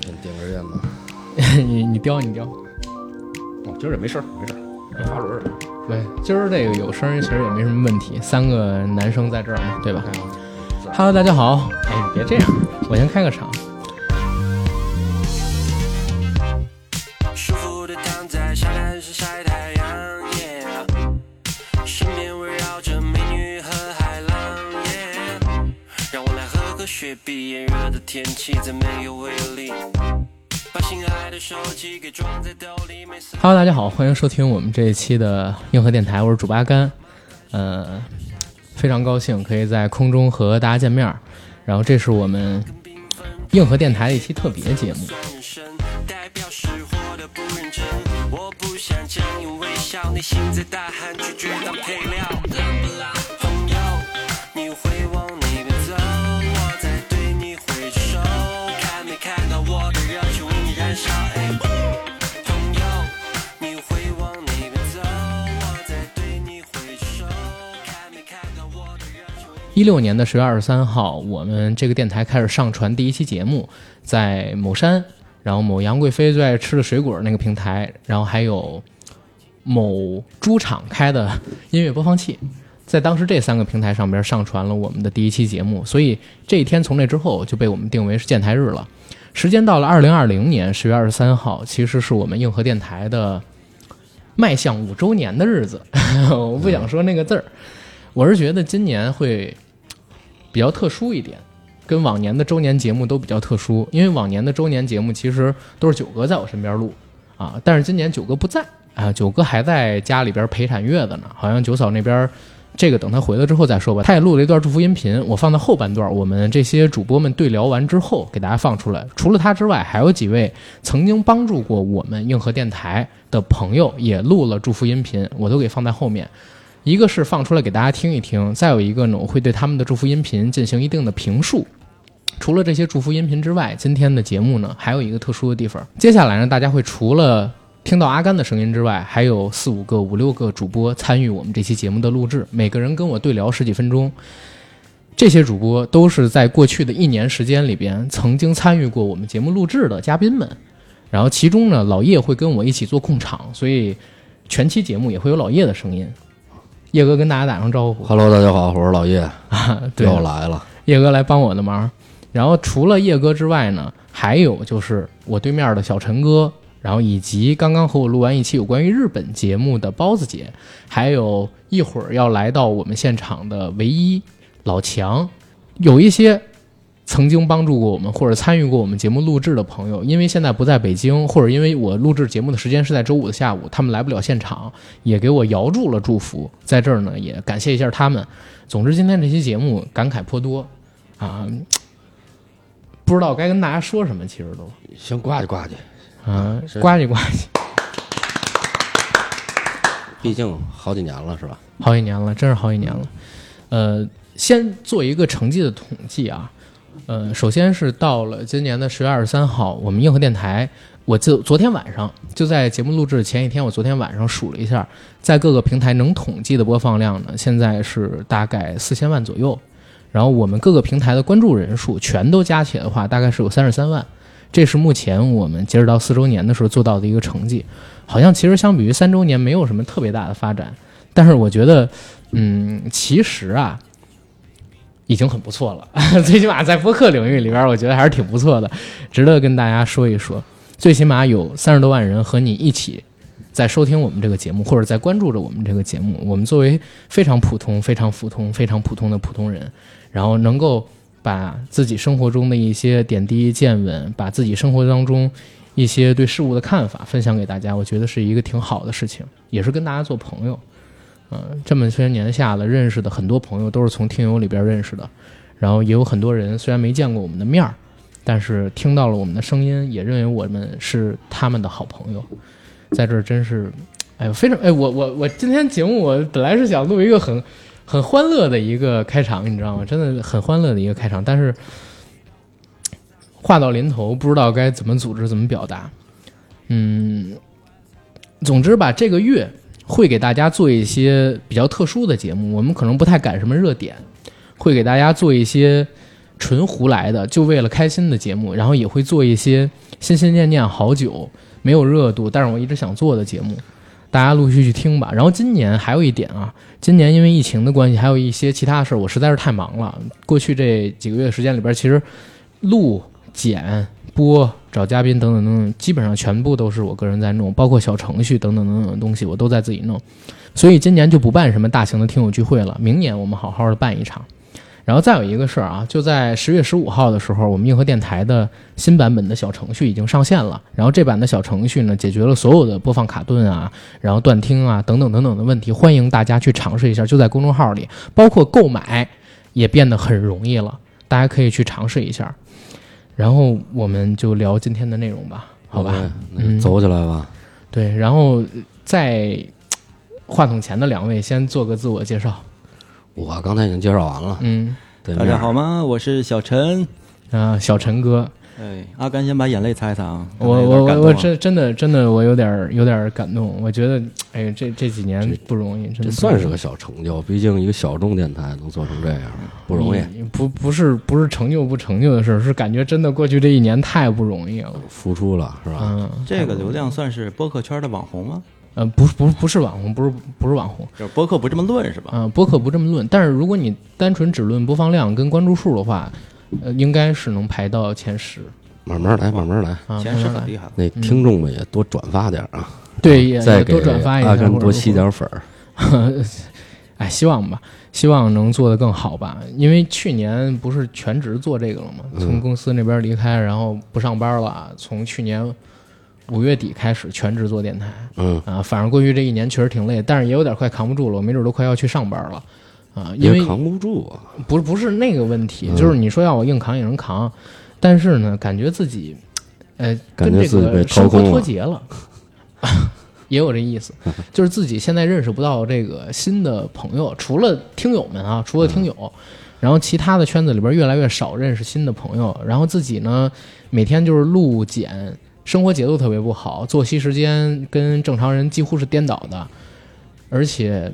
先点根烟吧。你你叼你叼。哦，今儿也没事儿，没事儿，滑轮儿。对，今儿这个有声儿其实也没什么问题，三个男生在这儿嘛，对吧？Hello，大家好。哎，别这样，我先开个场。Hello，大家好，欢迎收听我们这一期的硬核电台，我是主八甘。呃，非常高兴可以在空中和大家见面。然后这是我们硬核电台的一期特别节目。一六年的十月二十三号，我们这个电台开始上传第一期节目，在某山，然后某杨贵妃最爱吃的水果那个平台，然后还有某猪场开的音乐播放器，在当时这三个平台上边上传了我们的第一期节目，所以这一天从那之后就被我们定为是建台日了。时间到了二零二零年十月二十三号，其实是我们硬核电台的迈向五周年的日子。我不想说那个字儿，我是觉得今年会比较特殊一点，跟往年的周年节目都比较特殊，因为往年的周年节目其实都是九哥在我身边录啊，但是今年九哥不在啊，九哥还在家里边陪产月子呢，好像九嫂那边。这个等他回来之后再说吧。他也录了一段祝福音频，我放在后半段。我们这些主播们对聊完之后，给大家放出来。除了他之外，还有几位曾经帮助过我们硬核电台的朋友也录了祝福音频，我都给放在后面。一个是放出来给大家听一听，再有一个呢，我会对他们的祝福音频进行一定的评述。除了这些祝福音频之外，今天的节目呢还有一个特殊的地方。接下来呢，大家会除了听到阿甘的声音之外，还有四五个、五六个主播参与我们这期节目的录制，每个人跟我对聊十几分钟。这些主播都是在过去的一年时间里边曾经参与过我们节目录制的嘉宾们。然后其中呢，老叶会跟我一起做控场，所以全期节目也会有老叶的声音。叶哥跟大家打声招呼。Hello，大家好，我是老叶，啊，对，又来了。叶哥来帮我的忙。然后除了叶哥之外呢，还有就是我对面的小陈哥，然后以及刚刚和我录完一期有关于日本节目的包子姐，还有一会儿要来到我们现场的唯一老强，有一些曾经帮助过我们或者参与过我们节目录制的朋友，因为现在不在北京，或者因为我录制节目的时间是在周五的下午，他们来不了现场，也给我遥祝了祝福，在这儿呢也感谢一下他们。总之，今天这期节目感慨颇多啊，不知道该跟大家说什么，其实都先呱唧呱唧，啊，是呱唧呱唧，毕竟好几年了，是吧？好几年了，真是好几年了。呃，先做一个成绩的统计啊。呃，首先是到了今年的十月二十三号，我们硬核电台，我就昨天晚上就在节目录制前一天，我昨天晚上数了一下，在各个平台能统计的播放量呢，现在是大概四千万左右。然后我们各个平台的关注人数全都加起来的话，大概是有三十三万。这是目前我们截止到四周年的时候做到的一个成绩。好像其实相比于三周年没有什么特别大的发展，但是我觉得，嗯，其实啊，已经很不错了。最起码在播客领域里边，我觉得还是挺不错的，值得跟大家说一说。最起码有三十多万人和你一起在收听我们这个节目，或者在关注着我们这个节目。我们作为非常普通、非常普通、非常普通的普通人，然后能够把自己生活中的一些点滴见闻，把自己生活当中一些对事物的看法分享给大家，我觉得是一个挺好的事情，也是跟大家做朋友。嗯、这么些年下来，认识的很多朋友都是从听友里边认识的，然后也有很多人虽然没见过我们的面儿，但是听到了我们的声音，也认为我们是他们的好朋友。在这儿真是，哎，非常哎，我我我今天节目我本来是想录一个很很欢乐的一个开场，你知道吗？真的很欢乐的一个开场，但是话到临头，不知道该怎么组织，怎么表达。嗯，总之吧，这个月会给大家做一些比较特殊的节目，我们可能不太赶什么热点，会给大家做一些纯胡来的，就为了开心的节目，然后也会做一些心心念念好久没有热度，但是我一直想做的节目，大家陆续去听吧。然后今年还有一点啊，今年因为疫情的关系，还有一些其他事儿，我实在是太忙了。过去这几个月时间里边，其实录、剪、播、找嘉宾等等等等，基本上全部都是我个人在弄，包括小程序等等等等的东西，我都在自己弄。所以今年就不办什么大型的听友聚会了，明年我们好好的办一场。然后再有一个事儿啊，就在十月十五号的时候，我们硬核电台的新版本的小程序已经上线了。然后这版的小程序呢，解决了所有的播放卡顿啊，然后断听啊等等等等的问题，欢迎大家去尝试一下。就在公众号里，包括购买也变得很容易了，大家可以去尝试一下。然后我们就聊今天的内容吧，好吧嗯走起来吧。对，然后在话筒前的两位先做个自我介绍。我刚才已经介绍完了，嗯，对大家好吗？我是小陈。啊、小陈哥，哎，阿甘先把眼泪擦一擦啊！我我我我真真的真的我有点儿有点儿感动，我觉得哎这这几年不容易，真的这算是个小成就，毕竟一个小众电台能做成这样，不容易，不不是不是成就不成就的事儿，是感觉真的过去这一年太不容易了。付出了是吧？嗯，这个流量算是播客圈的网红吗？呃，不是不是不是网红，不是不是网红，就是播客不这么论是吧？嗯、播客不这么论。但是如果你单纯只论播放量跟关注数的话，呃，应该是能排到前十慢慢来，慢慢来。啊。前十厉害。那听众们也多转发点啊，对，也再多转发一下，阿甘多吸点粉儿。哎，希望吧，希望能做得更好吧。因为去年不是全职做这个了吗？从公司那边离开，然后不上班了。从去年五月底开始全职做电台嗯，啊，反正过去这一年确实挺累，但是也有点快扛不住了，我没准都快要去上班了啊。因为扛不住啊。不是不是那个问题，嗯就是你说要我硬扛也能扛，但是呢，感觉自己，呃，跟这感觉自己被个生活脱节了，也有这意思，就是自己现在认识不到这个新的朋友，除了听友们啊，除了听友，然后其他的圈子里边越来越少认识新的朋友，然后自己呢，每天就是录剪，生活节奏特别不好，作息时间跟正常人几乎是颠倒的，而且。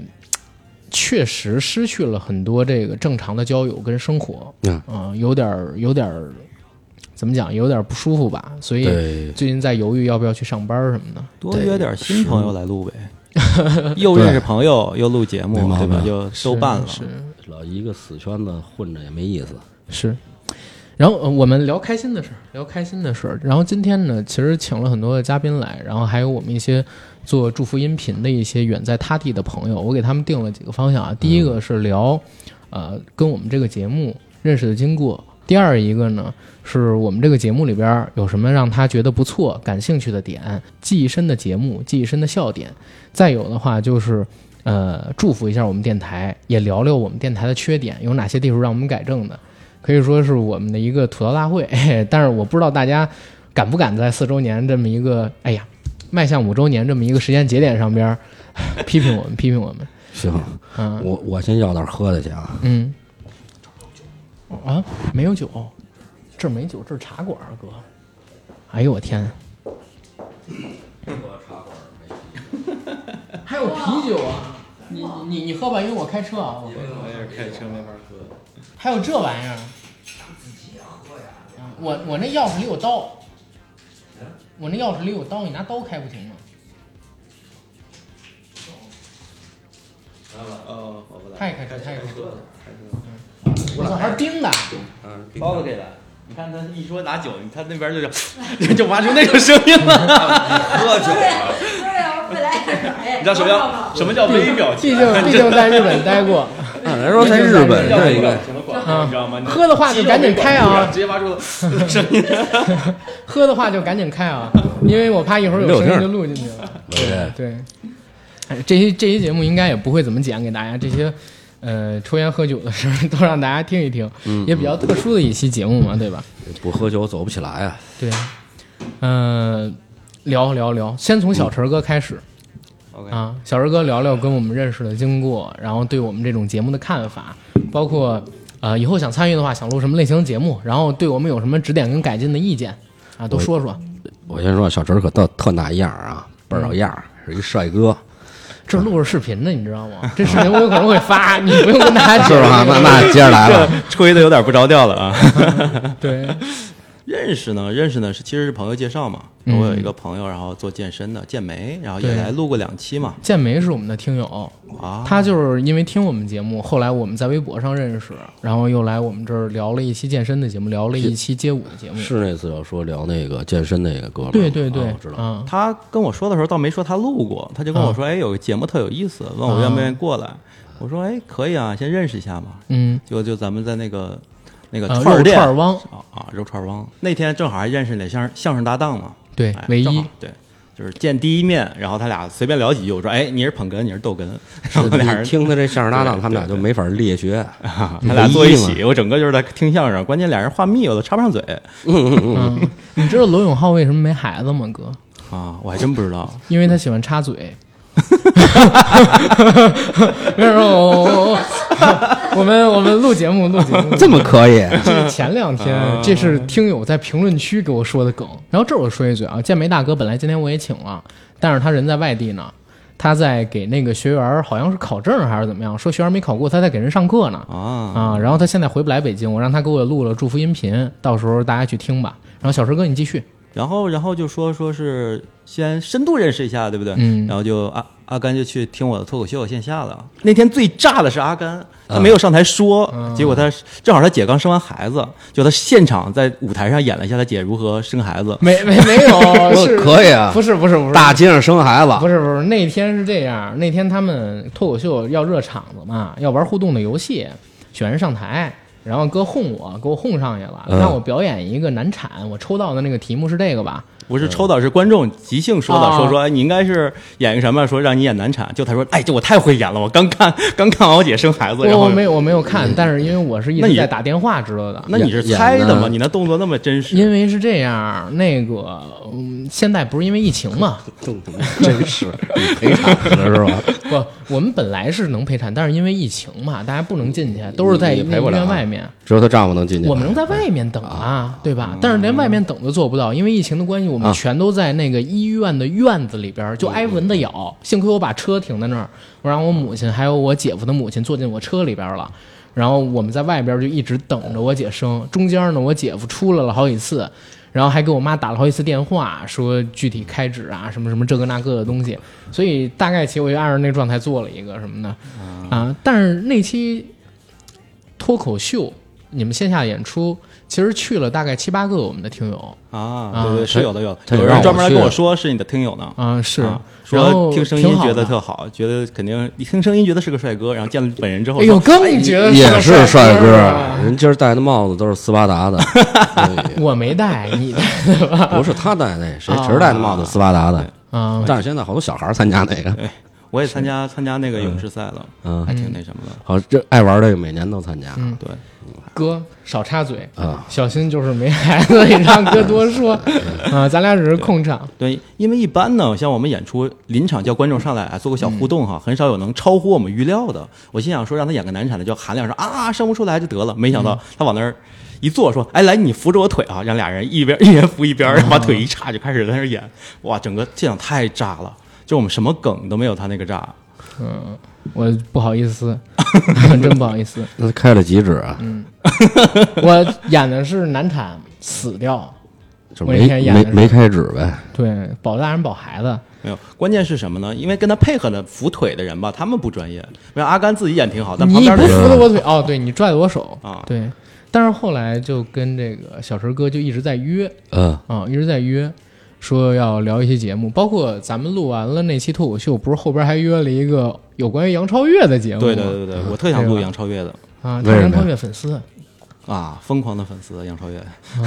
确实失去了很多这个正常的交友跟生活，嗯啊、有点儿有点儿怎么讲，有点儿不舒服吧，所以，最近在犹豫要不要去上班儿什么的。多约点新朋友来录呗，又认识朋友又录节目对吧？就都办了。是老一个死圈子混着也没意思。是。然后、呃我们聊开心的事儿，聊开心的事儿。然后今天呢，其实请了很多的嘉宾来，然后还有我们一些做祝福音频的一些远在他地的朋友，我给他们定了几个方向啊。第一个是聊，呃，跟我们这个节目认识的经过。第二一个呢，是我们这个节目里边有什么让他觉得不错、感兴趣的点，记忆深的节目、记忆深的笑点。再有的话就是，呃，祝福一下我们电台，也聊聊我们电台的缺点，有哪些地方让我们改正的。可以说是我们的一个吐槽大会，但是我不知道大家敢不敢在四周年这么一个，哎呀，迈向五周年这么一个时间节点上边 批评我们，批评我们。行，嗯我我先要点喝的去啊。嗯，啊，没有酒，这儿没酒，这是茶馆儿哥。哎呦我天！还有啤酒啊！你你你喝吧，因为我开车啊。我我也是开车没法喝。还有这玩意儿？我我那钥匙里有刀，我那钥匙里有刀，你拿刀开不行吗？哦，我不他也开车，他也开车。我操，还是冰的。包子给来。你看他一说拿酒，他那边就就 就发出那种声音了。喝酒，对呀，我本来你知道什么叫什么叫微表毕？竟毕竟在日本待过，按来说在日本这个表情的广告，你知道吗？喝的话就赶紧开啊。直接发出声音。喝的话就赶紧开啊，因为我怕一会儿有声音就录进去了。对。对，哎这期这期节目应该也不会怎么剪给大家，这些呃抽烟喝酒的事儿都让大家听一听，也比较特殊的一期节目嘛，对吧？不喝酒走不起来啊。对，嗯、聊聊聊，先从小陈哥开始。OK，啊，小陈哥聊聊跟我们认识的经过，然后对我们这种节目的看法，包括呃以后想参与的话，想录什么类型的节目，然后对我们有什么指点跟改进的意见啊，都说说。我先说，小陈可特特那样儿啊，倍儿有样儿，是一帅哥。这录着视频呢，你知道吗？这视频我有可能会发，你不用跟大家是吧？那那接着来了，吹的有点不着调了啊。对，认识呢，认识呢是其实是朋友介绍嘛。嗯我有一个朋友，然后做健身的健美，然后也对来录过两期嘛。健梅是我们的听友，啊，他就是因为听我们节目，后来我们在微博上认识，然后又来我们这儿聊了一期健身的节目，聊了一期街舞的节目。是那次要说聊那个健身那个哥们儿，对对对，啊我知道。啊，他跟我说的时候倒没说他录过，他就跟我说，哎，有个节目特有意思，问我愿不愿意过来。我说，哎，可以啊，先认识一下嘛。嗯，结果就咱们在那个那个串儿店串儿汪，啊啊，肉串儿汪那天正好还认识那相声相声搭档嘛，对哎，唯一，对，就是见第一面，然后他俩随便聊几句，我说，哎，你是捧哏，你是逗哏，然后俩人听他这相声搭档，他们俩就没法列学。啊 他俩坐一起，我整个就是在听相声，关键俩人话密，我都插不上嘴嗯，你知道罗永浩为什么没孩子吗，哥？啊，我还真不知道。因为他喜欢插嘴。没有，我我我我们我们录节目录节目，这么可以？这是前两天，这是听友在评论区给我说的梗。然后这儿我说一嘴啊，健美大哥本来今天我也请了，但是他人在外地呢，他在给那个学员好像是考证还是怎么样，说学员没考过，他在给人上课呢。啊啊，然后他现在回不来北京，我让他给我录了祝福音频，到时候大家去听吧。然后小石哥你继续，然后然后就说说是先深度认识一下，对不对？嗯然后就阿阿甘就去听我的脱口秀线下了。那天最炸的是阿甘，他没有上台说，结果他正好他姐刚生完孩子，就他现场在舞台上演了一下他姐如何生孩子。没没没有，是可以啊不是不是不是大街上生孩子，不是不是，那天是这样，那天他们脱口秀要热场子嘛，要玩互动的游戏，选人上台，然后哥哄我，给我哄上去了，嗯让我表演一个难产，我抽到的那个题目是这个吧？不是抽到是观众即兴说的，啊说说哎你应该是演一个什么，说让你演难产。就他说，哎，这我太会演了，我刚看刚看完我姐生孩子，然后我我没有我没有看，但是因为我是一那你直在打电话知道的。那你是猜的吗？你那动作那么真实，因为是这样，那个嗯，现在不是因为疫情嘛？真实你赔偿了是吧？不，我们本来是能陪产，但是因为疫情嘛，大家不能进去，都是在陪不了院外面。只有她丈夫能进去。我们能在外面等啊，对吧？但是连外面等都做不到，因为疫情的关系，我们啊全都在那个医院的院子里边儿，就挨蚊子咬。幸亏我把车停在那儿，我让我母亲还有我姐夫的母亲坐进我车里边了。然后我们在外边就一直等着我姐生，中间呢我姐夫出来了好几次，然后还给我妈打了好几次电话，说具体开指啊什么什么这个那个的东西，所以大概其我就按照那状态做了一个什么的啊，但是那期脱口秀你们线下演出，其实去了大概七八个我们的听友。啊，啊对对，是有的有有人专门来跟我说是你的听友呢。啊，是，啊然后说听声音觉得特好，觉得肯定一听声音觉得是个帅哥，然后见了本人之后哎呦，说，更觉得也是帅哥人今儿戴的帽子都是斯巴达的，哎我没戴，你戴的吧？不是他戴那，谁啊谁戴的帽子斯巴达的？啊，但是现在好多小孩儿参加那个，哎，我也参加参加那个勇士赛了，嗯。还挺那什么的。好这爱玩这个每年都参加。嗯。对，哥少插嘴啊，小心就是没孩子，你让哥多说 啊，咱俩只是控场。对，因为一般呢，像我们演出临场叫观众上来啊做个小互动哈，很少有能超乎我们预料的。我心想说让他演个难产的，就喊两声啊，生不出来就得了。没想到他往那儿一坐，说哎来你扶着我腿啊，让俩人一边一人扶一边，然后把腿一叉就开始在那儿演。哇，整个现场太炸了，就我们什么梗都没有他那个炸。嗯，我不好意思，真不好意思。那开了几指啊？嗯我演的是难产死掉，我那就没天演的没没开指呗。对，保大人保孩子。没有，关键是什么呢？因为跟他配合的扶腿的人吧，他们不专业。没有阿甘自己演挺好，但旁你不边的人扶着我腿哦，对你拽着我手啊对。但是后来就跟这个小陈哥就一直在约嗯，啊，一直在约，说要聊一些节目，包括咱们录完了那期脱口秀，不是后边还约了一个有关于杨超越的节目吗？对对对对，我特想录杨超越的啊，杨超越粉丝，啊，疯狂的粉丝杨超越。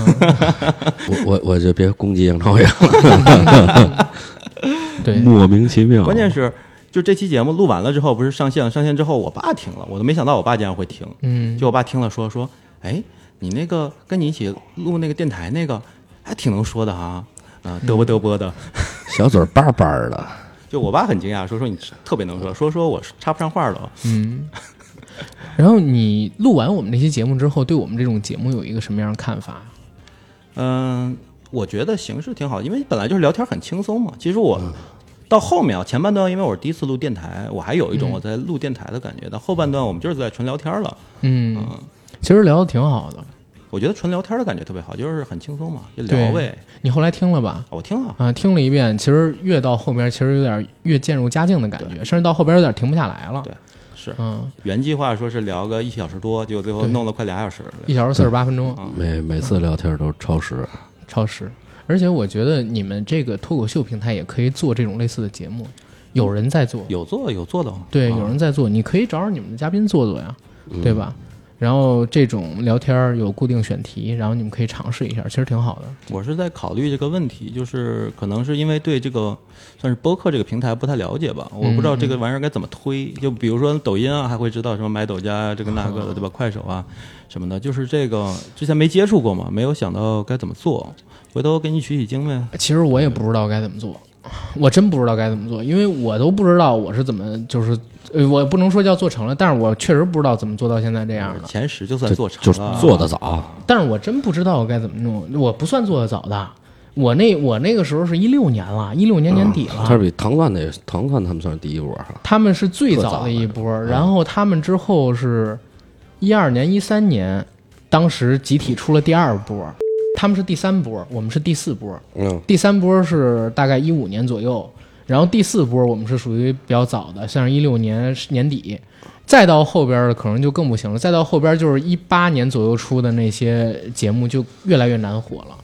我我我就别攻击杨超越了，对，莫名其妙。关键是，就这期节目录完了之后，不是上线了，上线之后，我爸听了，我都没想到我爸竟然会听。嗯，就我爸听了说说，哎，你那个跟你一起录那个电台那个，还挺能说的哈，啊、嘚啵嘚啵的。小嘴叭叭的，就我爸很惊讶，说说你特别能说，说说我插不上话了。嗯。然后你录完我们那期节目之后，对我们这种节目有一个什么样的看法？嗯，我觉得形式挺好，因为本来就是聊天很轻松嘛。其实我到后面啊，前半段因为我是第一次录电台，我还有一种嗯我在录电台的感觉。到后半段我们就是在纯聊天了。嗯，其实聊的挺好的。我觉得纯聊天的感觉特别好，就是很轻松嘛，就对聊呗。你后来听了吧？我听了，啊，听了一遍，其实越到后边，其实有点越渐入佳境的感觉，甚至到后边有点停不下来了。对是嗯，原计划说是聊个一小时多，结果最后弄了快俩小时。一小时四十八分钟，每每次聊天都超时，超时。而且我觉得你们这个脱口秀平台也可以做这种类似的节目，有人在做，有做有做的，对，啊有人在做，你可以找找你们的嘉宾做做呀，嗯对吧？然后这种聊天儿有固定选题，然后你们可以尝试一下，其实挺好的。我是在考虑这个问题，就是可能是因为对这个算是播客这个平台不太了解吧，我不知道这个玩意儿该怎么推。就比如说抖音啊，还会知道什么买抖加啊这个那个的，对吧？快手啊什么的，就是这个之前没接触过嘛，没有想到该怎么做。回头给你取取经呗。其实我也不知道该怎么做，我真不知道该怎么做，因为我都不知道我是怎么就是，呃，我不能说叫做成了，但是我确实不知道怎么做到现在这样的。前十就算做成就是了，做的早，但是我真不知道我该怎么弄，我不算做的早的，我那我那个时候是一六年了，一六年年底了。他是比糖蒜那糖蒜他们算是第一波哈，他们是最早的一波，然后他们之后是一二年、一三年，当时集体出了第二波，他们是第三波，我们是第四波。嗯，第三波是大概一五年左右，然后第四波我们是属于比较早的，像是一六年年底，再到后边的可能就更不行了，再到后边就是一八年左右出的那些节目就越来越难火了。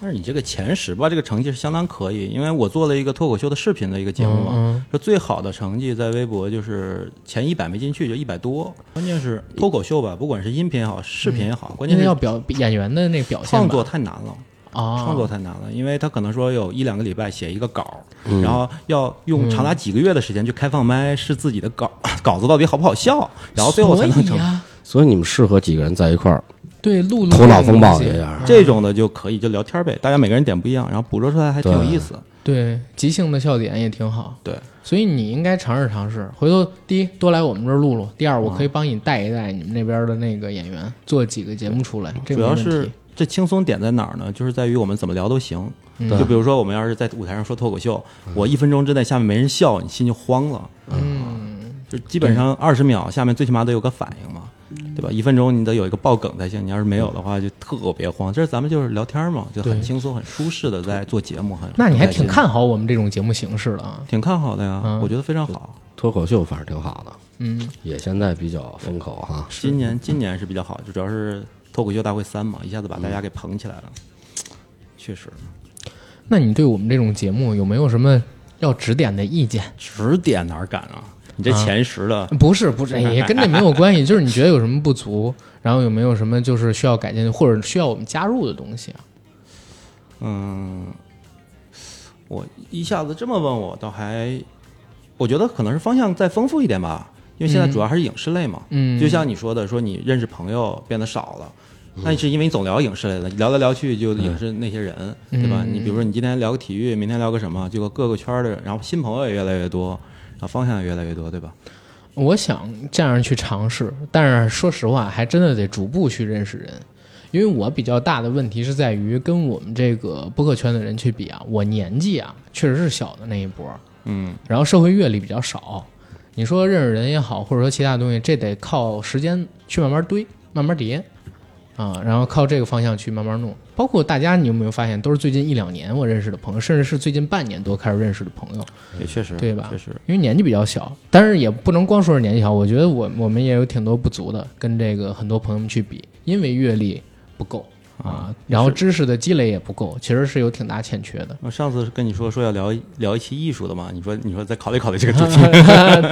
但是你这个前十吧，这个成绩是相当可以，因为我做了一个脱口秀的视频的一个节目嘛，嗯说最好的成绩在微博就是前一百没进去，就一百多。关键是脱口秀吧，不管是音频也好，视频也好，关键是要表演员的那个表现吧创作太难了。啊，创作太难了，因为他可能说有一两个礼拜写一个稿，嗯然后要用长达几个月的时间去开放麦试自己的稿 稿子到底好不好笑，然后最后才能成。所以呀，所以你们适合几个人在一块儿对，录录头脑风暴这种的就可以就聊天呗，大家每个人点不一样，然后捕捉出来还挺有意思。对即兴的笑点也挺好。对，所以你应该尝试尝试。回头第一多来我们这儿录录，第二我可以帮你带一带你们那边的那个演员，做几个节目出来。这主要是这轻松点在哪儿呢？就是在于我们怎么聊都行。嗯就比如说我们要是在舞台上说脱口秀，我一分钟之内下面没人笑，你心就慌了。嗯，就基本上二十秒，下面最起码得有个反应嘛，对吧？一分钟你得有一个爆梗才行，你要是没有的话，就特别慌。这咱们就是聊天嘛，就很轻松、很舒适的在做节目，很那你还挺看好我们这种节目形式的啊？挺看好的呀，嗯我觉得非常好。脱口秀反正挺好的，嗯，也现在比较风口哈。今年今年是比较好，就主要是脱口秀大会三嘛，一下子把大家给捧起来了，确实。那你对我们这种节目有没有什么要指点的意见？指点哪儿敢啊？你这前十的，不是不是，也跟这没有关系，就是你觉得有什么不足，然后有没有什么就是需要改进，或者需要我们加入的东西啊？嗯，我一下子这么问我，倒还，我觉得可能是方向再丰富一点吧，因为现在主要还是影视类嘛。嗯就像你说的，说你认识朋友变得少了。那是因为你总聊影视类的，聊来聊去就影视那些人，对吧？嗯你比如说你今天聊个体育，明天聊个什么，就各个圈儿的，然后新朋友也越来越多，然后方向也越来越多，对吧？我想这样去尝试，但是说实话，还真的得逐步去认识人。因为我比较大的问题是在于跟我们这个播客圈的人去比啊，我年纪啊确实是小的那一波，嗯，然后社会阅历比较少。你说认识人也好，或者说其他东西，这得靠时间去慢慢堆、慢慢叠啊，然后靠这个方向去慢慢弄。包括大家，你有没有发现，都是最近一两年我认识的朋友，甚至是最近半年多开始认识的朋友。也确实，对吧确实，因为年纪比较小，但是也不能光说是年纪小，我觉得我我们也有挺多不足的，跟这个很多朋友们去比，因为阅历不够啊，然后知识的积累也不够，其实是有挺大欠缺的。我上次跟你说说要聊聊一期艺术的嘛，你说你说再考虑考虑这个 主题。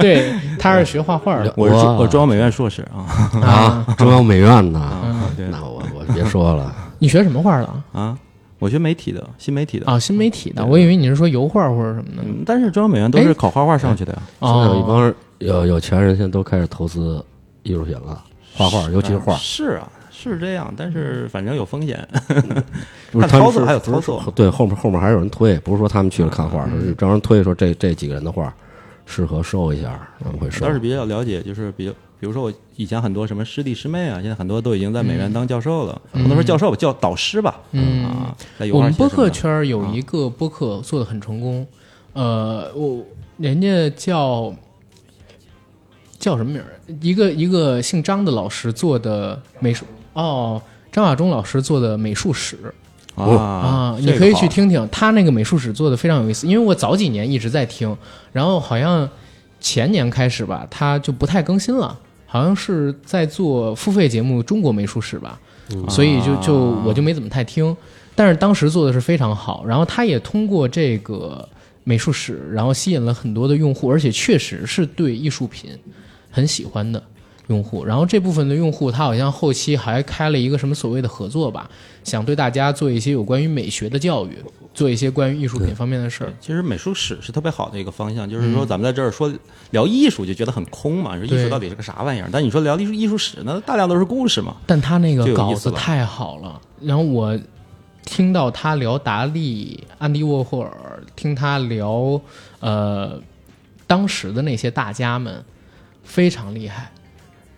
对，他是学画画的我是哇我中央美院硕士啊啊，中央美院呢？啊，对那我我别说了，你学什么画的啊？啊，我学媒体的，新媒体的。啊，新媒体的，我以为你是说油画或者什么的。嗯，但是中央美院都是考画画上去的呀。现在有一哦，帮有有钱人，现在都开始投资艺术品了，画画，尤其是画啊，是啊，是这样，但是反正有风险。不是他操作还有操作对，后面后面还有人推，不是说他们去了看画，是专门推说这这几个人的画适合收一下，我们会收倒。是比较了解，就是比较，比如说我以前很多什么师弟师妹啊，现在很多都已经在美院当教授了，不能说教授吧，叫导师吧。嗯啊，我们播客圈有一个播客做的很成功，呃，我人家叫叫什么名儿？一个一个姓张的老师做的美术哦，张亚中老师做的美术史啊啊，你可以去听听他那个美术史做的非常有意思。因为我早几年一直在听，然后好像前年开始吧，他就不太更新了，好像是在做付费节目《中国美术史》吧，所以就就我就没怎么太听。但是当时做的是非常好，然后他也通过这个美术史，然后吸引了很多的用户，而且确实是对艺术品很喜欢的用户。然后这部分的用户，他好像后期还开了一个什么所谓的合作吧，想对大家做一些有关于美学的教育，做一些关于艺术品方面的事儿。其实美术史是特别好的一个方向，就是说咱们在这儿说聊艺术就觉得很空嘛，说艺术到底是个啥玩意儿？但你说聊艺术艺术史，那大量都是故事嘛。但他那个稿子太好了，然后我听到他聊达利、安迪沃霍尔，听他聊呃当时的那些大家们，非常厉害，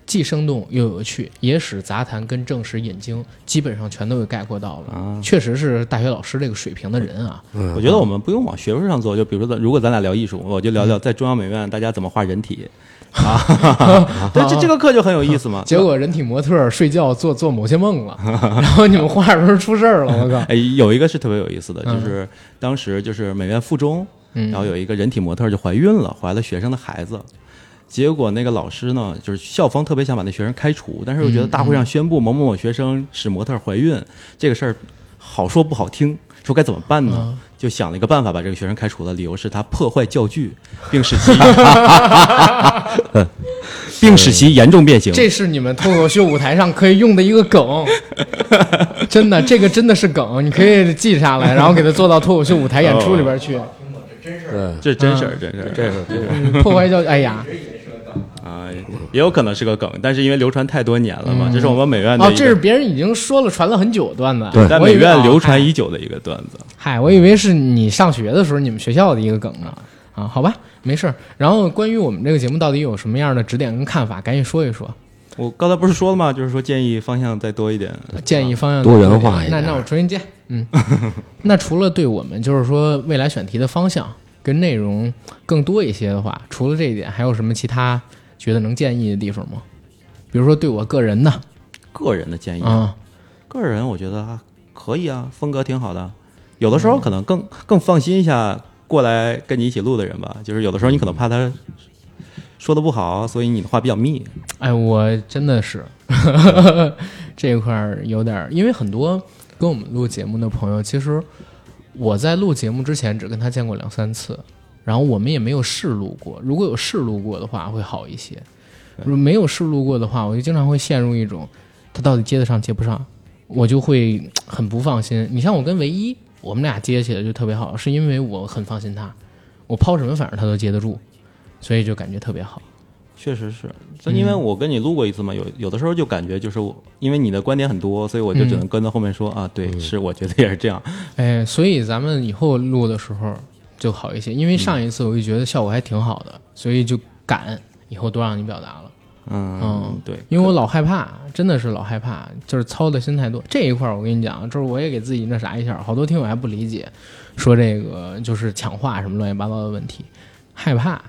既生动又有趣，也使杂谈跟正史引经基本上全都给概括到了，啊确实是大学老师这个水平的人啊。我觉得我们不用往学术上做，就比如说，如果咱俩聊艺术，我就聊聊在中央美院大家怎么画人体 啊 对，这这个课就很有意思嘛。结果人体模特睡觉做做某些梦了，然后你们画的时候出事儿了，我靠！哎，有一个是特别有意思的，嗯就是当时就是美院附中，嗯然后有一个人体模特就怀孕了，怀了学生的孩子。结果那个老师呢，就是校方特别想把那学生开除，但是又觉得大会上宣布某某某学生使模特怀孕、这个事儿好说不好听，说该怎么办呢？嗯就想了一个办法把这个学生开除了，理由是他破坏教具，并使其 并使其严重变形。这是你们脱口秀舞台上可以用的一个梗，真的，这个真的是梗，你可以记下来，然后给他做到脱口秀舞台演出里边去。对，这真事儿，真事儿，这是这是嗯破坏教，哎呀，啊，也有可能是个梗，但是因为流传太多年了嘛，这是我们美院的哦，这是别人已经说了传了很久的段子，对美院流传已久的一个段子。嗨，我以为是你上学的时候你们学校的一个梗呢。啊，好吧，没事儿。然后关于我们这个节目到底有什么样的指点跟看法，赶紧说一说。我刚才不是说了吗？就是说建议方向再多一点。建议方向多元化一点那那我重新接，嗯，那除了对我们就是说未来选题的方向跟内容更多一些的话，除了这一点，还有什么其他觉得能建议的地方吗？比如说对我个人的个人的建议，啊，个人我觉得还可以啊，风格挺好的。有的时候可能更更放心一下过来跟你一起录的人吧，就是有的时候你可能怕他说的不好，所以你的话比较密。哎，我真的是 这一块儿有点儿，因为很多跟我们录节目的朋友，其实我在录节目之前只跟他见过两三次，然后我们也没有试录过。如果有试录过的话，会好一些；如果没有试录过的话，我就经常会陷入一种他到底接得上接不上，我就会很不放心。你像我跟唯一，我们俩接起来就特别好，是因为我很放心他，我抛什么反正他都接得住，所以就感觉特别好。确实是，就因为我跟你录过一次嘛，有有的时候就感觉就是我，因为你的观点很多，所以我就只能跟在后面说、啊，对，是我觉得也是这样。哎，所以咱们以后录的时候就好一些，因为上一次我就觉得效果还挺好的，所以就敢以后多让你表达了。嗯，嗯对，因为我老害怕，真的是老害怕，就是操的心太多。这一块儿我跟你讲，就是我也给自己那啥一下，好多听友还不理解，说这个就是抢话什么乱七八糟的问题，害怕。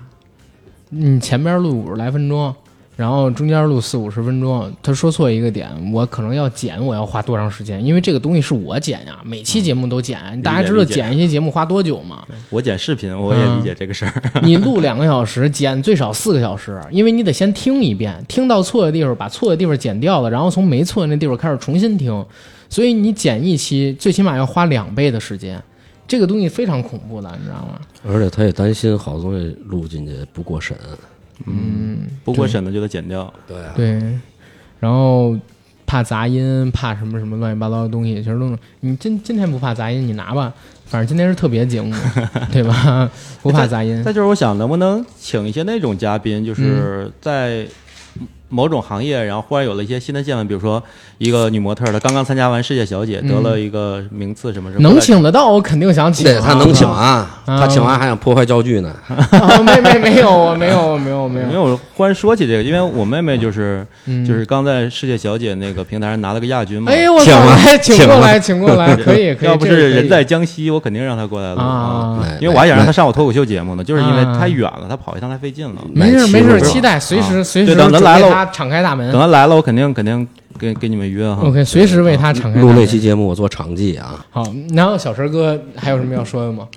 你前边录五十来分钟，然后中间录四五十分钟，他说错一个点，我可能要剪，我要花多长时间？因为这个东西是我剪呀，每期节目都剪，大家知道剪一期节目花多久吗？我剪视频我也理解这个事儿。你录两个小时，剪最少四个小时，因为你得先听一遍，听到错的地方把错的地方剪掉了，然后从没错的那地方开始重新听，所以你剪一期最起码要花两倍的时间，这个东西非常恐怖的，你知道吗？而且他也担心好东西录进去不过审。不过审的就得剪掉。对啊，对，然后怕杂音，怕什么什么乱七八糟的东西，其实都是。你今今天不怕杂音，你拿吧，反正今天是特别节目，对吧？不怕杂音。再就是我想能不能请一些那种嘉宾，嗯就是在某种行业，然后忽然有了一些新的见闻，比如说一个女模特，她刚刚参加完世界小姐，得了一个名次什么什么，能请得到，我肯定想请对啊。他能请啊，啊他请完还想破坏教具呢。啊没没没有，我没有，没有，没有。没有，忽然说起这个，因为我妹妹就是、嗯就是刚在世界小姐那个平台上拿了个亚军嘛。哎呦，我操！请 请过来，请过来，可以，可以。要不是人在江西，我肯定让她过来了啊因为我还想让她上我脱口秀节目呢，就是因为啊太远了，她跑一趟太费劲了。没事没事，期待随时随时对等他来了为他敞开大门等。他来了，我肯定肯定给给你们约哈。OK，随时为他敞开大门。录那期节目我做场记啊，好，然后小陈哥还有什么要说的吗？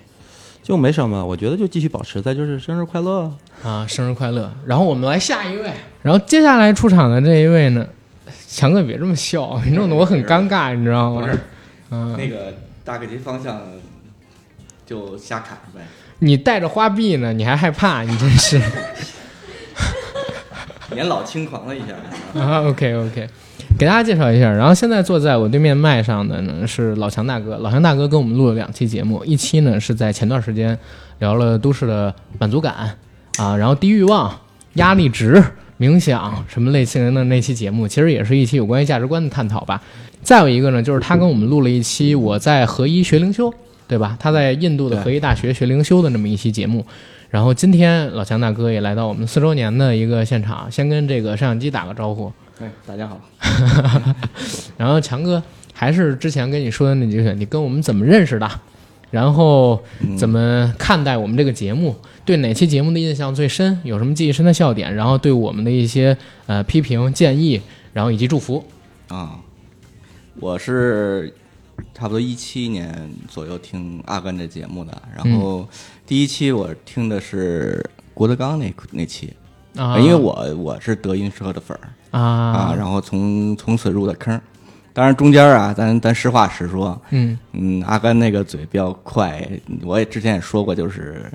就没什么，我觉得就继续保持，再就是生日快乐。啊，生日快乐！然后我们来下一位，然后接下来出场的这一位呢，强哥别这么笑，你弄得我很尴尬，你知道吗？嗯，那个大概这方向就瞎砍呗。你带着花臂呢，你还害怕，你真是 年老轻狂了一下，啊。OK OK，给大家介绍一下，然后现在坐在我对面麦上的呢是老强大哥，老强大哥跟我们录了两期节目，一期呢是在前段时间聊了都市的满足感啊，然后低欲望、压力值、冥想什么类型的那期节目，其实也是一期有关于价值观的探讨吧。再有一个呢，就是他跟我们录了一期我在合一学灵修，对吧？他在印度的合一大学学灵修的那么一期节目。然后今天老强大哥也来到我们四周年的一个现场，先跟这个摄像机打个招呼。哎，大家好，然后强哥还是之前跟你说的那几个，你跟我们怎么认识的？然后怎么看待我们这个节目？对哪期节目的印象最深？有什么记忆深的笑点？然后对我们的一些呃批评建议，然后以及祝福。啊，我是差不多一七年左右听阿甘的节目的，然后第一期我听的是郭德纲那那期，啊，因为我我是德云社的粉儿啊，啊，然后从从此入的坑。当然中间啊，咱咱实话实说，嗯嗯，阿甘那个嘴比较快，我也之前也说过，就是，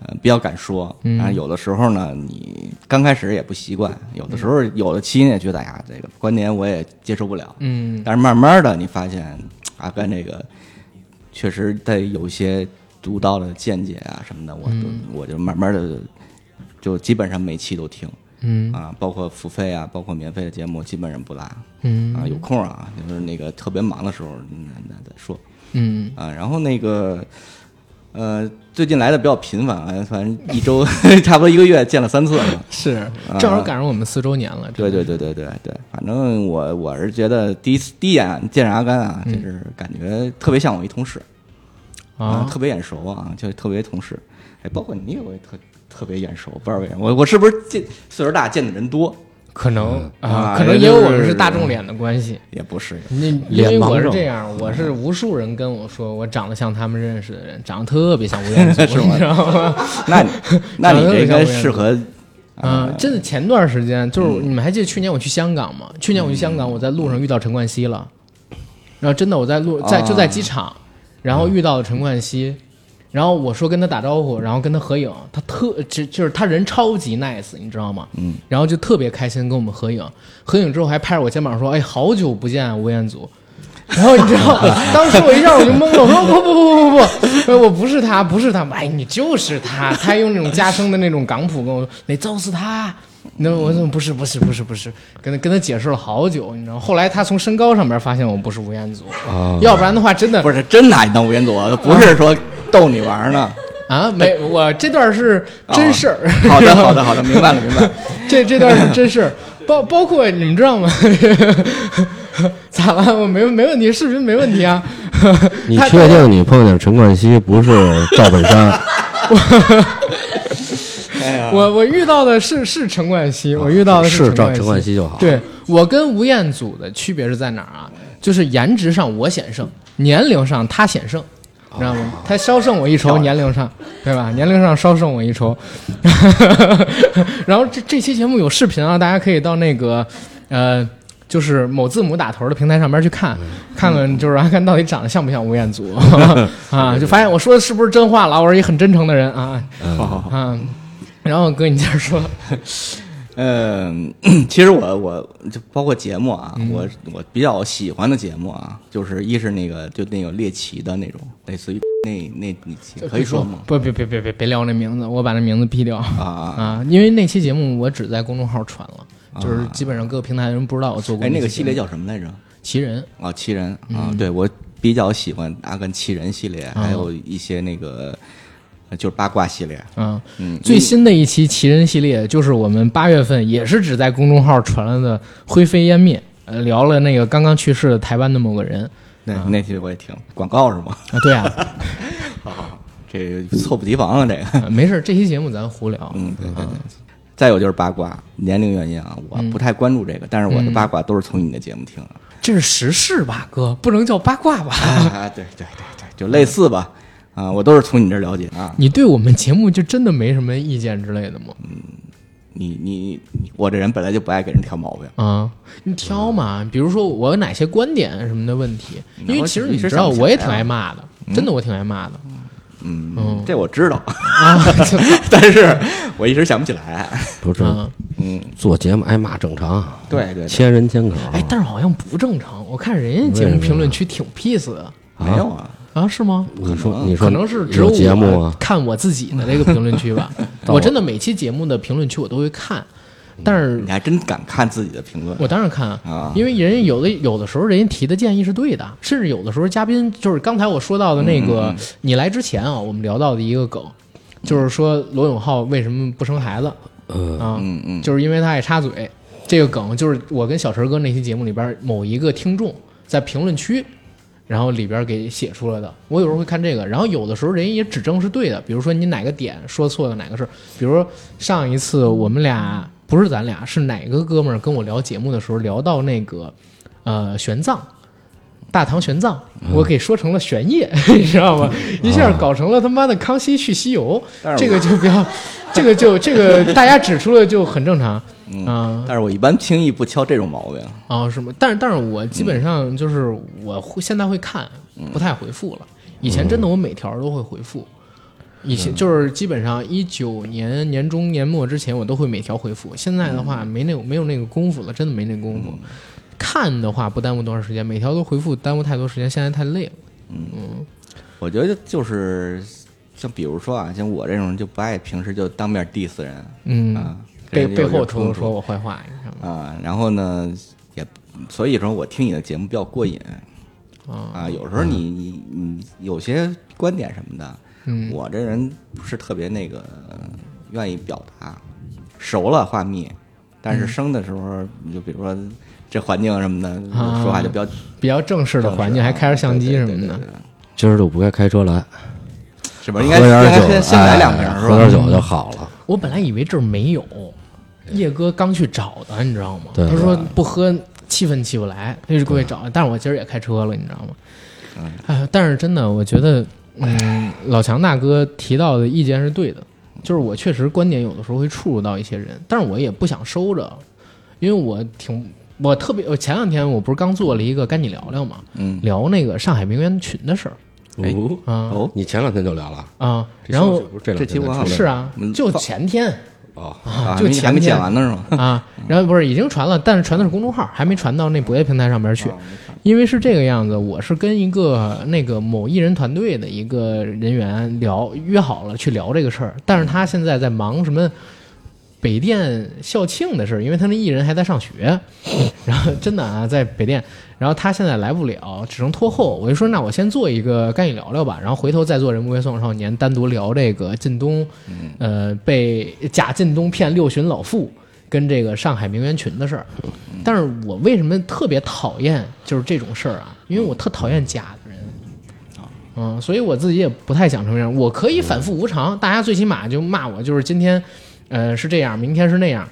呃，比较敢说。嗯啊，有的时候呢，你刚开始也不习惯，有的时候有的期呢也觉得，哎呀，这个观点我也接受不了。嗯但是慢慢的，你发现阿甘这个确实在有一些独到的见解啊什么的，我都、我就慢慢的就基本上每期都听。嗯。啊，包括付费啊，包括免费的节目，基本上不拉。嗯。啊。有空啊，就是那个特别忙的时候，那那再说。嗯。啊，然后那个呃，最近来的比较频繁啊，反正一周 差不多一个月见了三次了。是，正好赶上我们四周年了。对对对对对对，反正我我是觉得第一次第一眼见着阿甘啊，就是感觉特别像我一同事啊，特别眼熟啊，就特别同事。哎，包括你我也特特别眼熟，不知道为什么，我我是不是见岁数大见的人多？可能啊，啊可能因为我们是是大众脸的关系。也不是，那因为我是这样，我是无数人跟我说我长得像他们认识的人，长得特别像吴彦祖，是吗？你知道吗？那你 那你这应该适合嗯，真的，前段时间就是你们还记得去年我去香港吗？去年我去香港，我在路上遇到陈冠希了，然后真的我在路在就在机场，然后遇到了陈冠希，然后我说跟他打招呼，然后跟他合影，他特就就是他人超级 nice，你知道吗？嗯，然后就特别开心跟我们合影，合影之后还拍着我肩膀说：“哎，好久不见啊，吴彦祖。”然后你知道，当时我一下我就懵了，我说不不不不不不，我不是他，不是他，哎，你就是他。他还用那种加声的那种港普跟我说，你就是他。那我怎么不是不是不是不是，跟他跟他解释了好久，你知道。后来他从身高上面发现我不是吴彦祖，啊，要不然的话真的不是真拿你当吴彦祖，不是说逗你玩呢。啊没我这段是真事儿。好的，好的，好的，明白了，明白了。这这段是真事儿，包包括你们知道吗？咋了？我没没问题，视频没问题啊。你确定你碰见陈冠希不是赵本山？我我遇到的是是陈冠希，我遇到的是赵陈陈冠希就好。对我跟吴彦祖的区别是在哪儿啊？就是颜值上我险胜，年龄上他险胜，知道吗？他稍胜我一筹，年龄上，对吧？年龄上稍胜我一筹。然后这这期节目有视频啊，大家可以到那个呃。就是某字母打头的平台上面去看，看看就是阿甘到底长得像不像吴彦祖 啊？就发现我说的是不是真话了？我是一很真诚的人啊好好好。啊！然后哥，你接着说。嗯 其实我我就包括节目啊，嗯我我比较喜欢的节目啊，就是一是那个就那个猎奇的那种，类似于那那那期可以说吗？不，别别别别别聊那名字，我把那名字毙掉啊啊啊！因为那期节目我只在公众号传了，就是基本上各个平台的人不知道我做过哎，那个系列叫什么来着？奇人，啊，奇人啊，嗯对我比较喜欢阿甘奇人系列，哦还有一些那个呃就是八卦系列。啊，嗯，最新的一期奇人系列就是我们八月份也是只在公众号传了的灰飞烟灭，呃，聊了那个刚刚去世的台湾的某个人那那期我也听，广告是吗？啊，对啊，好,好这个猝不及防啊，这个。呃没事，这期节目咱胡聊，嗯，对对对。再有就是八卦，年龄原因啊，我不太关注这个，但是我的八卦都是从你的节目听的。这是时事吧，哥，不能叫八卦吧？啊，对对对对，就类似吧。啊，我都是从你这儿了解啊。你对我们节目就真的没什么意见之类的吗？嗯你你，我这人本来就不爱给人挑毛病。啊，你挑嘛，比如说我有哪些观点什么的问题，因为其实你知道，我也挺爱骂的，真的我挺爱骂的嗯嗯，这我知道，啊，但是我一时想不起来。不是啊，嗯，做节目挨骂正常，对对对，千人千口。哎，但是好像不正常，我看人家节目评论区挺 peace 的没有啊。啊，是吗？你说你说可能是只有有节目啊？看我自己的这个评论区吧，我真的每期节目的评论区我都会看，但是你还真敢看自己的评论我当然看啊因为人家有的有的时候人家提的建议是对的，甚至有的时候嘉宾就是刚才我说到的那个，你来之前啊，我们聊到的一个梗，就是说罗永浩为什么不生孩子嗯，啊？嗯嗯，就是因为他爱插嘴。这个梗就是我跟小陈哥那期节目里边某一个听众在评论区，然后里边给写出来的。我有时候会看这个，然后有的时候人家也指正是对的，比如说你哪个点说错了哪个事儿，比如上一次我们俩不是咱俩，是哪个哥们儿跟我聊节目的时候聊到那个呃玄奘。大唐玄奘，我给说成了玄烨，你知道吗？一下搞成了 他妈的康熙去西游，这个就比较，这个就这个大家指出了就很正常啊、但是我一般轻易不挑这种毛病。啊，是吗？但是但是我基本上就是我会现在会看，不太回复了。以前真的我每条都会回复，以前就是基本上一九年年中年末之前我都会每条回复，现在的话没那没有那个功夫了，真的没那个功夫。看的话不耽误多长时间，每条都回复耽误太多时间，现在太累了。嗯。我觉得就是像比如说啊，像我这种人就不爱平时就当面 diss 人嗯，啊，背背后点冲突偷偷说我坏话，你知道吗？啊，然后呢也，所以说我听你的节目比较过瘾啊，啊。有时候你你你有些观点什么的，嗯我这人不是特别那个愿意表达，熟了话密，但嗯是生的时候你就比如说这环境什么的，啊说话就比较比较正式的环境，还开着相机什么的。，今儿就不该开车来，是吧？应该喝点酒，应该先先来两瓶？喝点酒就好了。我本来以为这儿没有，叶哥刚去找的，你知道吗？对他说不喝气氛起不来，他就过去找。但是我今儿也开车了，你知道吗？嗯哎，但是真的，我觉得，嗯，老强大哥提到的意见是对的，就是我确实观点有的时候会触入到一些人，但是我也不想收着，因为我挺。我特别，我前两天我不是刚做了一个跟你聊聊嘛，嗯，聊那个上海名媛群的事儿哎哦，啊。哦，你前两天就聊了，啊，然后这两这期我是啊嗯，就前天。哦，啊，就前天剪完呢是吗？啊，然后不是已经传了，但是传的是公众号，还没传到那博业平台上边去。因为是这个样子，我是跟一个那个某艺人团队的一个人员聊约好了去聊这个事儿，但是他现在在忙什么北电校庆的事儿，因为他那艺人还在上学，然后真的啊在北电，然后他现在来不了，只能拖后。我就说那我先做一个干预聊聊吧，然后回头再做《人不为宋少年》，单独聊这个靳东，呃，被假靳东骗六旬老妇。跟这个上海名媛群的事儿，但是我为什么特别讨厌就是这种事儿啊？因为我特讨厌假的人，嗯，所以我自己也不太想成这样。我可以反复无常，大家最起码就骂我，就是今天，呃，是这样，明天是那样。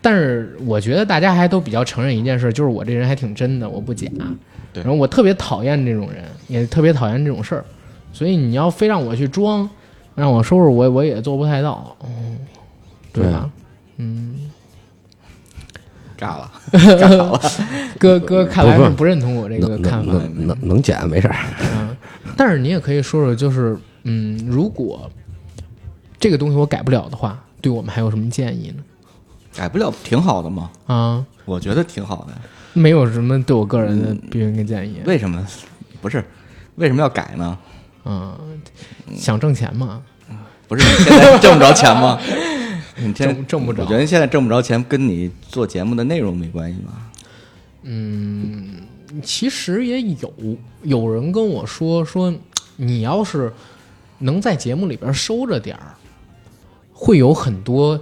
但是我觉得大家还都比较承认一件事，就是我这人还挺真的，我不假。对然后我特别讨厌这种人，也特别讨厌这种事儿。所以你要非让我去装，让我收拾我，我也做不太到，嗯，对吧？嗯。炸了，哥哥看来不是是不认同我这个看法，能能能能减没事儿。嗯，但是你也可以说说，就是嗯，如果这个东西我改不了的话，对我们还有什么建议呢？改不了挺好的嘛，啊，我觉得挺好的。没有什么对我个人的批评跟建议，为什么？不是为什么要改呢？嗯，想挣钱嘛，不是你现在挣不着钱吗？你挣挣不着我觉得现在挣不着钱，跟你做节目的内容没关系吧？嗯其实也有有人跟我说说，你要是能在节目里边收着点儿，会有很多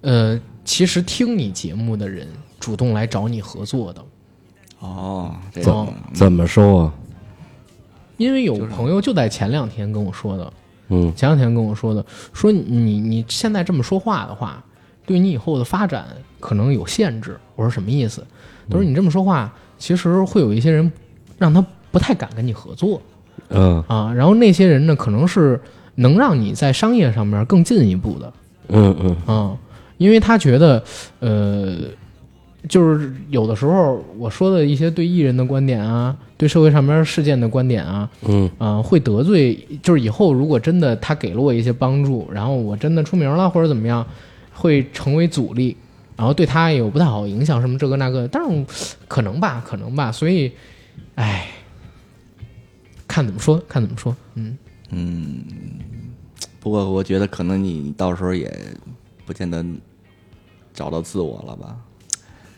呃，其实听你节目的人主动来找你合作的。哦，这哦种怎么说啊？因为有朋友就在前两天跟我说的，嗯前两天跟我说的，说你你现在这么说话的话，对你以后的发展可能有限制。我说什么意思？他说你这么说话，其实会有一些人让他不太敢跟你合作嗯啊。然后那些人呢，可能是能让你在商业上面更进一步的嗯嗯啊，因为他觉得，呃，就是有的时候我说的一些对艺人的观点啊，对社会上面事件的观点啊，嗯。啊、会得罪，就是以后如果真的他给了我一些帮助，然后我真的出名了或者怎么样，会成为阻力，然后对他也有不太好影响，什么这个那个，但是可能吧，可能吧，所以，哎，看怎么说，看怎么说，嗯，嗯，不过我觉得可能你到时候也不见得找到自我了吧？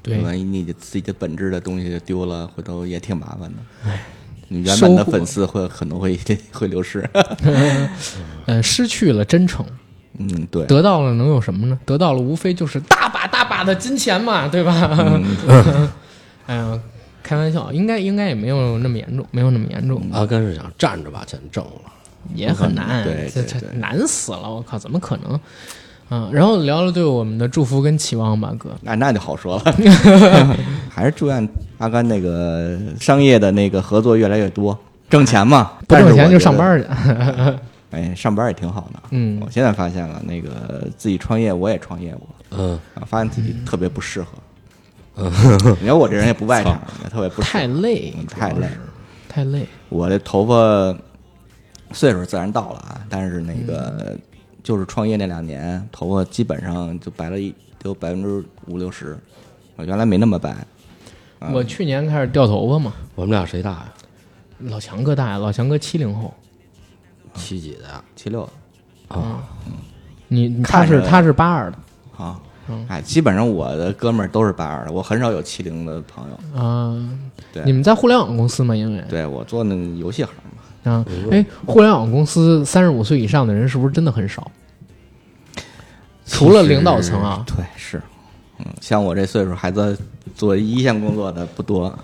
对，万一你的自己的本质的东西丢了，回头也挺麻烦的。你原本的粉丝会可能会 会流失。呃，失去了真诚，嗯，对，得到了能有什么呢？得到了无非就是大把大把的金钱嘛，对吧？哎呀，开玩笑，应该应该也没有那么严重，没有那么严重。阿甘是想站着把钱挣了。也很难，这这对对对难死了，我靠，怎么可能？嗯，然后聊聊对我们的祝福跟期望吧，哥。那那就好说了，还是祝愿阿甘那个商业的那个合作越来越多，挣钱嘛。不挣钱就上。班去。哎，上班也挺好的。嗯我现在发现了，那个自己创业，我也创业过，嗯啊，发现自己特别不适合。嗯你看我这人也不外向，也特别不适合太累嗯，太累。太累。我这头发岁数自然到了啊，但是那个就是创业那两年，头发基本上就白了一得有百分之五六十，我原来没那么白。我去年开始掉头发嘛，我们俩谁大呀？老强哥大呀，老强哥七零后，七几的呀？七六的啊，你你他是他是八二的啊，哎，基本上我的哥们儿都是八二的，我很少有七零的朋友。啊。对你们在互联网公司吗？因为对我做那游戏行嘛，啊，哎，互联网公司三十五岁以上的人是不是真的很少？除了领导层啊，对是，嗯，像我这岁数还在做一线工作的不多，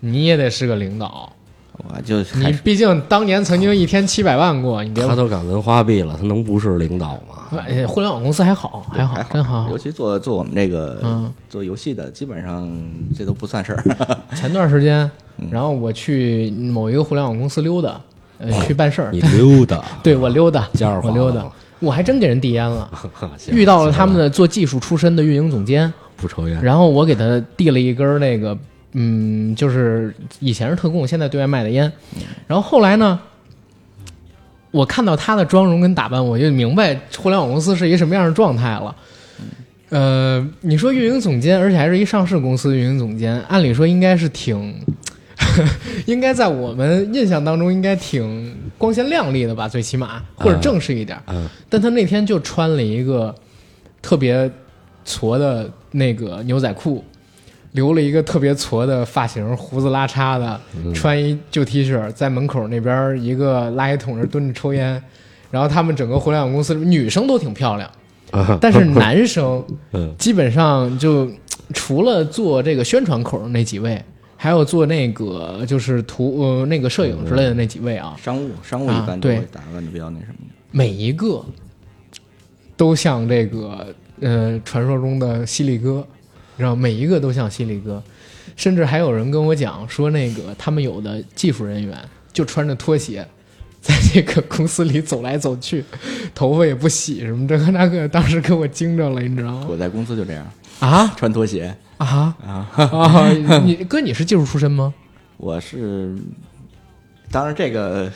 你也得是个领导。我就你毕竟当年曾经一天七百万过，你别他都敢纹花臂了，他能不是领导吗？哎，互联网公司还好，还好，还真好尤。其做做我们这个、嗯做游戏的，基本上这都不算事儿。前段时间，嗯然后我去某一个互联网公司溜达，呃，去办事儿你。溜达，对我溜达，加我溜达，我还真给人递烟了。遇到了他们的做技术出身的运营总监，不抽烟，然后我给他递了一根儿那个，嗯，就是以前是特供，现在对外卖的烟。然后后来呢，我看到他的妆容跟打扮，我就明白互联网公司是一个什么样的状态了。呃，你说运营总监，而且还是一上市公司的运营总监，按理说应该是挺，应该在我们印象当中应该挺光鲜亮丽的吧，最起码或者正式一点。嗯但他那天就穿了一个特别矬的那个牛仔裤，留了一个特别矬的发型，胡子拉碴的，穿一旧 T 恤，在门口那边一个垃圾桶那蹲着抽烟。然后他们整个互联网公司女生都挺漂亮，啊但是 男生嗯基本上就除了做这个宣传口的那几位，还有做那个就是图呃那个摄影之类的那几位啊，商务商务啊一般都对会打扮的比较那什么的。每一个都像这个呃传说中的犀利哥，你知道每一个都像犀利哥，甚至还有人跟我讲说，那个他们有的技术人员就穿着拖鞋。在这个公司里走来走去，头发也不洗，什么这个那个，当时给我惊着了，你知道吗？我在公司就这样，啊穿拖鞋。啊啊！你 哥，你是技术出身吗？我是，当然这个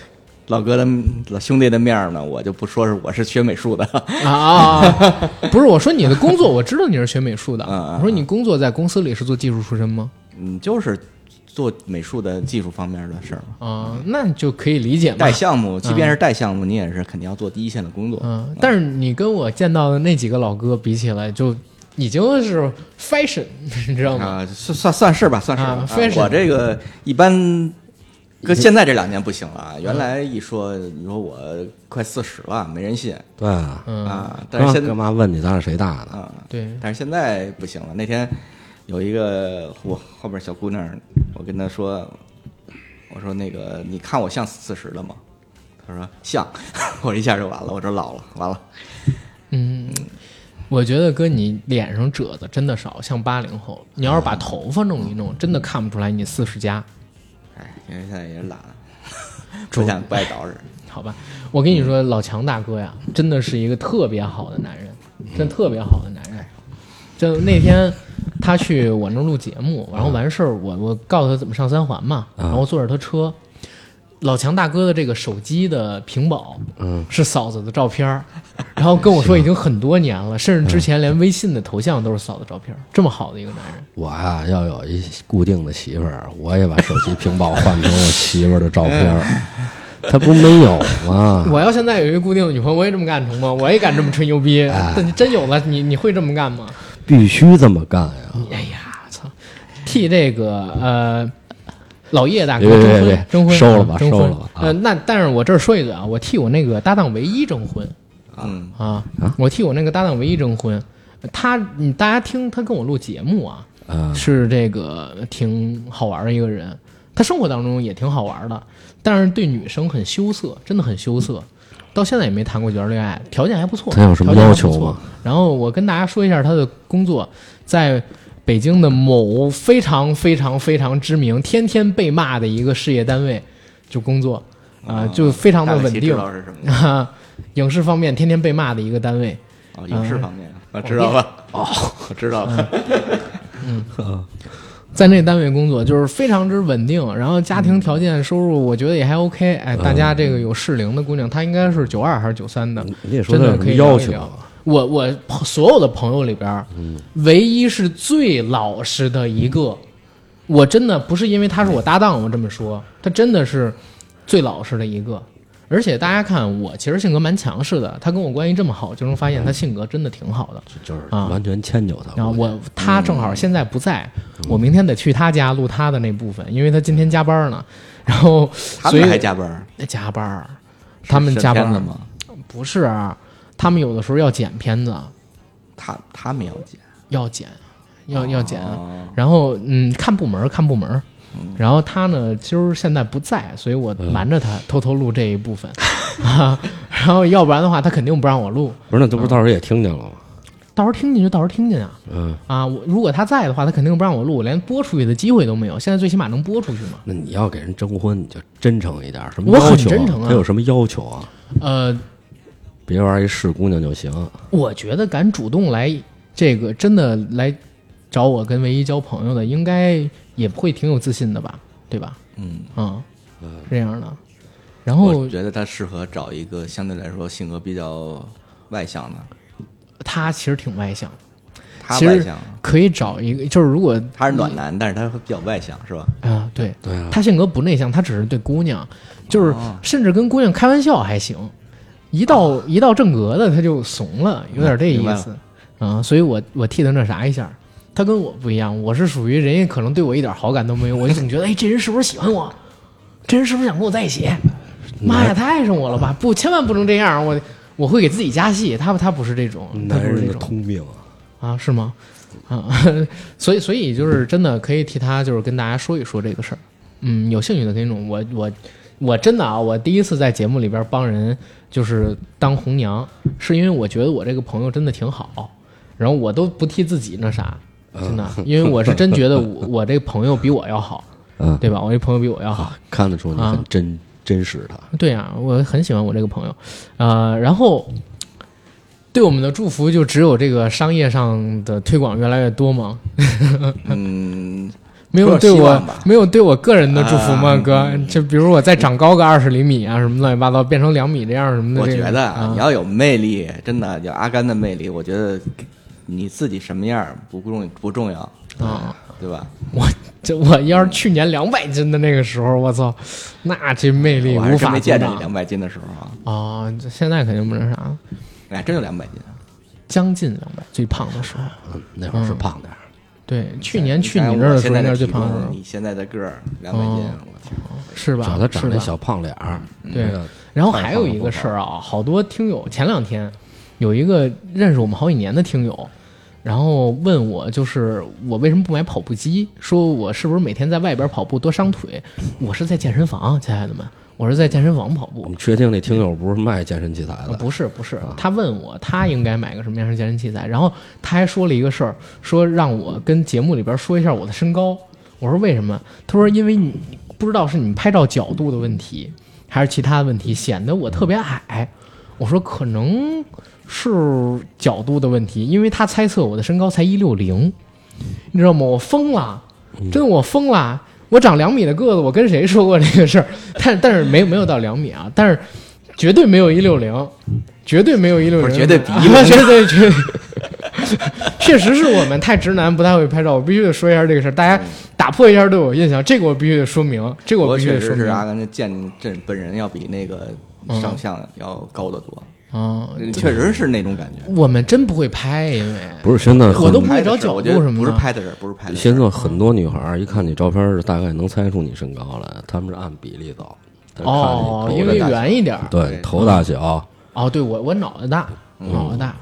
老哥的老兄弟的面儿呢，我就不说是我是学美术的。啊，不是，我说你的工作，我知道你是学美术的。我说你工作在公司里是做技术出身吗？嗯，就是做美术的技术方面的事儿嘛。啊、那就可以理解嘛。带项目，即便是带项目，你也是肯定要做第一线的工作。嗯，但是你跟我见到的那几个老哥比起来，就已经是 fashion，你知道吗？啊，算算算是吧，算是吧。啊啊 fashion 我这个一般，搁现在这两年不行了啊。原来一说，你说我快四十了，没人信对啊，嗯，啊。但是现在干嘛问你咱俩谁大呢？啊，对，但是现在不行了。那天有一个我后边小姑娘，我跟她说，我说那个你看我像四十了吗？她说像，我一下就完了，我这老了，完了。嗯，我觉得哥你脸上褶子真的少，像八零后。你要是把头发弄一弄，真的看不出来你四十加。哎，因为现在也懒，不想不爱捯饬。好吧，我跟你说，老强大哥呀，真的是一个特别好的男人，真特别好的男人。就那天他去我那儿录节目，然后完事儿，我我告诉他怎么上三环嘛，然后坐着他车。老强大哥的这个手机的屏保，嗯，是嫂子的照片儿，然后跟我说已经很多年了，甚至之前连微信的头像都是嫂子照片儿，这么好的一个男人。我呀、要有一固定的媳妇儿，我也把手机屏保换成我媳妇儿的照片儿。他不没有吗？我要现在有一个固定的女朋友，我也这么干成吗？我也敢这么吹牛逼？但你真有了，你你会这么干吗？必须这么干呀！哎呀，操！替这个呃老叶大哥征婚，征婚，收了吧啊征婚收了吧啊呃，那但是我这儿说一嘴啊，我替我那个搭档唯一征婚嗯，啊，我替我那个搭档唯一征婚。他，你大家听他跟我录节目啊，啊，是这个挺好玩的一个人，他生活当中也挺好玩的，但是对女生很羞涩，真的很羞涩。到现在也没谈过一段恋爱，条件还不错。他有什么条件还不错要求吗？然后我跟大家说一下他的工作，在北京的某非常非常非常知名、天天被骂的一个事业单位就工作，啊、就非常的稳定啊，影视方面天天被骂的一个单位。哦，影视方面，我知道了。哦，我知道了。嗯 在那单位工作就是非常之稳定，然后家庭条件、收入我觉得也还 OK。哎，大家这个有适龄的姑娘，她应该是九二还是九三的，真的可以要求啊聊一聊。我我所有的朋友里边，唯一是最老实的一个，我真的不是因为他是我搭档，我这么说，他真的是最老实的一个。而且大家看，我其实性格蛮强势的，他跟我关系这么好，就能发现他性格真的挺好的。就是啊完全迁就他。然后我他正好现在不在，嗯我明天得去他家录他的那部分，因为他今天加班呢。然后所以他们还加班儿？加班，他们加班儿是片子吗？不是啊，他们有的时候要剪片子，他他们要剪，要剪，要要剪。哦然后嗯，看部门看部门。然后他呢，今儿现在不在，所以我瞒着他偷偷录这一部分啊。然后要不然的话，他肯定不让我录。不是，那这不是到时候也听见了吗？到时候听进就到时候听见啊。嗯，啊，我如果他在的话，他肯定不让我录，连播出去的机会都没有。现在最起码能播出去嘛。那你要给人征婚，你就真诚一点。什么我很要求？真诚啊他有什么要求啊？呃，别玩一是姑娘就行。我觉得敢主动来这个真的来找我跟唯一交朋友的，应该也不会挺有自信的吧，对吧？嗯，嗯，是这样的。然后我觉得他适合找一个相对来说性格比较外向的。他其实挺外向，其实他外向，可以找一个，就是如果他是暖男，但是他会比较外向，是吧？啊，对，对啊，他性格不内向，他只是对姑娘，就是哦甚至跟姑娘开玩笑还行，一到一到正格的他就怂了，有点这意思啊。所以我我替他那啥一下，他跟我不一样，我是属于人家可能对我一点好感都没有，我就总觉得哎，这人是不是喜欢我？这人是不是想跟我在一起？妈呀，他爱上我了吧？不，千万不能这样，我我会给自己加戏。他他不是这种，他男人的不是这种。通病啊。啊，是吗？啊，所以所以就是真的可以替他就是跟大家说一说这个事儿。嗯，有兴趣的听众，我我我真的啊，我第一次在节目里边帮人就是当红娘，是因为我觉得我这个朋友真的挺好，然后我都不替自己那啥，真的，因为我是真觉得我 我这个朋友比我要好，嗯，对吧？我这朋友比我要好。看得出你啊很真真实他。对啊，我很喜欢我这个朋友，呃，然后对我们的祝福就只有这个商业上的推广越来越多吗？嗯，没有对我没有对我个人的祝福吗，啊哥？嗯就比如我再长高个二十厘米啊，什么乱七八糟，变成两米这样什么的我这个。觉得啊你要有魅力，真的有阿甘的魅力，我觉得你自己什么样不重不重要，啊，对吧？我这我要是去年两百斤的那个时候，我操，那这魅力我还真无法没见着你两百斤的时候啊，啊！这现在肯定不那啥，哎，真有两百斤啊。将近两百，最胖的时候。嗯那会儿是胖点儿，对，去年去你那儿的时候，应该我现在的是最胖的时候，你现在的个儿两百斤，哦我天，是吧？找他长那小胖脸儿，对那个然后还有一个事儿啊，好多听友前两天有一个认识我们好几年的听友，然后问我，就是我为什么不买跑步机？说我是不是每天在外边跑步多伤腿？我是在健身房，亲爱的们，我是在健身房跑步你。确定那听友不是卖健身器材呃的？不是不是，他问我他应该买个什么样的健身器材，然后他还说了一个事儿，说让我跟节目里边说一下我的身高。我说为什么？他说因为你不知道是你们拍照角度的问题，还是其他的问题，显得我特别矮。我说可能是角度的问题，因为他猜测我的身高才一六零，你知道吗？我疯了，真的我疯了。我长两米的个子，我跟谁说过这个事儿？但但是没没有到两米啊，但是绝对没有一六零，绝对没有一六零，绝对比啊160绝对绝对，确实是我们太直男，不太会拍照。我必须得说一下这个事儿，大家打破一下对我印象，这个我必须得说明，这个我必须得说明确实是阿甘见这本人要比那个上相要高得多，啊。确实是那种感觉。我们真不会拍，因为不是现在我都不会找角度什么的不是拍的事，不是拍的事儿。现在很多女孩一看你照片儿，大概能猜出你身高来，她们是按比例走，哦，因为圆一点。对头大小，哦，对我我脑袋大，脑袋大，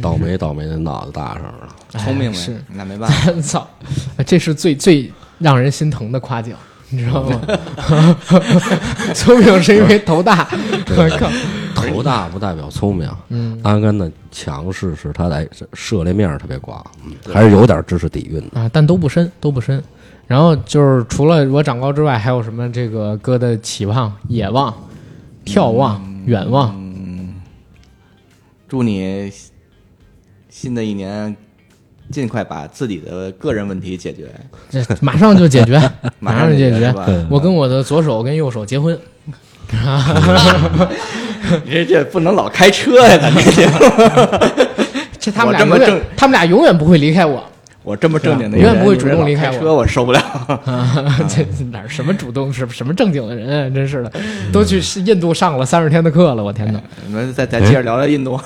倒霉倒霉的脑子大上了。聪明是，那没办法。操，这是最最让人心疼的夸奖，你知道吗？聪明是因为头大，我靠，头大不代表聪明，嗯阿甘的强势是他在涉猎面儿特别广，嗯还是有点知识底蕴的。啊，但都不深，都不深。然后就是除了我长高之外，还有什么这个哥的期望、野望、眺望、远望，祝你新的一年尽快把自己的个人问题解决，这马上就解决，马上就解决？我跟我的左手跟右手结婚，你这这不能老开车呀，咱这节目。这他们俩永远正，他们俩永远不会离开我。我这么正经的人，永远不会主动离开我车，我受不了。啊，这哪什么主动是什么正经的人啊？真是的，都去印度上了三十天的课了，我天哪！你们再再接着聊聊印度。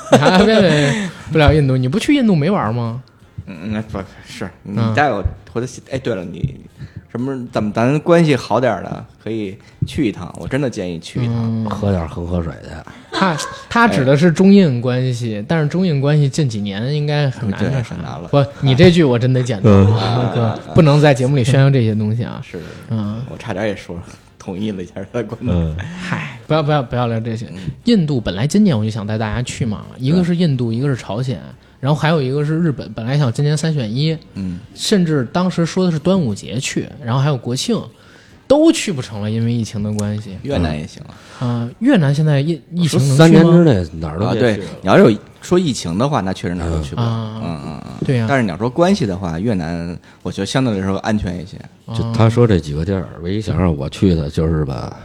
不聊印度，你不去印度没玩吗？嗯，那不是你嗯带我回头。哎，对了，你什么怎么咱关系好点儿的，可以去一趟。我真的建议去一趟。嗯，喝点恒河水去，他他指的是中印关系，但是中印关系近几年应该很难很难了不，你这句我真得剪掉，啊哥，不能在节目里宣扬这些东西啊。是，嗯，我差点也说同意了一下他的观点。嗯，嗨，不要不要不要聊这些。印度本来今年我就想带大家去嘛，一个是印度，一个是朝鲜，然后还有一个是日本。本来想今年三选一，嗯，甚至当时说的是端午节去，然后还有国庆，都去不成了，因为疫情的关系。越南也行啊。啊、越南现在疫疫情能去吗三年之内哪儿都啊，对别去了，你要是有说疫情的话，那确实哪儿都去不了。啊嗯嗯嗯。对呀、但是你要说关系的话，越南我觉得相对来说安全一些。就他说这几个地儿，唯一想让我去的就是吧。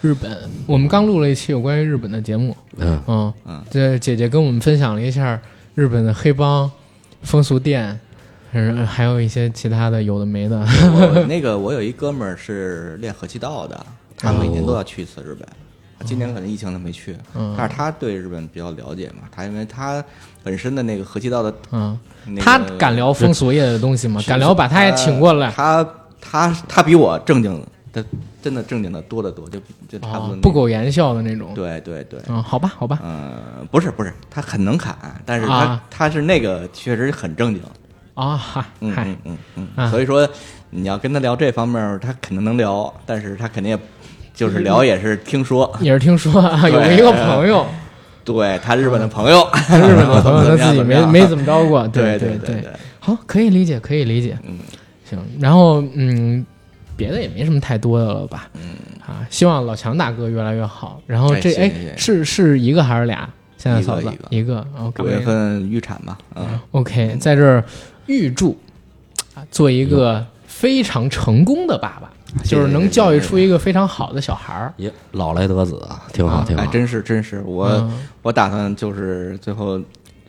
日本，我们刚录了一期有关于日本的节目，嗯，嗯嗯，这姐姐跟我们分享了一下日本的黑帮、风俗店，嗯，还有一些其他的有的没的。我那个我有一哥们儿是练合气道的，他每年都要去一次日本。今年可能疫情他没去，嗯但是他对日本比较了解嘛，他因为他本身的那个合气道的嗯，那个，他敢聊风俗业的东西吗？敢聊，把他也请过来。他他他比我正经的，真的正经的多得多，就就差不多那，啊不苟言笑的那种。对对对，嗯，好吧，好吧。嗯，不是不是，他很能侃，但是他、啊。他是那个确实很正经，啊，嗨嗨。嗯嗯，嗯。所以说你要跟他聊这方面，他肯定能聊，但是他肯定也就是聊也是听说，也是听说 啊，有一个朋友，对他日本的朋友，日本的朋友，他自己 没没怎么着过。对对。对对，好，可以理解，可以理解。嗯，行，然后嗯，别的也没什么太多的了吧？嗯啊，希望老强大哥越来越好。然后这哎是是一个还是俩？现在嫂子一个一个，OK 五月份预产吧，嗯，OK，在这儿预祝啊，做一个非常成功的爸爸，就是能教育出一个非常好的小孩儿。也老来得子啊，挺好，挺好哎，。真是真是，我、嗯我打算就是最后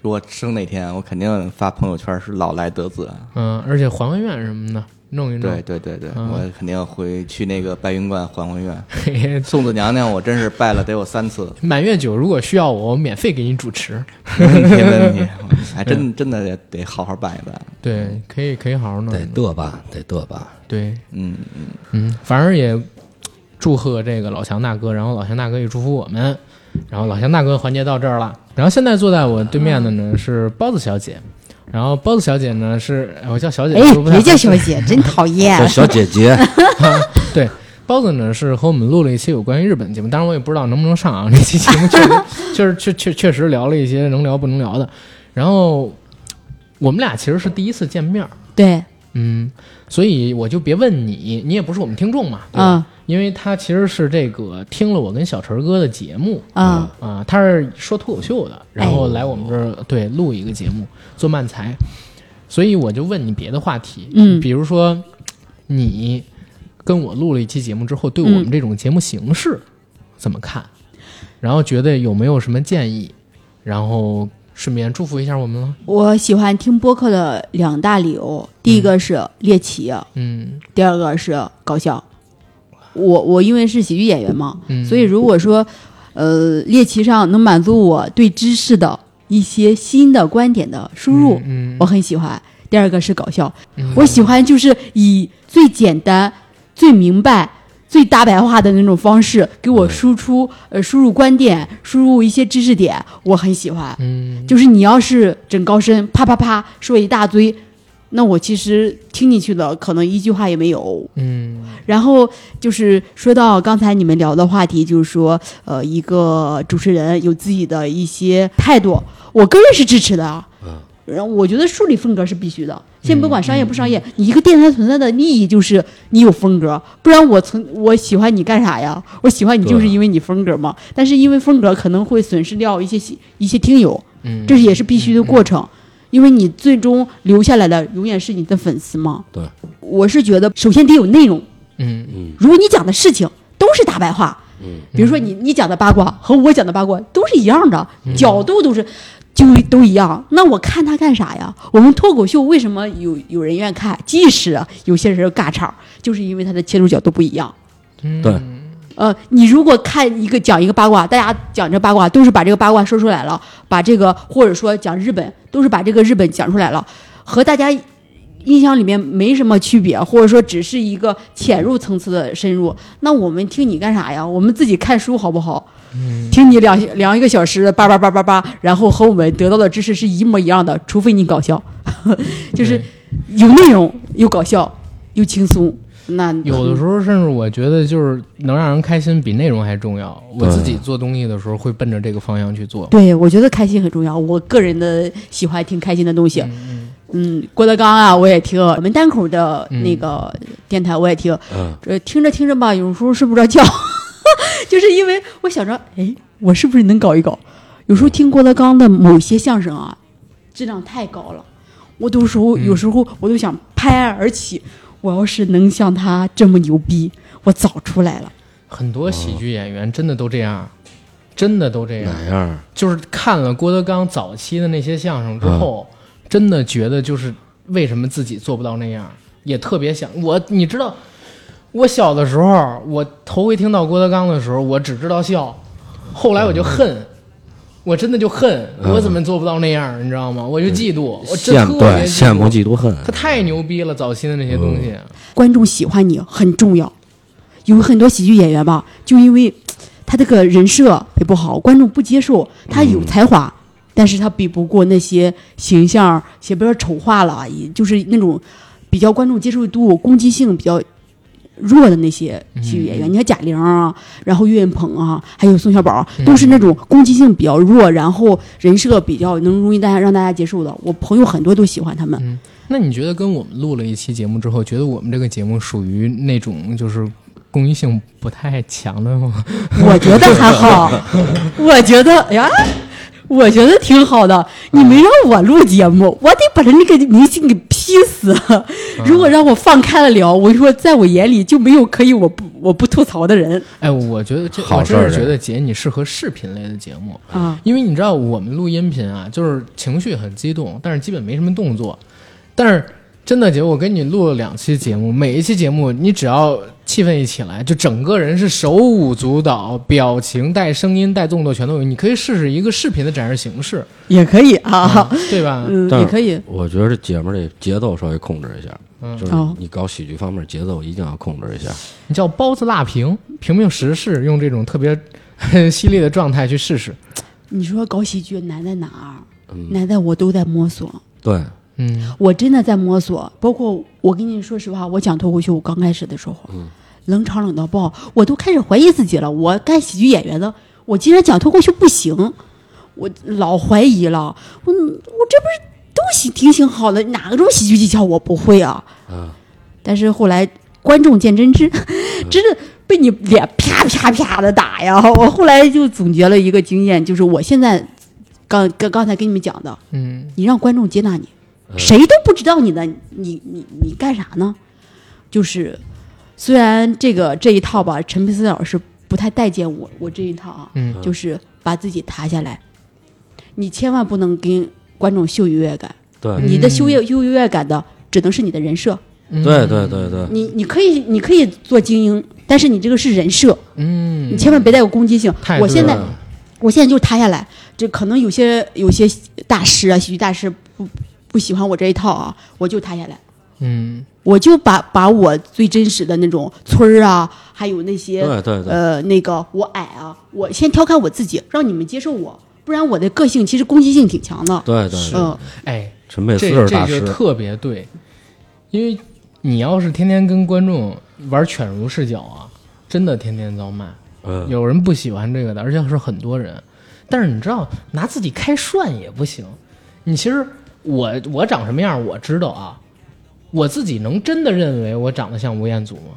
如果生那天，我肯定发朋友圈是老来得子。啊嗯，而且还还愿什么的，弄一弄。对对对对，嗯我肯定要回去那个白云观还还愿。嘿嘿，送子娘娘，我真是拜了得有三次，满月酒如果需要我，我免费给你主持。没问题没问题，还真 真的得得好好办一办。对，可以可以好好弄一得弄。嘚吧，得嘚吧。对，嗯嗯，嗯，反正也祝贺这个老强大哥，然后老强大哥也祝福我们，然后老强大哥环节到这儿了，然后现在坐在我对面的呢是包子小姐，然后包子小姐呢是哎我叫小姐，哎别叫小姐，真讨厌 叫。小姐姐，对。包子呢是和我们录了一期有关于日本的节目，当然我也不知道能不能上啊。这期节目确实 确实确确确实聊了一些能聊不能聊的。然后我们俩其实是第一次见面儿，对，嗯，所以我就别问你，你也不是我们听众嘛，对吧？嗯因为他其实是这个听了我跟小陈哥的节目啊，啊，他是说脱口秀的，然后来我们这儿对录一个节目做漫才，所以我就问你别的话题，嗯比如说你跟我录了一期节目之后，对我们这种节目形式怎么看？然后觉得有没有什么建议？然后顺便祝福一下我们了。我喜欢听播客的两大理由，第一个是猎奇，嗯第二个是搞笑。我我因为是喜剧演员嘛，嗯，所以如果说，呃，猎奇上能满足我对知识的一些新的观点的输入，嗯，我很喜欢。第二个是搞笑，嗯我喜欢就是以最简单、最明白、最大白话的那种方式给我输出，呃，输入观点，输入一些知识点，我很喜欢。嗯就是你要是整高深，啪啪啪说一大堆，那我其实听进去的可能一句话也没有。嗯然后就是说到刚才你们聊的话题，就是说，呃，一个主持人有自己的一些态度，我个人是支持的嗯。然后我觉得树立风格是必须的，先不管商业不商业，你一个电台存在的意义就是你有风格，不然我存我喜欢你干啥呀？我喜欢你就是因为你风格嘛。但是因为风格可能会损失掉一些一些听友，嗯，这也是必须的过程，因为你最终留下来的永远是你的粉丝嘛。对，我是觉得首先得有内容，嗯。如果你讲的事情都是大白话，嗯，比如说你你讲的八卦和我讲的八卦都是一样的，角度都是就都一样，那我看他干啥呀？我们脱口秀为什么有有人愿看？即使啊有些人尬场，就是因为他的切入角度不一样。嗯对呃，你如果看一个讲一个八卦，大家讲这八卦都是把这个八卦说出来了，把这个或者说讲日本都是把这个日本讲出来了，和大家印象里面没什么区别，或者说只是一个浅入层次的深入，那我们听你干啥呀？我们自己看书好不好？听你两两一个小时叭叭叭叭叭，然后和我们得到的知识是一模一样的，除非你搞笑，就是有内容又搞笑又轻松。那有的时候，甚至我觉得就是能让人开心比内容还重要。我自己做东西的时候会奔着这个方向去做。对，我觉得开心很重要。我个人的喜欢听开心的东西。嗯嗯，郭德纲啊，我也听；我们单口的那个电台我也听。嗯，这听着听着吧，有时候睡不着觉，就是因为我想着，哎，我是不是能搞一搞？有时候听郭德纲的某些相声啊，质量太高了，我有时候有时候我都想拍案而起。我要是能像他这么牛逼，我早出来了。很多喜剧演员真的都这样，真的都这样。哪样？就是看了郭德纲早期的那些相声之后，真的觉得就是为什么自己做不到那样，也特别想我。你知道，我小的时候，我头回听到郭德纲的时候，我只知道笑，后来我就恨。我真的就恨，嗯我怎么做不到那样，你知道吗？我就嫉妒，我真羡特别对羡慕嫉妒。恨。他太牛逼了，早期的那些东西。观众喜欢你很重要。有很多喜剧演员吧，就因为他这个人设也不好，观众不接受。他有才华，但是他比不过那些形象，也不要丑化了，也就是那种比较观众接受度、攻击性比较弱的那些喜剧演员。你看贾玲啊，然后岳云鹏啊，还有宋小宝，都是那种攻击性比较弱，然后人设比较能容易大家让大家接受的。我朋友很多都喜欢他们。嗯那你觉得跟我们录了一期节目之后，觉得我们这个节目属于那种就是公益性不太强的吗？我觉得还好，我觉得哎呀，我觉得挺好的。你没让我录节目，我得把人那个明星给劈死。如果让我放开了聊，我说在我眼里就没有可以我不我不吐槽的人哎，我觉得这好我真是事儿这觉得姐你适合视频类的节目，啊。因为你知道我们录音频啊，就是情绪很激动，但是基本没什么动作。但是真的姐，我跟你录了两期节目，每一期节目你只要气氛一起来，就整个人是手舞足蹈，表情带声音带动作全都有。你可以试试一个视频的展示形式，也可以啊，对吧？嗯，也可以。我觉得这节目这节奏稍微控制一下，嗯就是哦你搞喜剧方面节奏一定要控制一下。你叫包子辣评，评评时事，用这种特别 犀利的状态去试试。你说搞喜剧难在哪儿？嗯，难在我都在摸索，对，嗯我真的在摸索。包括我跟你说实话，我讲脱口秀，我刚开始的时候，嗯冷场冷到爆，我都开始怀疑自己了。我干喜剧演员的，我竟然讲脱口秀不行，我老怀疑了。我我这不是都行挺挺好的，哪个种喜剧技巧我不会啊？啊，但是后来观众见真知，真的被你脸啪啪啪的打呀！我后来就总结了一个经验，就是我现在刚刚刚才跟你们讲的，嗯你让观众接纳你，嗯谁都不知道你的，你你你干啥呢？就是虽然这个这一套吧，陈佩斯老师不太待见我我这一套啊，嗯。就是把自己塌下来，你千万不能跟观众秀优越感，对，你的秀越优越感的只能是你的人设。嗯。对对对对，你你可以你可以做精英，但是你这个是人设，嗯。你，千万别带有攻击性。我现在我现在就塌下来，这可能有些有些大师啊，喜剧大师不不喜欢我这一套啊，我就塌下来，嗯我就把把我最真实的那种村儿啊，还有那些对对对，呃那个我矮啊，我先调侃我自己，让你们接受我，不然我的个性其实攻击性挺强的。对对对，嗯，哎，陈佩斯这是大师，这就特别对，因为你要是天天跟观众玩犬儒视角啊，真的天天遭骂。嗯，有人不喜欢这个的，而且是很多人。但是你知道，拿自己开涮也不行。你其实我我长什么样我知道啊，我自己能真的认为我长得像吴彦祖吗？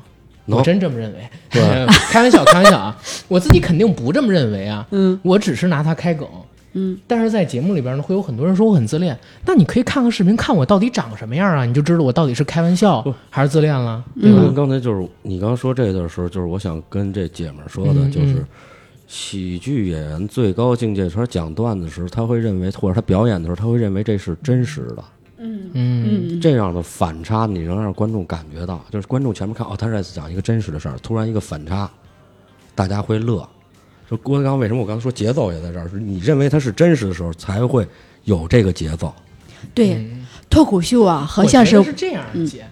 能我真这么认为。对 开玩笑，开玩笑啊！我自己肯定不这么认为啊。嗯，我只是拿他开梗。嗯，但是在节目里边呢，会有很多人说我很自恋。那你可以看看视频，看我到底长什么样啊，你就知道我到底是开玩笑还是自恋了，对吧？因为刚才就是你刚说这个的时候，就是我想跟这姐们儿说的，嗯就是嗯喜剧演员最高境界，他讲段子的时候，他会认为，或者他表演的时候，他会认为这是真实的。嗯嗯这样的反差，你能让观众感觉到，就是观众前面看哦，他是在讲一个真实的事儿，突然一个反差，大家会乐。说郭德纲为什么我刚才说节奏也在这儿？是你认为他是真实的时候，才会有这个节奏。对，脱口秀啊和我相声是这样的，姐。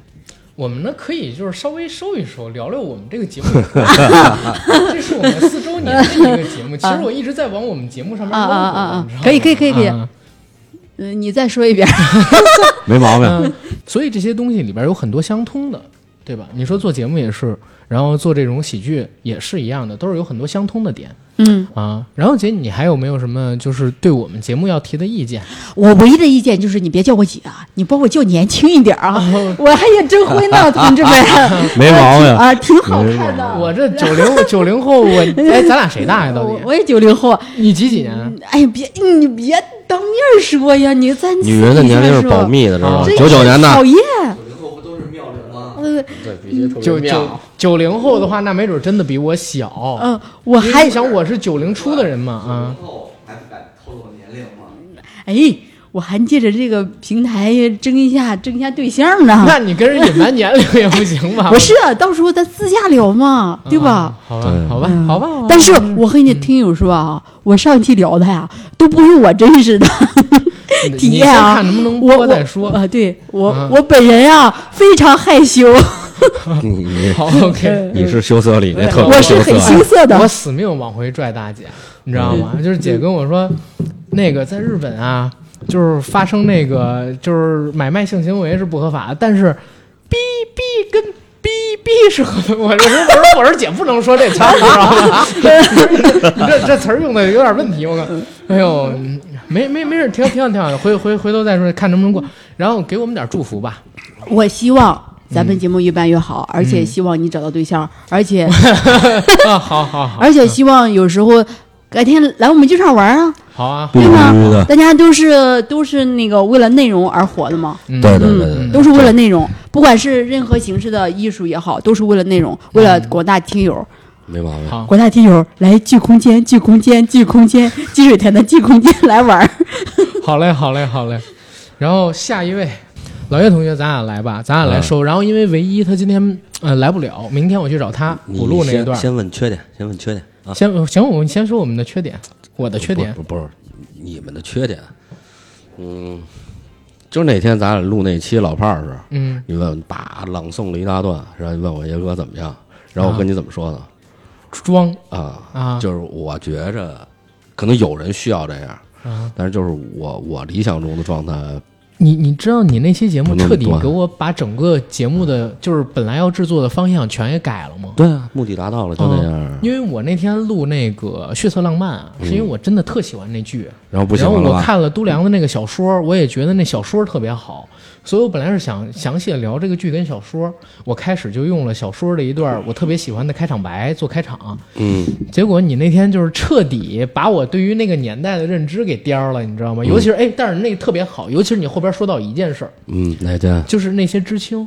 我们呢可以就是稍微收一收，聊聊我们这个节目。这是我们四周年的一个节目，其实我一直在往我们节目上面啊搂啊啊啊可以可以可以可以啊嗯，你再说一遍。没毛病。嗯，所以这些东西里边有很多相通的，对吧？你说做节目也是，然后做这种喜剧也是一样的，都是有很多相通的点嗯，啊。然后姐，你还有没有什么就是对我们节目要提的意见？我唯一的意见就是你别叫我姐啊，你帮我叫年轻一点啊，我还也征婚呢，同志们。没毛病啊，挺好看的。我这九零九零后，我哎，咱俩谁大呀？到底？我我也九零后，你几几年？哎呀，别你别当面说呀，你咱女人的年龄是保密的，知道吗？九九年的，讨厌。九九九零后的话，那没准真的比我小。嗯，我还想，我是九零初的人嘛，啊，还不敢透露年龄吗？哎，我还借着这个平台争一下争一下对象呢。那你跟人隐瞒年龄也不行吧？不是，到时候咱私下聊嘛，对吧？啊好吧，好吧，好吧。但是我和你听友说啊，我上一期聊的呀，都不是我真实的体验啊。看能不能我播再说。啊，对我、啊我本人啊非常害羞，你你好，OK。你是羞涩里那特我是很羞涩。的。我死命往回拽大姐，你知道吗？就是姐跟我说，那个在日本啊，就是发生那个就是买卖性行为是不合法的，但是哔哔跟哔哔是合法。我我说我说我说姐不能说这词儿，你知道吗？你 这这词儿用的有点问题，我靠！哎呦，没没没事，挺好挺好挺好，回回回头再说，看能不能过。然后给我们点祝福吧。我希望咱们节目越办越好，而且希望你找到对象，而且 啊，好好好，而且希望有时候改天来我们剧场玩啊，好啊，对吗。大家都是都是那个为了内容而活的嘛，嗯对对对，都是为了内容，不管是任何形式的艺术也好，都是为了内容，为了广大听友，没毛病。好，广大听友来聚空间，聚空间，聚空间，积水潭的聚空间来玩儿。好嘞，好嘞，好嘞。然后下一位，老岳同学，咱俩来吧，咱俩来收。然后因为唯一他今天呃来不了，明天我去找他你补录那一段。先问缺点，先问缺点啊。先行，我们先说我们的缺点，我的缺点不不不是你们的缺点，嗯，就那天咱俩录那期老炮儿时候，嗯，你问叭朗诵了一大段，然后你问我叶哥怎么样，然后我跟你怎么说的装啊？啊就是我觉着可能有人需要这样，啊。但是就是我我理想中的状态，你你知道你那期节目彻底给我把整个节目的就是本来要制作的方向全给改了吗？对啊，目的达到了就那样，因为我那天录那个《血色浪漫》啊，是因为我真的特喜欢那剧，然后不行然后我？看了都良的那个小说，我也觉得那小说特别好，所以我本来是想详细的聊这个剧跟小说。我开始就用了小说的一段我特别喜欢的开场白做开场，嗯，结果你那天就是彻底把我对于那个年代的认知给颠儿了，你知道吗？尤其是哎，但是那个特别好，尤其是你后边说到一件事儿，嗯，哪件？就是那些知青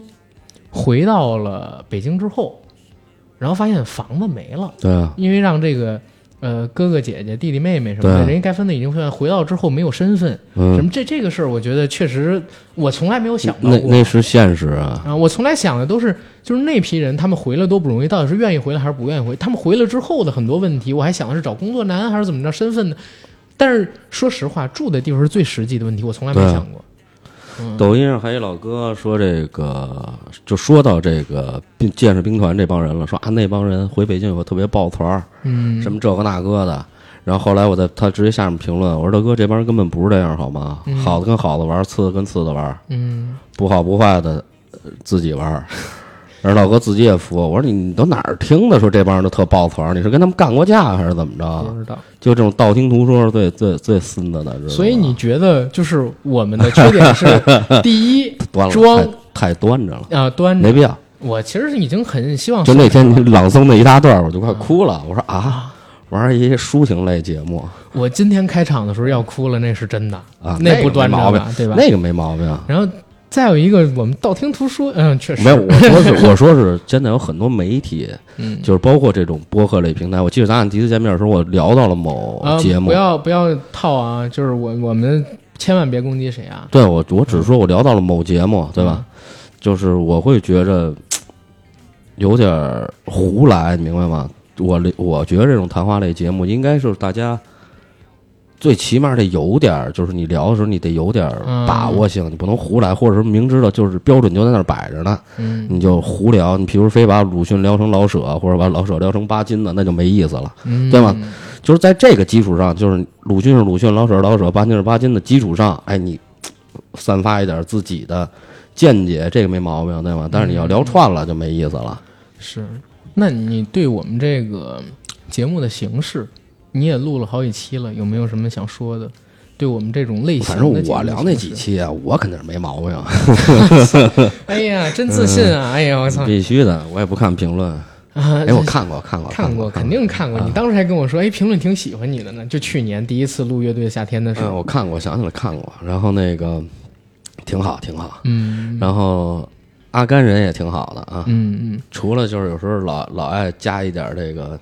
回到了北京之后，然后发现房子没了。对啊，因为让这个呃哥哥姐姐、弟弟妹妹什么的，人家该分的已经分，回到之后没有身份，嗯什么这这个事儿，我觉得确实我从来没有想到那过。那是现实啊，啊，我从来想的都是，就是那批人，他们回来多不容易，到底是愿意回来还是不愿意回？他们回来之后的很多问题，我还想的是找工作难还是怎么着身份呢？但是说实话，住的地方是最实际的问题，我从来没想过。抖音上还有老哥说这个，就说到这个兵建设兵团这帮人了，说啊那帮人回北京以后特别抱团儿，嗯，什么这个那个的。然后后来我在他直接下面评论，我说大哥这帮人根本不是这样好吗？好的跟好的玩，次的跟次的玩，嗯，不好不坏的呃自己玩。然后老哥自己也服，我说你你都哪儿听的说这帮人都特抱团儿？你是跟他们干过架还是怎么着？不知道。就这种道听途说是最最最孙子的，所以你觉得就是我们的缺点是 第一端了装太太端着了，啊端着没必要。我其实是已经很希望就那天你朗诵那一大段儿，我就快哭了。我说啊，玩一些抒情类节目我今天开场的时候要哭了，那是真的啊，那不个端着没毛病吧，对吧？那个没毛病。然后再有一个，我们道听途说，嗯，确实没有，我说是 我说是现在有很多媒体，嗯就是包括这种播客类平台。我记得咱俩第一次见面的时候，我聊到了某啊，节目不，要不要套啊，就是我我们千万别攻击谁啊，对我我只是说我聊到了某节目，对吧？就是我会觉着有点儿胡来，你明白吗？我我觉得这种谈话类节目应该是大家最起码得有点儿，就是你聊的时候你得有点儿嗯把握性，你不能胡来，或者说明知道就是标准就在那儿摆着呢，嗯你就胡聊。你比如非把鲁迅聊成老舍，或者把老舍聊成巴金的，那就没意思了。嗯，对吗？就是在这个基础上，就是鲁迅是鲁迅，老舍是老舍，巴金是巴金的基础上，哎，你散发一点自己的见解，这个没毛病，对吗？但是你要聊串了就没意思了。是。那你对我们这个节目的形式，你也录了好几期了，有没有什么想说的？对我们这种类型反正我聊那，几期啊，我肯定是没毛病，哎呀，真自信啊！哎呀，我操！必须的，我也不看评论。啊，哎，我看过，看过，看过，肯定看过。啊你当时还跟我说，哎，评论挺喜欢你的呢。就去年第一次录乐队夏天的时嗯，候，我看过，想起来看过。然后那个挺好，挺好。嗯然后阿甘人也挺好的啊，嗯嗯，除了就是有时候老老爱加一点这个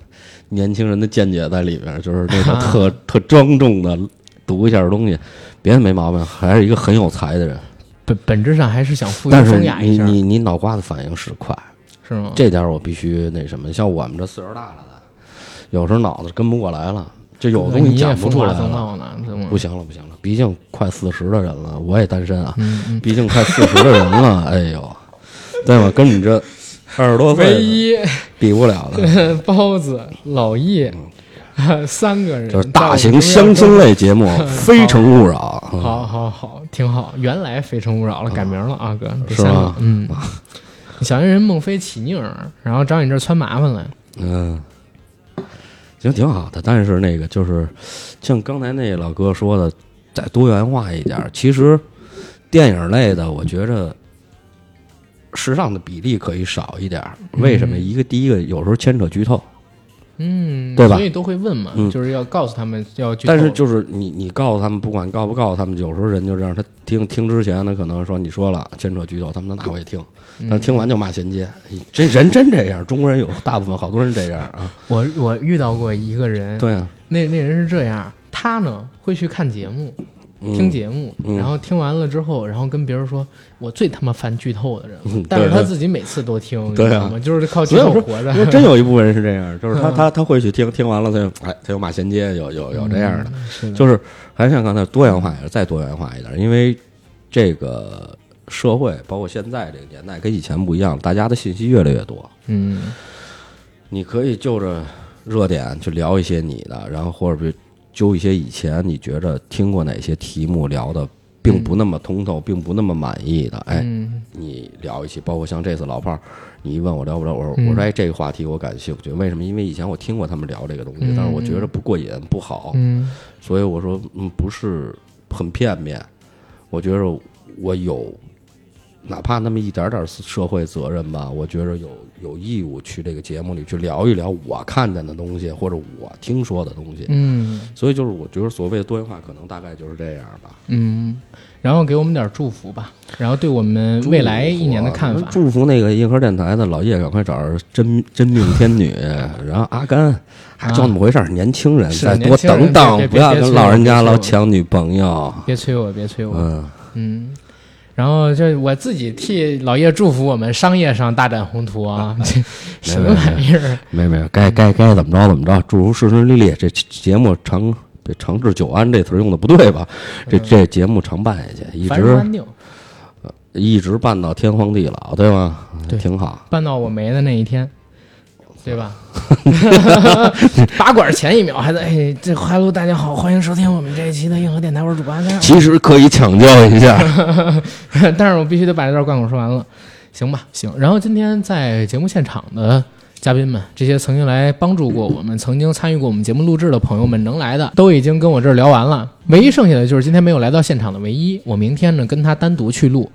年轻人的见解在里边，就是那种 特特庄重的读一下东西，别的没毛病，还是一个很有才的人。本本质上还是想附庸但是风雅一下，你你你脑瓜子反应是快，是吗？这点我必须那什么。像我们这岁数大了的，有时候脑子跟不过来了，就有东西你讲不出来不行了，不行了，毕竟快四十的人了，我也单身啊。嗯嗯，毕竟快四十的人了，哎呦，对吧？跟你这二十多岁唯一比不了的。包子、老叶三个人，就是大型相亲类节目 《非诚勿扰》。嗯好好好，挺好。原来《非诚勿扰》了，改名了啊，哥，第是三个吗，嗯，小人人孟非起宁儿，然后找你这儿窜麻烦来，嗯，行，挺好的。但是那个就是像刚才那老哥说的，再多元化一点儿。其实电影类的，我觉着适当的比例可以少一点儿。为什么？一个第一个有时候牵扯剧透，嗯，对吧？所以都会问嘛，嗯。就是要告诉他们要。但是就是你你告诉他们，不管告不告诉他们，有时候人就这样，他听听之前呢，可能说你说了牵扯剧透，他们说那我也听，嗯。但听完就骂衔接，这人真这样，中国人有大部分好多人这样啊，我我遇到过一个人，对啊，那那人是这样，他呢会去看节目，听节目，嗯然后听完了之后，然后跟别人说，我最他妈烦剧透的人了，嗯但是他自己每次都听，你对啊。知道吗？就是靠剧透活着。因。为真有一部分人是这样，就是他嗯。他他会去听，听完了他就哎，他有马衔接，有有有这样的，嗯是的。就是还像刚才多元化一点，再多元化一点，因为这个社会包括现在这个年代跟以前不一样，大家的信息越来越多，嗯。你可以就着热点去聊一些你的，然后或者是揪一些以前你觉着听过哪些题目聊的并不那么通透，并不那么满意的，哎，嗯你聊一些，包括像这次老炮儿，你一问我聊不聊，我说嗯我说哎，这个话题我感兴趣，为什么？因为以前我听过他们聊这个东西，嗯但是我觉着不过瘾，不好，嗯所以我说嗯，不是很片面，我觉着我有。哪怕那么一点点社会责任吧，我觉着有有义务去这个节目里去聊一聊我看见的东西，或者我听说的东西。嗯所以就是我觉得所谓的多元化，可能大概就是这样吧。嗯，然后给我们点祝福吧，然后对我们未来一年的看法。祝福那个硬核电台的老叶赶快找着真真命天女，然后阿甘还就那么回事儿，年轻人再多等等不要跟老人家老抢女朋友。别催我，别催我。嗯，嗯，然后就我自己替老叶祝福我们商业上大展宏图啊！这什么玩意儿？没没，该该该怎么着怎么着，祝福顺顺利利。这节目长这长治久安这词儿用的不对吧？这这节目常办下去，一直一直办到天荒地老，对吧？对挺好。办到我没的那一天，对吧？拔管前一秒还在哎，这 Hello，大家好，欢迎收听我们这一期的硬核电台，我是主播阿甘。其实可以抢救一下，但是我必须得把这段贯口说完了，行吧？行。然后今天在节目现场的嘉宾们，这些曾经来帮助过我们、曾经参与过我们节目录制的朋友们，能来的都已经跟我这儿聊完了。唯一剩下的就是今天没有来到现场的唯一，我明天呢跟他单独去录。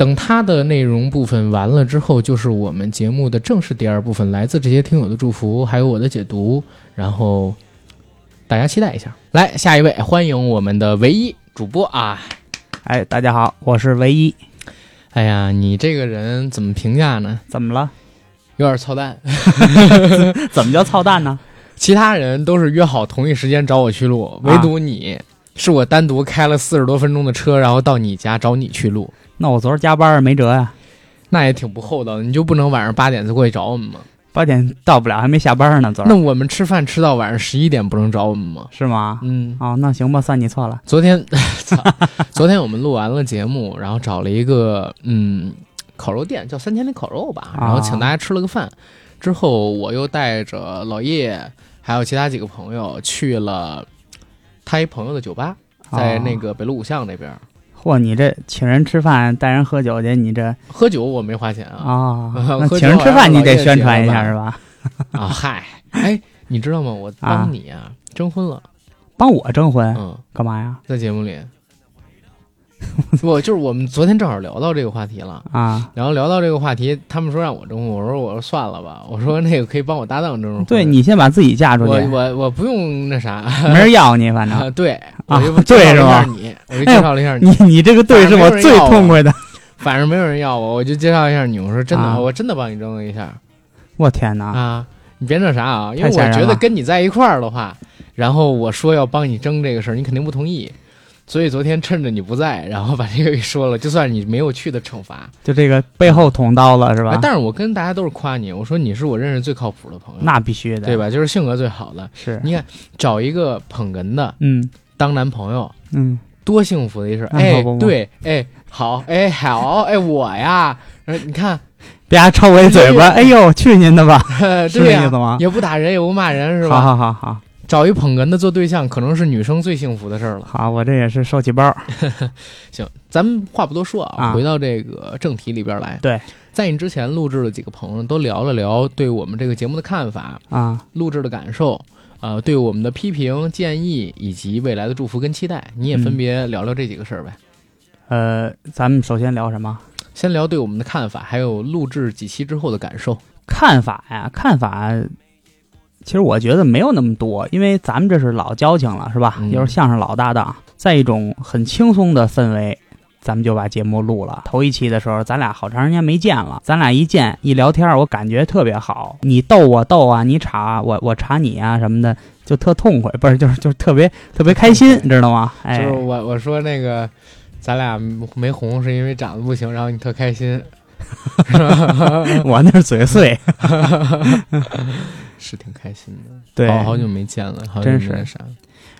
等他的内容部分完了之后，就是我们节目的正式第二部分，来自这些听友的祝福，还有我的解读，然后大家期待一下。来，下一位，欢迎我们的唯一主播啊！哎，大家好，我是唯一。哎呀，你这个人怎么评价呢？怎么了？有点操蛋。怎么叫操蛋呢？其他人都是约好同一时间找我去录，唯独你、是我单独开了四十多分钟的车，然后到你家找你去录，那我昨儿加班儿没辙呀，那也挺不厚道的。你就不能晚上八点再过去找我们吗？八点到不了，还没下班呢。昨那我们吃饭吃到晚上十一点，不能找我们吗？是吗？嗯，哦，那行吧，算你错了。昨天，操，昨天我们录完了节目，然后找了一个嗯烤肉店，叫三千里烤肉吧，然后请大家吃了个饭。之后我又带着老叶还有其他几个朋友去了他一朋友的酒吧，在那个北路五巷那边。嚯，你这请人吃饭带人喝酒去，你这喝酒我没花钱啊啊，那请人吃饭你得宣传一下是吧？啊嗨，哎，你知道吗？我帮你啊征婚了，帮我征婚嗯，干嘛呀？在节目里。我就是我们昨天正好聊到这个话题了，啊，然后聊到这个话题，他们说让我征婚，我说我说算了吧，我说那个可以帮我搭档征婚。对你先把自己嫁出去，我我我不用那啥，没人要你，反正 啊，对，啊我就对是吧你，我就介绍了一下你，你你这个对是我最痛快的。反正没有人要我，我就介绍一下你，我说真的，啊我真的帮你征了一下我天哪！啊，你别那啥啊，因为我觉得跟你在一块儿的话，然后我说要帮你争这个事儿，你肯定不同意。所以昨天趁着你不在，然后把这个给说了，就算你没有去的惩罚。就这个背后捅刀了是吧？哎但是我跟大家都是夸你，我说你是我认识最靠谱的朋友，那必须的，对？吧？就是性格最好的。是，你看，找一个捧哏的嗯当男朋友，嗯，多幸福的一事儿！啊哎对，哎，好，哎，好，哎，我呀，呃你看，别抽我一嘴巴，哎呦，去您的吧！是对呀这意思吗，也不打人，也不骂人，是好吧？好好好找一捧哏的做对象，可能是女生最幸福的事儿了。好，我这也是受气包。行，咱们话不多说啊，啊回到这个正题里边来。对，在你之前录制的几个朋友都聊了聊对我们这个节目的看法、啊，录制的感受，呃，对我们的批评、建议以及未来的祝福跟期待，你也分别聊聊这几个事儿呗。呃，咱们首先聊什么？先聊对我们的看法，还有录制几期之后的感受。看法呀，看法，其实我觉得没有那么多，因为咱们这是老交情了，是吧？嗯又是相声老搭档，在一种很轻松的氛围，咱们就把节目录了。头一期的时候，咱俩好长时间没见了，咱俩一见一聊天，我感觉特别好，你逗我逗啊，你查我我查你啊什么的，就特痛快，不是就是就是特别特别开心，你知道吗？哎就是，我我说那个咱俩没红是因为长得不行，然后你特开心，我那是嘴碎，是挺开心的。对，好好久没见了，好久真是没那啥。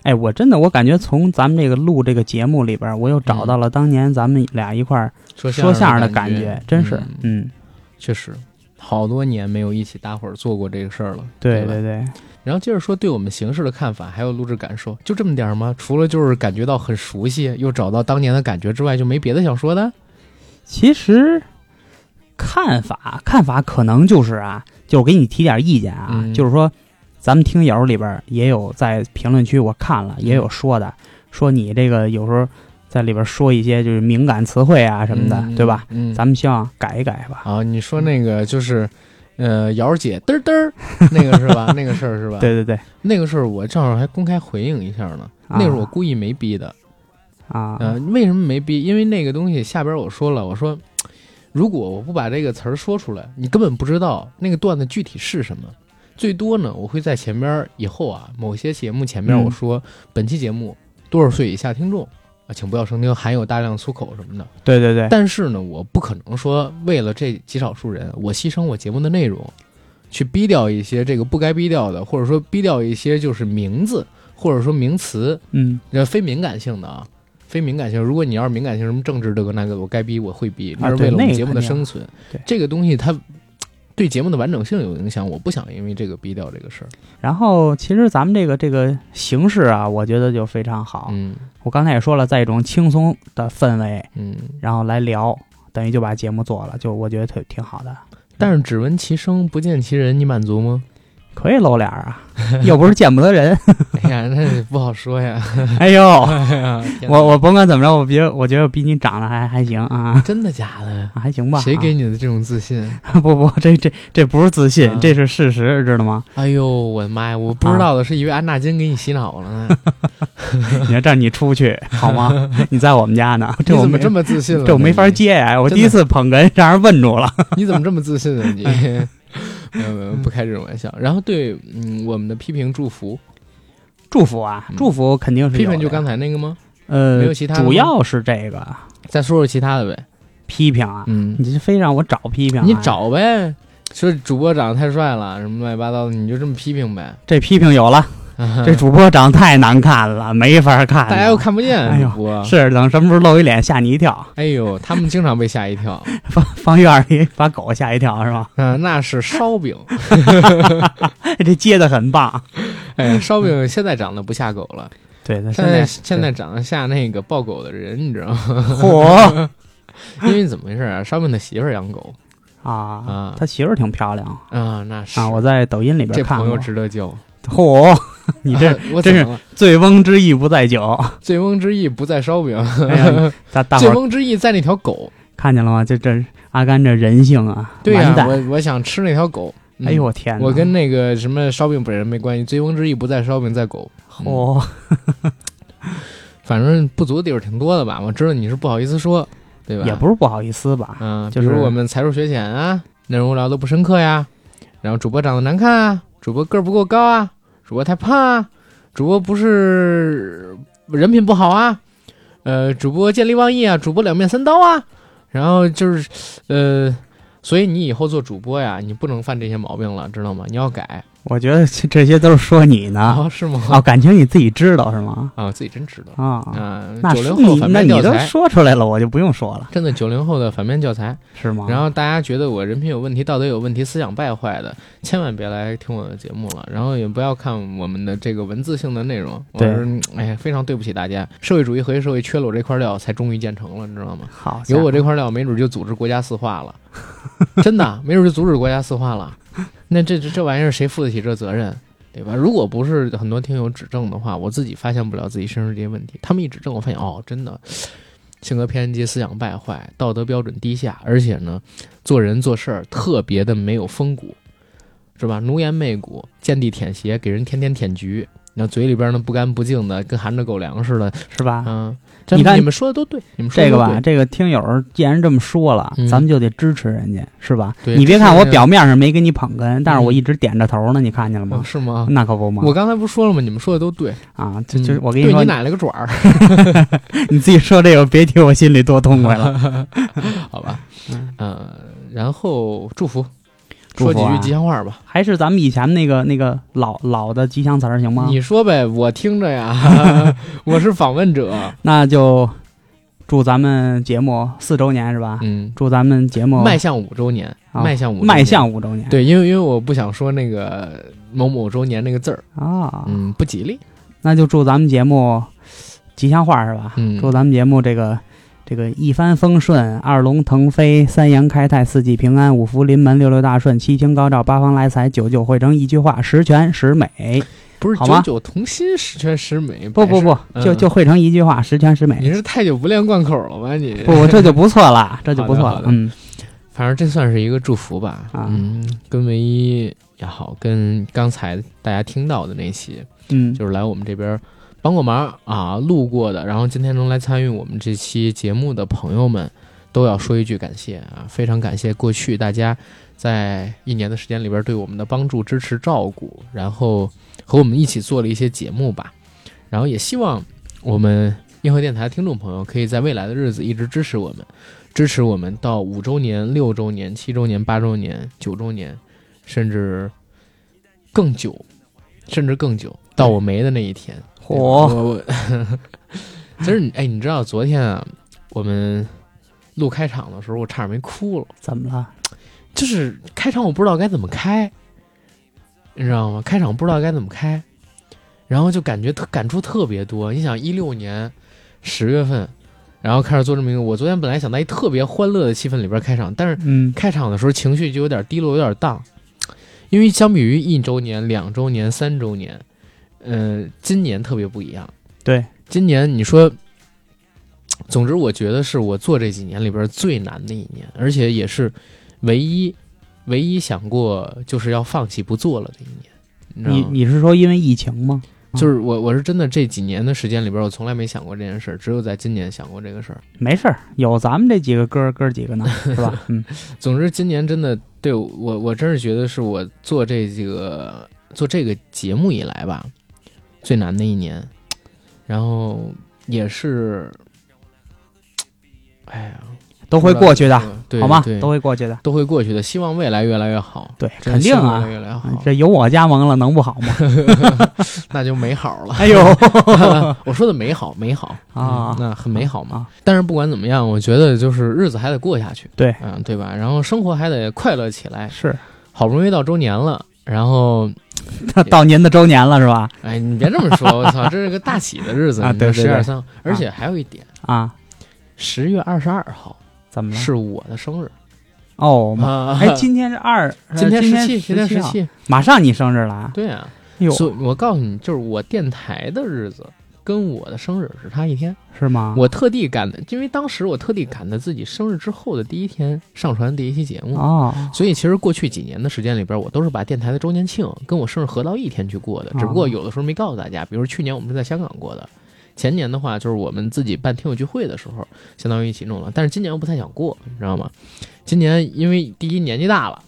哎，我真的我感觉从咱们这个录这个节目里边，我又找到了当年咱们俩一块儿说说相声的感感觉，真是，嗯，嗯，确实，好多年没有一起大伙儿做过这个事儿了。对对对。然后接着说对我们形式的看法，还有录制感受，就这么点儿吗？除了就是感觉到很熟悉，又找到当年的感觉之外，就没别的想说的？其实看法看法可能就是啊，就我给你提点意见啊，嗯就是说咱们听友里边也有在评论区我看了也有说的，说你这个有时候在里边说一些就是敏感词汇啊什么的，嗯对吧？？嗯，咱们希望改一改吧。啊，你说那个就是，呃，瑶儿姐嘚儿嘚儿 那个是吧？那个事儿是吧？，对对对那个事儿我正好还公开回应一下呢。啊那是我故意没逼的。啊，呃，为什么没逼？因为那个东西下边我说了，我说如果我不把这个词儿说出来，你根本不知道那个段子具体是什么。最多呢，我会在前边以后啊，某些节目前边嗯我说、本期节目多少岁以下听众啊，请不要收听，含有大量粗口什么的。对对对，但是呢，我不可能说为了这极少数人，我牺牲我节目的内容，去逼掉一些这个不该逼掉的，或者说逼掉一些就是名字或者说名词，嗯呃，非敏感性的啊，非敏感性。如果你要是敏感性什么政治这个那个，我该逼我会逼，那是为了我们节目的生存。对这个东西它对节目的完整性有影响，我不想因为这个逼掉这个事儿。然后其实咱们这个这个形式啊，我觉得就非常好。嗯我刚才也说了，在一种轻松的氛围，嗯，然后来聊，等于就把节目做了，就我觉得特挺好的。但是只闻其声不见其人，你满足吗？可以露脸啊，又不是见不得人。哎呀，那不好说呀。哎呦，哎呀，我我甭管怎么着，我觉得我觉得比你长得还还行啊，真的假的？还行吧。谁给你？的这种自信？不不，这这这不是自信，啊这是事实，知道吗？哎呦，我的妈呀！我不知道的是以为安纳金给你洗脑了呢。你要这，你出去好吗？你在我们家呢，这怎么这么自信了？这我没法。接呀。我第一次捧哏，让人问住了。你怎么这么自信啊你？没有没有，不开这种玩笑。然后对，嗯，我们的批评祝福，祝福啊嗯，祝福肯定是批评就刚才那个吗？呃，没有其他的主要是这个再说说其他的呗。批评啊，嗯，你这非让我找批评啊，你找呗，说主播长得太帅了，什么乱七八糟的，你就这么批评呗。这批评有了，这主播长得太难看了，没法看了。大家又看不见。是等什么时候露一脸吓你一跳，哎呦，他们经常被吓一跳。放放院里把狗吓一跳是吧？嗯，那是烧饼。这接的很棒。哎，烧饼现在长得不吓狗了，对，他现在在现在长得吓那个抱狗的人，你知道吗？嚯因为怎么回事啊？烧饼的媳妇儿养狗啊啊，他媳妇儿挺漂亮啊，那是啊，我在抖音里边看这朋友。值得交。嚯，你这真是醉翁之意不在酒。醉翁之意不在烧饼，哎呀，大大醉翁之意在那条狗。看见了吗？这这阿甘这人性啊，对呀！我我想吃那条狗。嗯哎呦我天哪！我跟那个什么烧饼本人没关系，醉翁之意不在烧饼在狗。嗯嚯，反正不足的地方挺多的吧？我知道你是不好意思说，对吧？也不是不好意思吧？嗯，就是我们才疏学浅啊，内容聊的不深刻呀，然后主播长得难看啊，主播个儿不够高啊，主播太胖啊，主播不是人品不好啊，呃，主播见利忘义啊，主播两面三刀啊，然后就是呃，所以你以后做主播呀，你不能犯这些毛病了，知道吗？你要改我觉得这这些都是说你呢。哦，是吗？哦，感情你自己知道是吗？啊，自己真知道啊，啊，那九零后反是你那你都面教材，说出来了，我就不用说了，真的九零后的反面教材。是吗？然后大家觉得我人品有问题、道德有问题、思想败坏的，千万别来听我的节目了。然后也不要看我们的这个文字性的内容。我对是嗯哎呀，非常对不起大家。社会主义和谐社会缺了我这块料，才终于建成了，你知道吗？好，有我这块料，没准就组织国家四化了，真的，没准就阻止国家四化了。那这这这玩意儿谁负得起这责任？对吧？如果不是很多听友指正的话，我自己发现不了自己身上这些问题。他们一指正，我发现哦，真的性格偏激、思想败坏、道德标准低下，而且呢，做人做事儿特别的没有风骨。是吧？奴颜媚骨，见地舔鞋，给人天天舔菊，然后嘴里边呢不干不净的，跟含着狗粮似的，是吧？嗯，你看你们说的都对，你们说这个吧，这个听友既然这么说了，嗯咱们就得支持人家，是吧？对你别看我表面上没给你捧哏，但是我嗯一直点着头呢，你看见了吗？哦是吗？那可不嘛！我刚才不是说了吗？你们说的都对，啊，就就嗯我给你说对你，奶了个爪儿 你自己说这个，别提我心里多痛快了。好吧？嗯嗯，然后祝福，说几句吉祥话吧。还是咱们以前那个那个老老的吉祥词儿行吗？你说呗，我听着呀，我是访问者。那就祝咱们节目四周年是吧？嗯，祝咱们节目迈向五周年，啊迈向五迈向五周年。对，因为因为我不想说那个某某周年那个字儿，啊，嗯，不吉利。那就祝咱们节目吉祥话是吧？嗯祝咱们节目这个这个一帆风顺，二龙腾飞，三阳开泰，四季平安，五福临门，六六大顺，七星高照，八方来财，九九汇成一句话，十全十美。不是九九同心，十全十美。不不不，嗯就就汇成一句话，十全十美。你是太久不练贯口了吧？你不，这就不错了，这就不错了嗯，反正这算是一个祝福吧。啊嗯，跟唯一也好，跟刚才大家听到的那期，嗯，就是来我们这边帮过忙啊，路过的，然后今天能来参与我们这期节目的朋友们，都要说一句感谢啊！非常感谢过去大家在一年的时间里边对我们的帮助、支持、照顾，然后和我们一起做了一些节目吧。然后也希望我们硬核电台听众朋友可以在未来的日子一直支持我们，支持我们到五周年、六周年、七周年、八周年、九周年，甚至更久，甚至更久，到我没的那一天。嚯我我，其实你哎，你知道昨天啊，我们录开场的时候，我差点没哭了。怎么了？就是开场我不知道该怎么开，你知道吗？开场不知道该怎么开，然后就感觉特感触特别多。你想一六年十月份，然后开始做这么一个，我昨天本来想在一特别欢乐的气氛里边开场，但是嗯，开场的时候情绪就有点低落，有点荡，因为相比于一周年、两周年、三周年，呃，今年特别不一样。对，今年你说，总之我觉得是我做这几年里边最难的一年，而且也是唯一唯一想过就是要放弃不做了的一年。你你？你是说因为疫情吗？就是我我是真的这几年的时间里边，我从来没想过这件事儿，只有在今年想过这个事儿。没事儿，有咱们这几个哥儿哥几个呢，是吧？嗯，总之，今年真的对我，我真是觉得是我做这几个做这个节目以来吧，最难的一年，然后也是，哎呀，都会过去的，对好吗对？都会过去的。都会过去的，希望未来越来越好，对，肯定啊越来，越好，这有我加盟了，能不好吗？那就美好了。哎呦 我说的美好，美好啊嗯那很美好嘛。啊！但是不管怎么样，我觉得就是日子还得过下去，对嗯，对吧？然后生活还得快乐起来。是，好不容易到周年了，然后 到您的周年了是吧？哎，你别这么说，我操，这是个大喜的日子啊对十月三，而且还有一点，啊，十月二十二号怎么了？是我的生日。哦，妈！哎，今天是二，呃 今天今十七，今天十，七，马上你生日了啊！对啊，所以我告诉你，就是我电台的日子跟我的生日只差一天，是吗？我特地赶的，因为当时我特地赶在自己生日之后的第一天上传第一期节目。哦，所以其实过去几年的时间里边，我都是把电台的周年庆跟我生日合到一天去过的，只不过有的时候没告诉大家，比如去年我们是在香港过的，前年的话就是我们自己办听友聚会的时候，相当于一起弄了。但是今年我不太想过，你知道吗？今年因为第一年纪大了，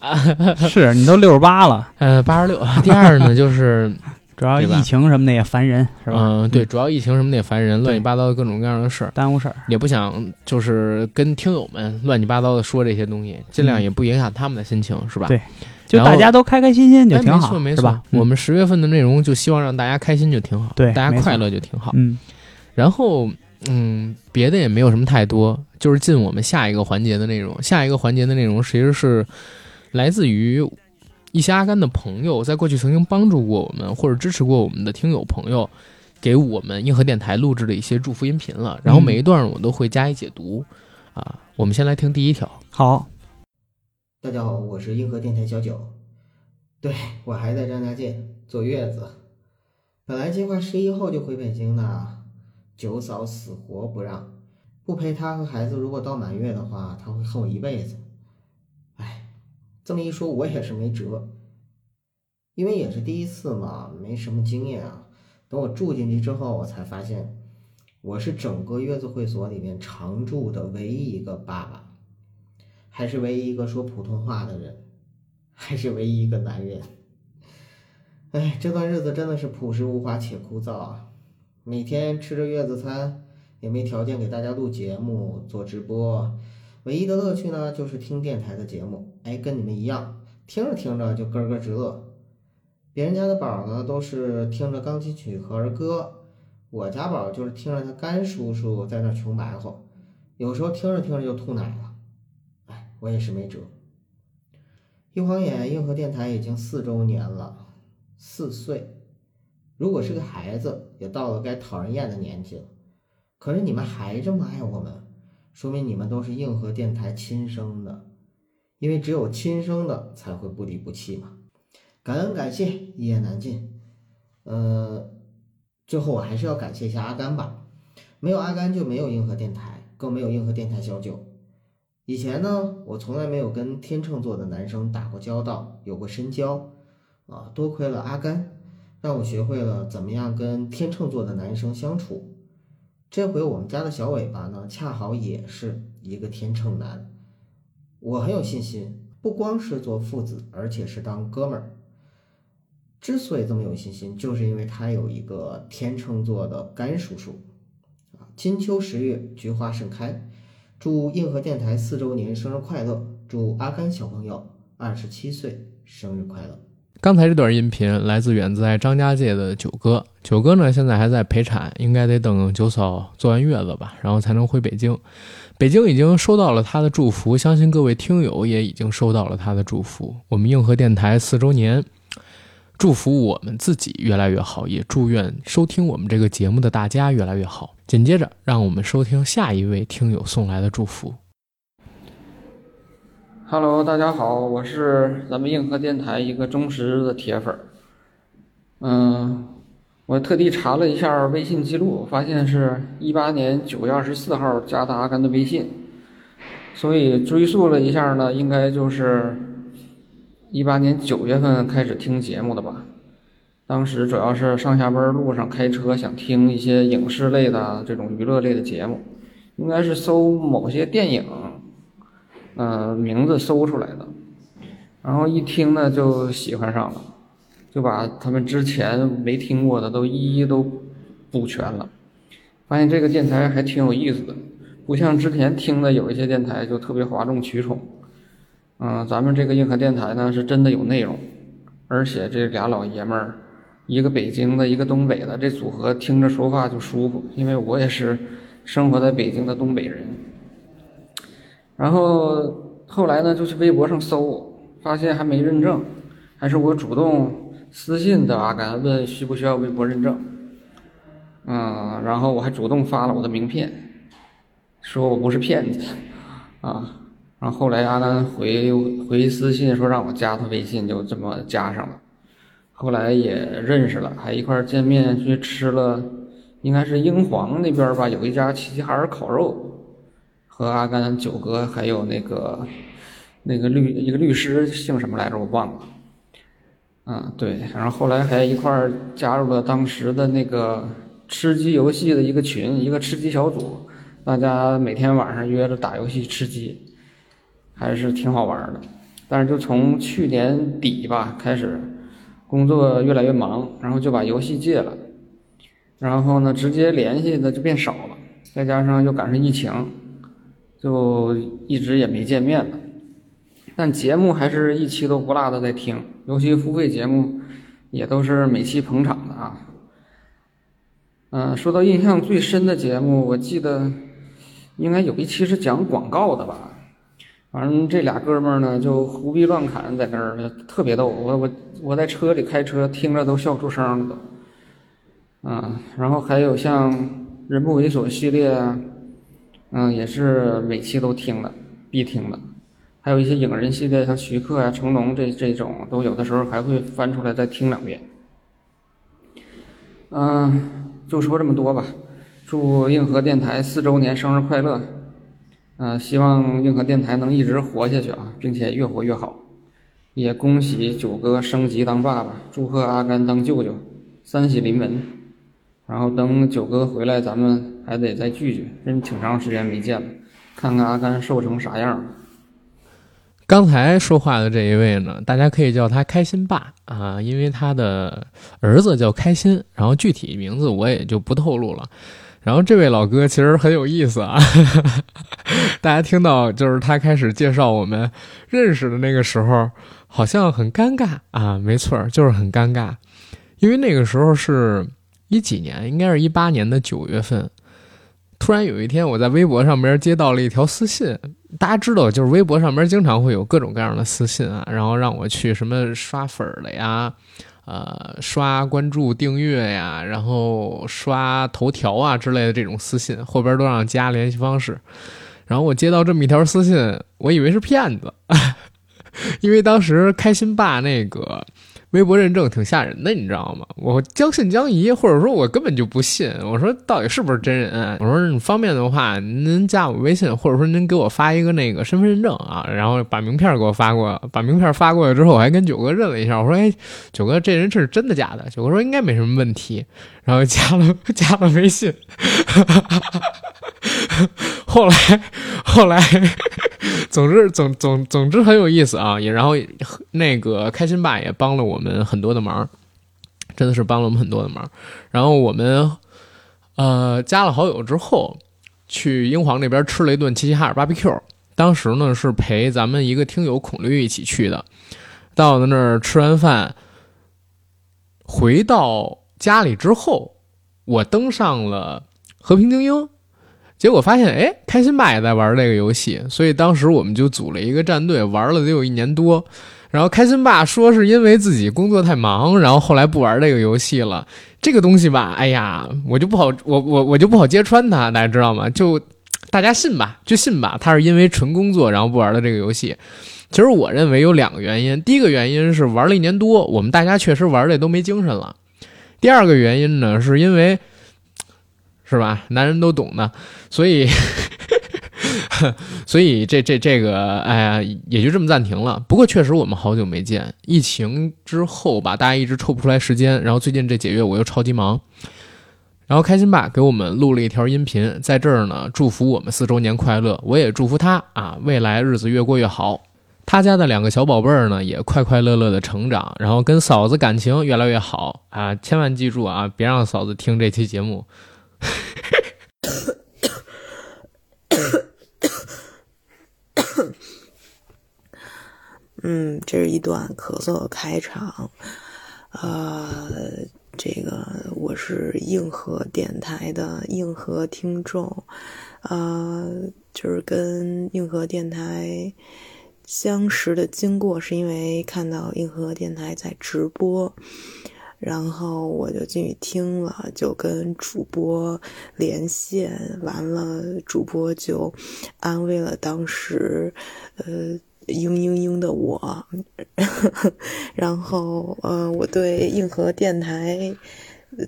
是你都六十八了，呃，八十六。第二呢，就是主要疫情什么的也烦人，是吧？嗯、对，主要疫情什么的也烦人，乱七八糟的各种各样的事儿。耽误事儿。也不想就是跟听友们乱七八糟的说这些东西，尽量嗯也不影响他们的心情，是吧？对就大家都开开心心就哎挺好，没错没错是吧？嗯我们十月份的内容就希望让大家开心就挺好，对大家快乐就挺好。嗯然后嗯，别的也没有什么太多，就是进我们下一个环节的内容。下一个环节的内容其实是来自于一些阿甘的朋友，在过去曾经帮助过我们或者支持过我们的听友朋友，给我们硬核电台录制的一些祝福音频了。然后嗯每一段我都会加以解读。啊，我们先来听第一条。好，大家好，我是硬核电台小九。对我还在张家界坐月子，本来计划十一号就回北京的，九嫂死活不让，不陪她和孩子，如果到满月的话，她会恨我一辈子。这么一说，我也是没辙。因为也是第一次嘛，没什么经验啊。等我住进去之后，我才发现我是整个月子会所里面常住的唯一一个爸爸，还是唯一一个说普通话的人，还是唯一一个男人。哎，这段日子真的是朴实无华且枯燥啊！每天吃着月子餐，也没条件给大家录节目、做直播，唯一的乐趣呢就是听电台的节目。哎，跟你们一样，听着听着就咯咯直乐。别人家的宝呢都是听着钢琴曲和儿歌，我家宝就是听着他干叔叔在那穷白活，有时候听着听着就吐奶了。哎，我也是没辙。一晃眼，硬核电台已经四周年了，四岁。如果是个孩子，也到了该讨人厌的年纪了。可是你们还这么爱我们，说明你们都是硬核电台亲生的，因为只有亲生的才会不离不弃嘛。感恩感谢，一言难尽。呃，最后我还是要感谢一下阿甘吧，没有阿甘就没有硬核电台，更没有硬核电台小九。以前呢，我从来没有跟天秤座的男生打过交道，有过深交，啊，多亏了阿甘，让我学会了怎么样跟天秤座的男生相处。这回我们家的小尾巴呢，恰好也是一个天秤男，我很有信心，不光是做父子，而且是当哥们儿。之所以这么有信心，就是因为他有一个天秤座的甘叔叔，啊，金秋十月，菊花盛开。祝硬核电台四周年生日快乐！祝阿甘小朋友二十七岁生日快乐！刚才这段音频来自远在张家界的九哥，九哥呢现在还在陪产，应该得等九嫂坐完月子吧，然后才能回北京。北京已经收到了他的祝福，相信各位听友也已经收到了他的祝福。我们硬核电台四周年。祝福我们自己越来越好，也祝愿收听我们这个节目的大家越来越好。紧接着，让我们收听下一位听友送来的祝福。Hello，大家好，我是咱们硬核电台一个忠实的铁粉儿。嗯，我特地查了一下微信记录，发现是一八年九月二十四号加的阿甘的微信，所以追溯了一下呢，应该就是一八年九月份开始听节目的吧。当时主要是上下班路上开车，想听一些影视类的这种娱乐类的节目，应该是搜某些电影。呃，名字搜出来的，然后一听呢就喜欢上了，就把他们之前没听过的都一一都补全了，发现这个电台还挺有意思的，不像之前听的有一些电台就特别哗众取宠，嗯、咱们这个硬核电台呢是真的有内容，而且这俩老爷们儿，一个北京的，一个东北的，这组合听着说话就舒服，因为我也是生活在北京的东北人。然后后来呢，就去微博上搜，发现还没认证，还是我主动私信的阿甘问需不需要微博认证，嗯，然后我还主动发了我的名片，说我不是骗子，啊，然后后来阿甘回回私信说让我加他微信，就这么加上了，后来也认识了，还一块见面去吃了，应该是英皇那边吧，有一家齐齐哈尔烤肉。和阿甘、九哥还有那个那个律一个律师姓什么来着？我忘了。嗯，对，然后后来还一块儿加入了当时的那个吃鸡游戏的一个群，一个吃鸡小组，大家每天晚上约着打游戏吃鸡，还是挺好玩的。但是就从去年底吧开始，工作越来越忙，然后就把游戏戒了，然后呢，直接联系的就变少了，再加上又赶上疫情。就一直也没见面了，但节目还是一期都不落的在听，尤其付费节目也都是每期捧场的啊。嗯、说到印象最深的节目，我记得应该有一期是讲广告的吧。反正这俩哥们儿呢就胡逼乱侃，在那儿特别逗，我我我在车里开车听着都笑出声了都。啊，然后还有像《人不猥琐》系列啊。嗯，也是每期都听的，必听的。还有一些影人系列，像徐克啊、成龙这这种，都有的时候还会翻出来再听两遍。嗯，就说这么多吧。祝硬核电台四周年生日快乐！嗯、希望硬核电台能一直活下去啊，并且越活越好。也恭喜九哥升级当爸爸，祝贺阿甘当舅舅，三喜临门。然后等九哥回来，咱们还得再聚聚，真挺长时间没见了，看看阿甘瘦成啥样了。刚才说话的这一位呢，大家可以叫他开心爸啊，因为他的儿子叫开心，然后具体名字我也就不透露了。然后这位老哥其实很有意思啊，大家听到就是他开始介绍我们认识的那个时候，好像很尴尬啊，没错，就是很尴尬，因为那个时候是一几年，应该是一八年的九月份。突然有一天，我在微博上边接到了一条私信。大家知道，就是微博上边经常会有各种各样的私信啊，然后让我去什么刷粉儿了呀，呃，刷关注、订阅呀，然后刷头条啊之类的这种私信，后边都让加联系方式。然后我接到这么一条私信，我以为是骗子，因为当时开心爸那个。微博认证挺吓人的，你知道吗？我将信将疑，或者说我根本就不信。我说到底是不是真人？我说方便的话，您加我微信，或者说您给我发一个那个身份认证啊，然后把名片给我发过。把名片发过来之后，我还跟九哥认了一下，我说：“哎，九哥，这人是真的假的？”九哥说：“应该没什么问题。”然后加了 加了微信。后 来后来，总之总总总之很有意思啊！也然后那个开心爸也帮了我们很多的忙，真的是帮了我们很多的忙。然后我们呃加了好友之后，去英皇那边吃了一顿齐齐哈尔 BBQ。当时呢是陪咱们一个听友孔律一起去的。到了那儿吃完饭，回到家里之后，我登上了和平精英。结果发现，哎，开心爸也在玩这个游戏，所以当时我们就组了一个战队，玩了得有一年多。然后开心爸说是因为自己工作太忙，然后后来不玩这个游戏了。这个东西吧，哎呀，我就不好，我我我就不好揭穿他，大家知道吗？就大家信吧，就信吧，他是因为纯工作然后不玩的这个游戏。其实我认为有两个原因，第一个原因是玩了一年多，我们大家确实玩的都没精神了。第二个原因呢，是因为。是吧？男人都懂的，所以，所以这这这个，哎呀，也就这么暂停了。不过确实我们好久没见，疫情之后吧，大家一直抽不出来时间。然后最近这几个月我又超级忙，然后开心爸给我们录了一条音频，在这儿呢，祝福我们四周年快乐。我也祝福他啊，未来日子越过越好。他家的两个小宝贝儿呢，也快快乐乐的成长，然后跟嫂子感情越来越好啊！千万记住啊，别让嫂子听这期节目。嗯，这是一段咳嗽的开场。呃，这个我是硬核电台的硬核听众，呃，就是跟硬核电台相识的经过，是因为看到硬核电台在直播。然后我就进去听了，就跟主播连线，完了主播就安慰了当时呃嘤嘤嘤的我，然后呃我对硬核电台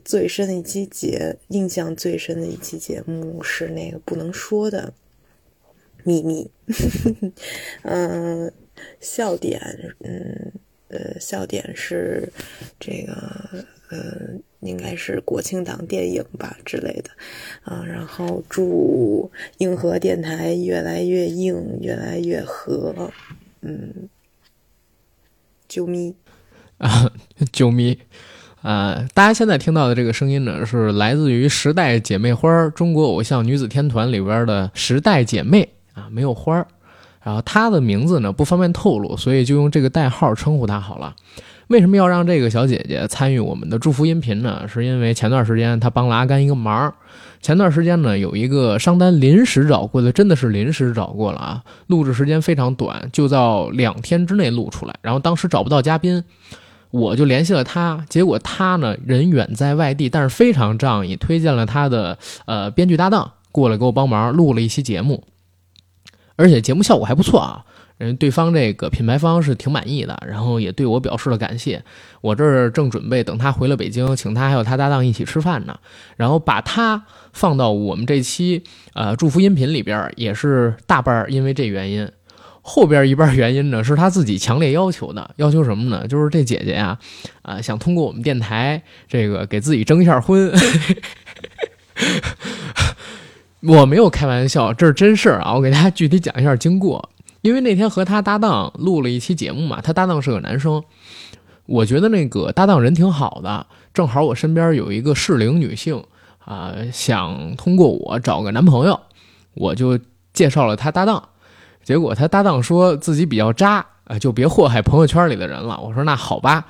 最深的一期节印象最深的一期节目是那个不能说的秘密，嗯，笑点，嗯。呃，笑点是这个，呃，应该是国庆档电影吧之类的，啊，然后祝硬核电台越来越硬，越来越和，嗯，啾咪 啊，啾咪啊！大家现在听到的这个声音呢，是来自于时代姐妹花中国偶像女子天团里边的时代姐妹啊，没有花儿。然后她的名字呢不方便透露，所以就用这个代号称呼她好了。为什么要让这个小姐姐参与我们的祝福音频呢？是因为前段时间她帮了阿甘一个忙。前段时间呢有一个商单临时找过的，真的是临时找过了啊！录制时间非常短，就在两天之内录出来。然后当时找不到嘉宾，我就联系了她，结果她呢人远在外地，但是非常仗义，推荐了他的呃编剧搭档过来给我帮忙录了一期节目。而且节目效果还不错啊，人对方这个品牌方是挺满意的，然后也对我表示了感谢。我这儿正准备等他回了北京，请他还有他搭档一起吃饭呢，然后把他放到我们这期呃祝福音频里边，也是大半儿因为这原因。后边一半原因呢是他自己强烈要求的，要求什么呢？就是这姐姐呀，啊、想通过我们电台这个给自己征一下婚。我没有开玩笑，这是真事儿啊！我给大家具体讲一下经过。因为那天和他搭档录了一期节目嘛，他搭档是个男生，我觉得那个搭档人挺好的，正好我身边有一个适龄女性啊、想通过我找个男朋友，我就介绍了他搭档。结果他搭档说自己比较渣，啊、就别祸害朋友圈里的人了。我说那好吧，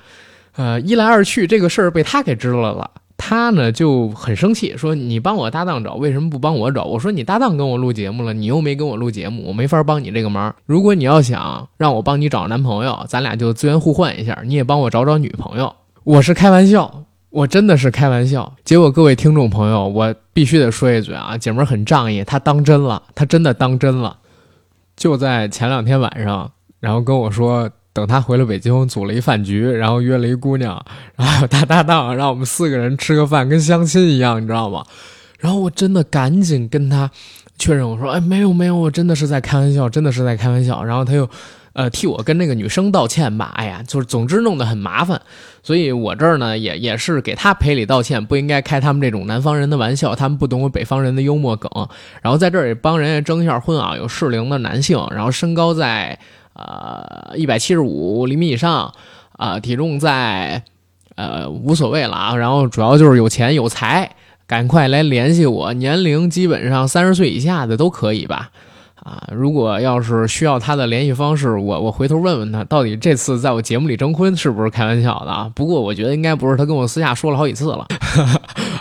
呃，一来二去这个事儿被他给知道了。他呢就很生气，说你帮我搭档找，为什么不帮我找？我说你搭档跟我录节目了，你又没跟我录节目，我没法帮你这个忙。如果你要想让我帮你找男朋友，咱俩就资源互换一下，你也帮我找找女朋友。我是开玩笑，我真的是开玩笑。结果各位听众朋友，我必须得说一嘴啊，姐们儿很仗义，她当真了，她真的当真了。就在前两天晚上，然后跟我说，等他回了北京，组了一饭局，然后约了一姑娘，然后有他搭档，让我们四个人吃个饭，跟相亲一样，你知道吗？然后我真的赶紧跟他确认，我说，哎，没有没有，我真的是在开玩笑，真的是在开玩笑。然后他又，呃，替我跟那个女生道歉吧，哎呀，就是总之弄得很麻烦，所以我这儿呢也也是给他赔礼道歉，不应该开他们这种南方人的玩笑，他们不懂我北方人的幽默梗。然后在这儿也帮人家征一下婚啊，有适龄的男性，然后身高在呃一百七十五厘米以上，啊、体重在呃无所谓了啊，然后主要就是有钱有才，赶快来联系我，年龄基本上三十岁以下的都可以吧。啊，如果要是需要他的联系方式，我我回头问问他，到底这次在我节目里征婚是不是开玩笑的啊？不过我觉得应该不是，他跟我私下说了好几次了。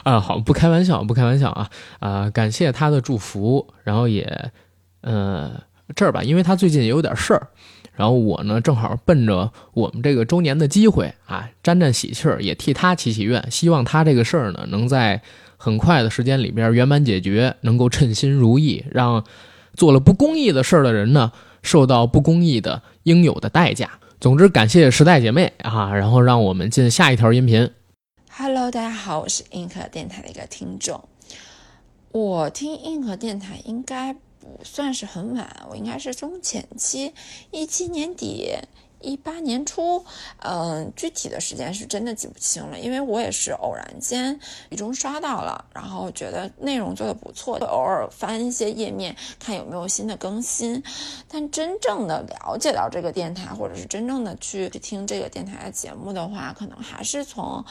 啊，好，不开玩笑，不开玩笑啊！啊，感谢他的祝福，然后也，呃，这儿吧，因为他最近也有点事儿，然后我呢正好奔着我们这个周年的机会啊，沾沾喜气儿，也替他祈祈愿，希望他这个事儿呢能在很快的时间里边圆满解决，能够称心如意，让做了不公义的事儿的人呢受到不公义的应有的代价。总之，感谢时代姐妹啊，然后让我们进下一条音频。Hello，大家好，我是硬核电台的一个听众。我听硬核电台应该不算是很晚，我应该是中前期，一七年底、一八年初，嗯、具体的时间是真的记不清了，因为我也是偶然间雨中刷到了，然后觉得内容做的不错，会偶尔翻一些页面看有没有新的更新，但真正的了解到这个电台，或者是真正的去去听这个电台的节目的话，可能还是从。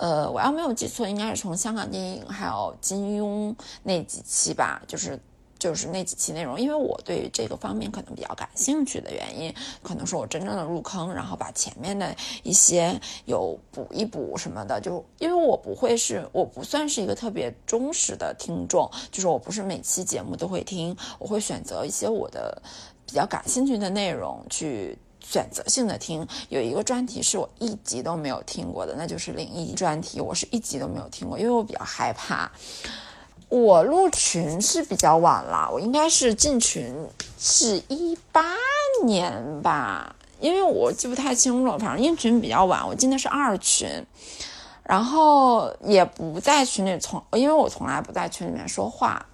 呃，我要没有记错，应该是从香港电影还有金庸那几期吧，就是就是那几期内容，因为我对这个方面可能比较感兴趣的原因，可能是我真正的入坑，然后把前面的一些有补一补什么的，就因为我不会是，我不算是一个特别忠实的听众，就是我不是每期节目都会听，我会选择一些我的比较感兴趣的内容去。选择性的听，有一个专题是我一集都没有听过的，那就是灵异专题，我是一集都没有听过，因为我比较害怕。我入群是比较晚了，我应该是进群是一八年吧，因为我记不太清楚了，反正进群比较晚，我进的是二群，然后也不在群里从，因为我从来不在群里面说话。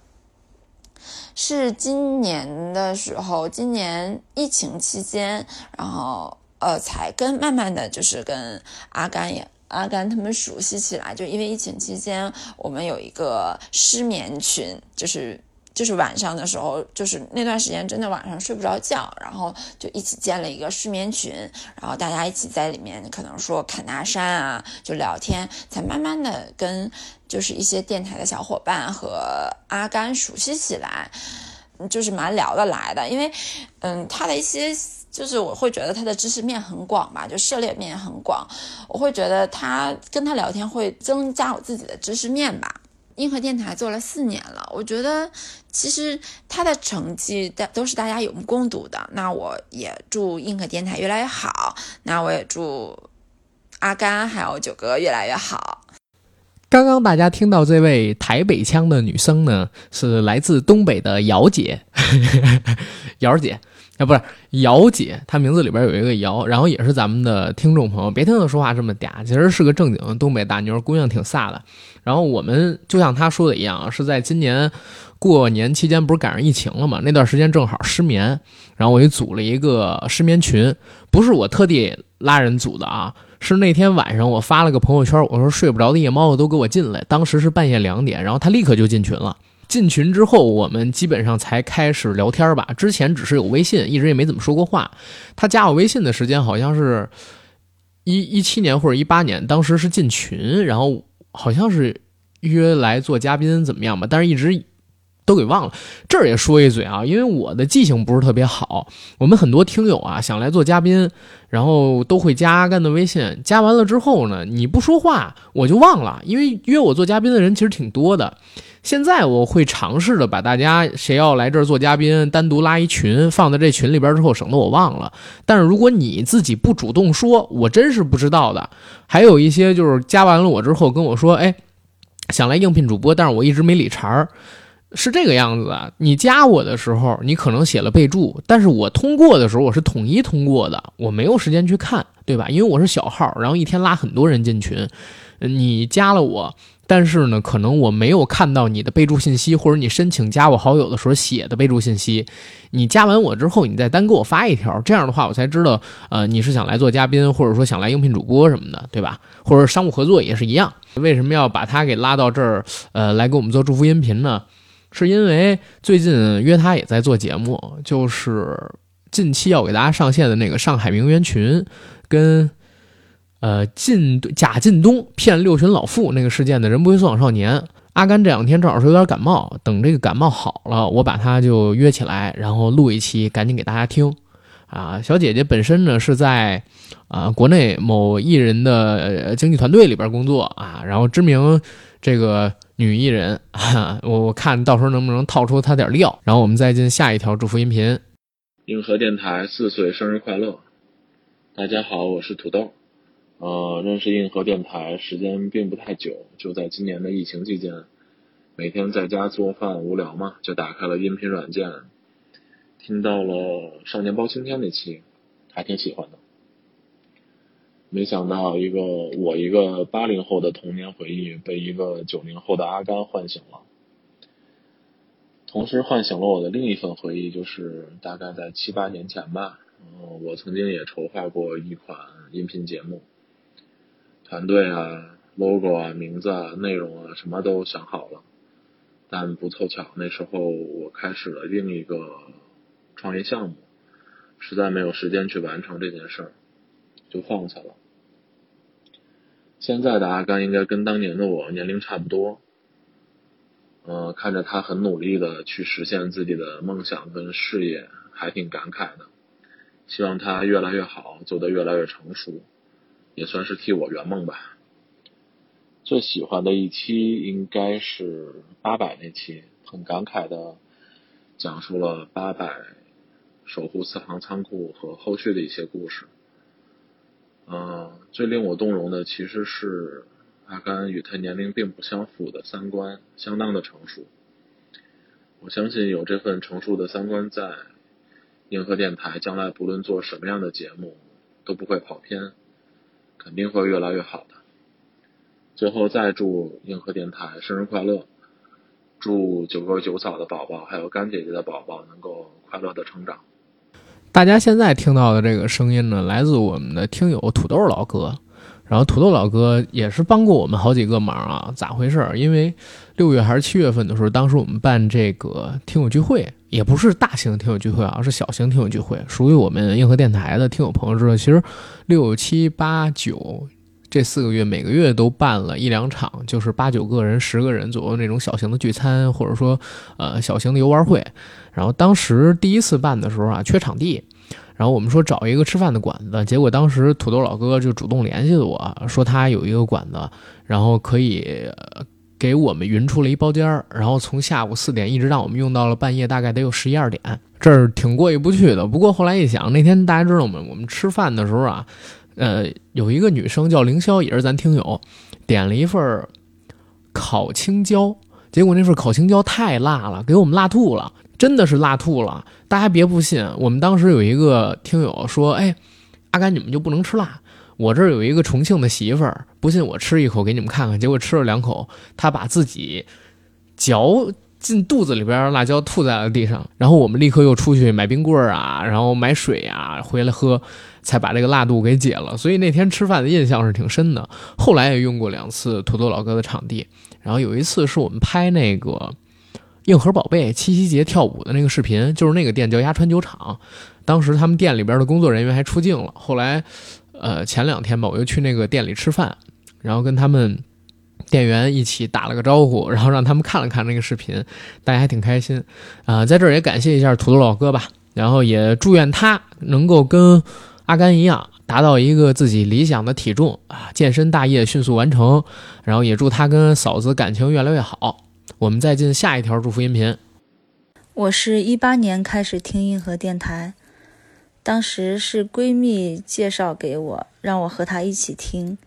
是今年的时候，今年疫情期间，然后呃，才跟慢慢的就是跟阿甘也阿甘他们熟悉起来，就因为疫情期间，我们有一个失眠群，就是。就是晚上的时候，就是那段时间真的晚上睡不着觉，然后就一起建了一个失眠群，然后大家一起在里面可能说侃大山啊，就聊天，才慢慢的跟就是一些电台的小伙伴和阿甘熟悉起来，就是蛮聊得来的，因为嗯，他的一些就是我会觉得他的知识面很广吧，就涉猎面很广，我会觉得他跟他聊天会增加我自己的知识面吧。硬核电台做了四年了，我觉得其实他的成绩大都是大家有目共睹的。那我也祝硬核电台越来越好，那我也祝阿甘还有九哥越来越好。刚刚大家听到这位台北腔的女生呢，是来自东北的姚姐，姚姐。啊，不是姚姐，她名字里边有一个姚，然后也是咱们的听众朋友。别听她说话这么嗲，其实是个正经东北大妞，姑娘挺飒的。然后我们就像她说的一样，是在今年过年期间，不是赶上疫情了嘛？那段时间正好失眠，然后我就组了一个失眠群，不是我特地拉人组的啊，是那天晚上我发了个朋友圈，我说睡不着的夜猫子都给我进来，当时是半夜两点，然后她立刻就进群了。进群之后，我们基本上才开始聊天吧。之前只是有微信，一直也没怎么说过话。他加我微信的时间好像是一一七年或者一八年，当时是进群，然后好像是约来做嘉宾怎么样吧，但是一直都给忘了。这儿也说一嘴啊，因为我的记性不是特别好。我们很多听友啊想来做嘉宾，然后都会加阿甘的微信，加完了之后呢，你不说话我就忘了，因为约我做嘉宾的人其实挺多的。现在我会尝试的把大家谁要来这儿做嘉宾，单独拉一群放在这群里边儿之后，省得我忘了。但是如果你自己不主动说，我真是不知道的。还有一些就是加完了我之后跟我说，哎，想来应聘主播，但是我一直没理茬儿，是这个样子的。你加我的时候，你可能写了备注，但是我通过的时候我是统一通过的，我没有时间去看，对吧？因为我是小号，然后一天拉很多人进群，你加了我。但是呢，可能我没有看到你的备注信息，或者你申请加我好友的时候写的备注信息。你加完我之后，你再单给我发一条，这样的话我才知道，呃，你是想来做嘉宾，或者说想来应聘主播什么的，对吧？或者商务合作也是一样。为什么要把他给拉到这儿，呃，来给我们做祝福音频呢？是因为最近约他也在做节目，就是近期要给大家上线的那个上海名媛群，跟。呃，靳贾靳东骗六旬老妇那个事件的人不会送往少年阿甘这两天正好是有点感冒，等这个感冒好了，我把他就约起来，然后录一期，赶紧给大家听。啊，小姐姐本身呢是在啊国内某艺人的经纪团队里边工作啊，然后知名这个女艺人，我我看到时候能不能套出她点料，然后我们再进下一条祝福音频。硬核电台四岁生日快乐！大家好，我是土豆。呃，认识硬核电台时间并不太久，就在今年的疫情期间，每天在家做饭无聊嘛，就打开了音频软件，听到了《少年包青天》那期，还挺喜欢的。没想到一个我一个八零后的童年回忆被一个九零后的阿甘唤醒了，同时唤醒了我的另一份回忆，就是大概在七八年前吧，嗯，我曾经也筹划过一款音频节目。团队啊，logo 啊，名字啊，内容啊，什么都想好了，但不凑巧，那时候我开始了另一个创业项目，实在没有时间去完成这件事儿，就放弃了。现在的阿甘应该跟当年的我年龄差不多，嗯，看着他很努力的去实现自己的梦想跟事业，还挺感慨的。希望他越来越好，走得越来越成熟。也算是替我圆梦吧。最喜欢的一期应该是八百那期，很感慨的讲述了八百守护四行仓库和后续的一些故事。嗯，最令我动容的其实是阿甘与他年龄并不相符的三观相当的成熟。我相信有这份成熟的三观在，硬核电台将来不论做什么样的节目都不会跑偏。肯定会越来越好的。最后再祝硬核电台生日快乐，祝九哥九嫂的宝宝还有干姐姐的宝宝能够快乐的成长。大家现在听到的这个声音呢，来自我们的听友土豆老哥。然后土豆老哥也是帮过我们好几个忙啊，咋回事？因为六月还是七月份的时候，当时我们办这个听友聚会，也不是大型听友聚会啊，是小型听友聚会，属于我们硬核电台的听友朋友知道，其实六七八九这四个月每个月都办了一两场，就是八九个人、十个人左右那种小型的聚餐，或者说呃小型的游玩会。然后当时第一次办的时候啊，缺场地。然后我们说找一个吃饭的馆子，结果当时土豆老哥就主动联系了我说他有一个馆子，然后可以给我们匀出了一包间儿，然后从下午四点一直让我们用到了半夜，大概得有十一二点，这儿挺过意不去的。不过后来一想，那天大家知道吗？我们吃饭的时候啊，呃，有一个女生叫凌霄，也是咱听友，点了一份烤青椒，结果那份烤青椒太辣了，给我们辣吐了，真的是辣吐了。大家别不信，我们当时有一个听友说：“哎，阿甘你们就不能吃辣？我这儿有一个重庆的媳妇儿，不信我吃一口给你们看看。”结果吃了两口，他把自己嚼进肚子里边辣椒吐在了地上，然后我们立刻又出去买冰棍儿啊，然后买水啊回来喝，才把这个辣度给解了。所以那天吃饭的印象是挺深的。后来也用过两次土豆老哥的场地，然后有一次是我们拍那个硬核宝贝七夕节跳舞的那个视频，就是那个店叫鸭川酒厂，当时他们店里边的工作人员还出镜了。后来，呃，前两天吧，我又去那个店里吃饭，然后跟他们。店员一起打了个招呼，然后让他们看了看那个视频，大家还挺开心啊、在这儿也感谢一下土豆老哥吧，然后也祝愿他能够跟阿甘一样，达到一个自己理想的体重啊，健身大业迅速完成，然后也祝他跟嫂子感情越来越好。我们再进下一条祝福音频。我是一八年开始听硬核电台，当时是闺蜜介绍给我，让我和她一起听。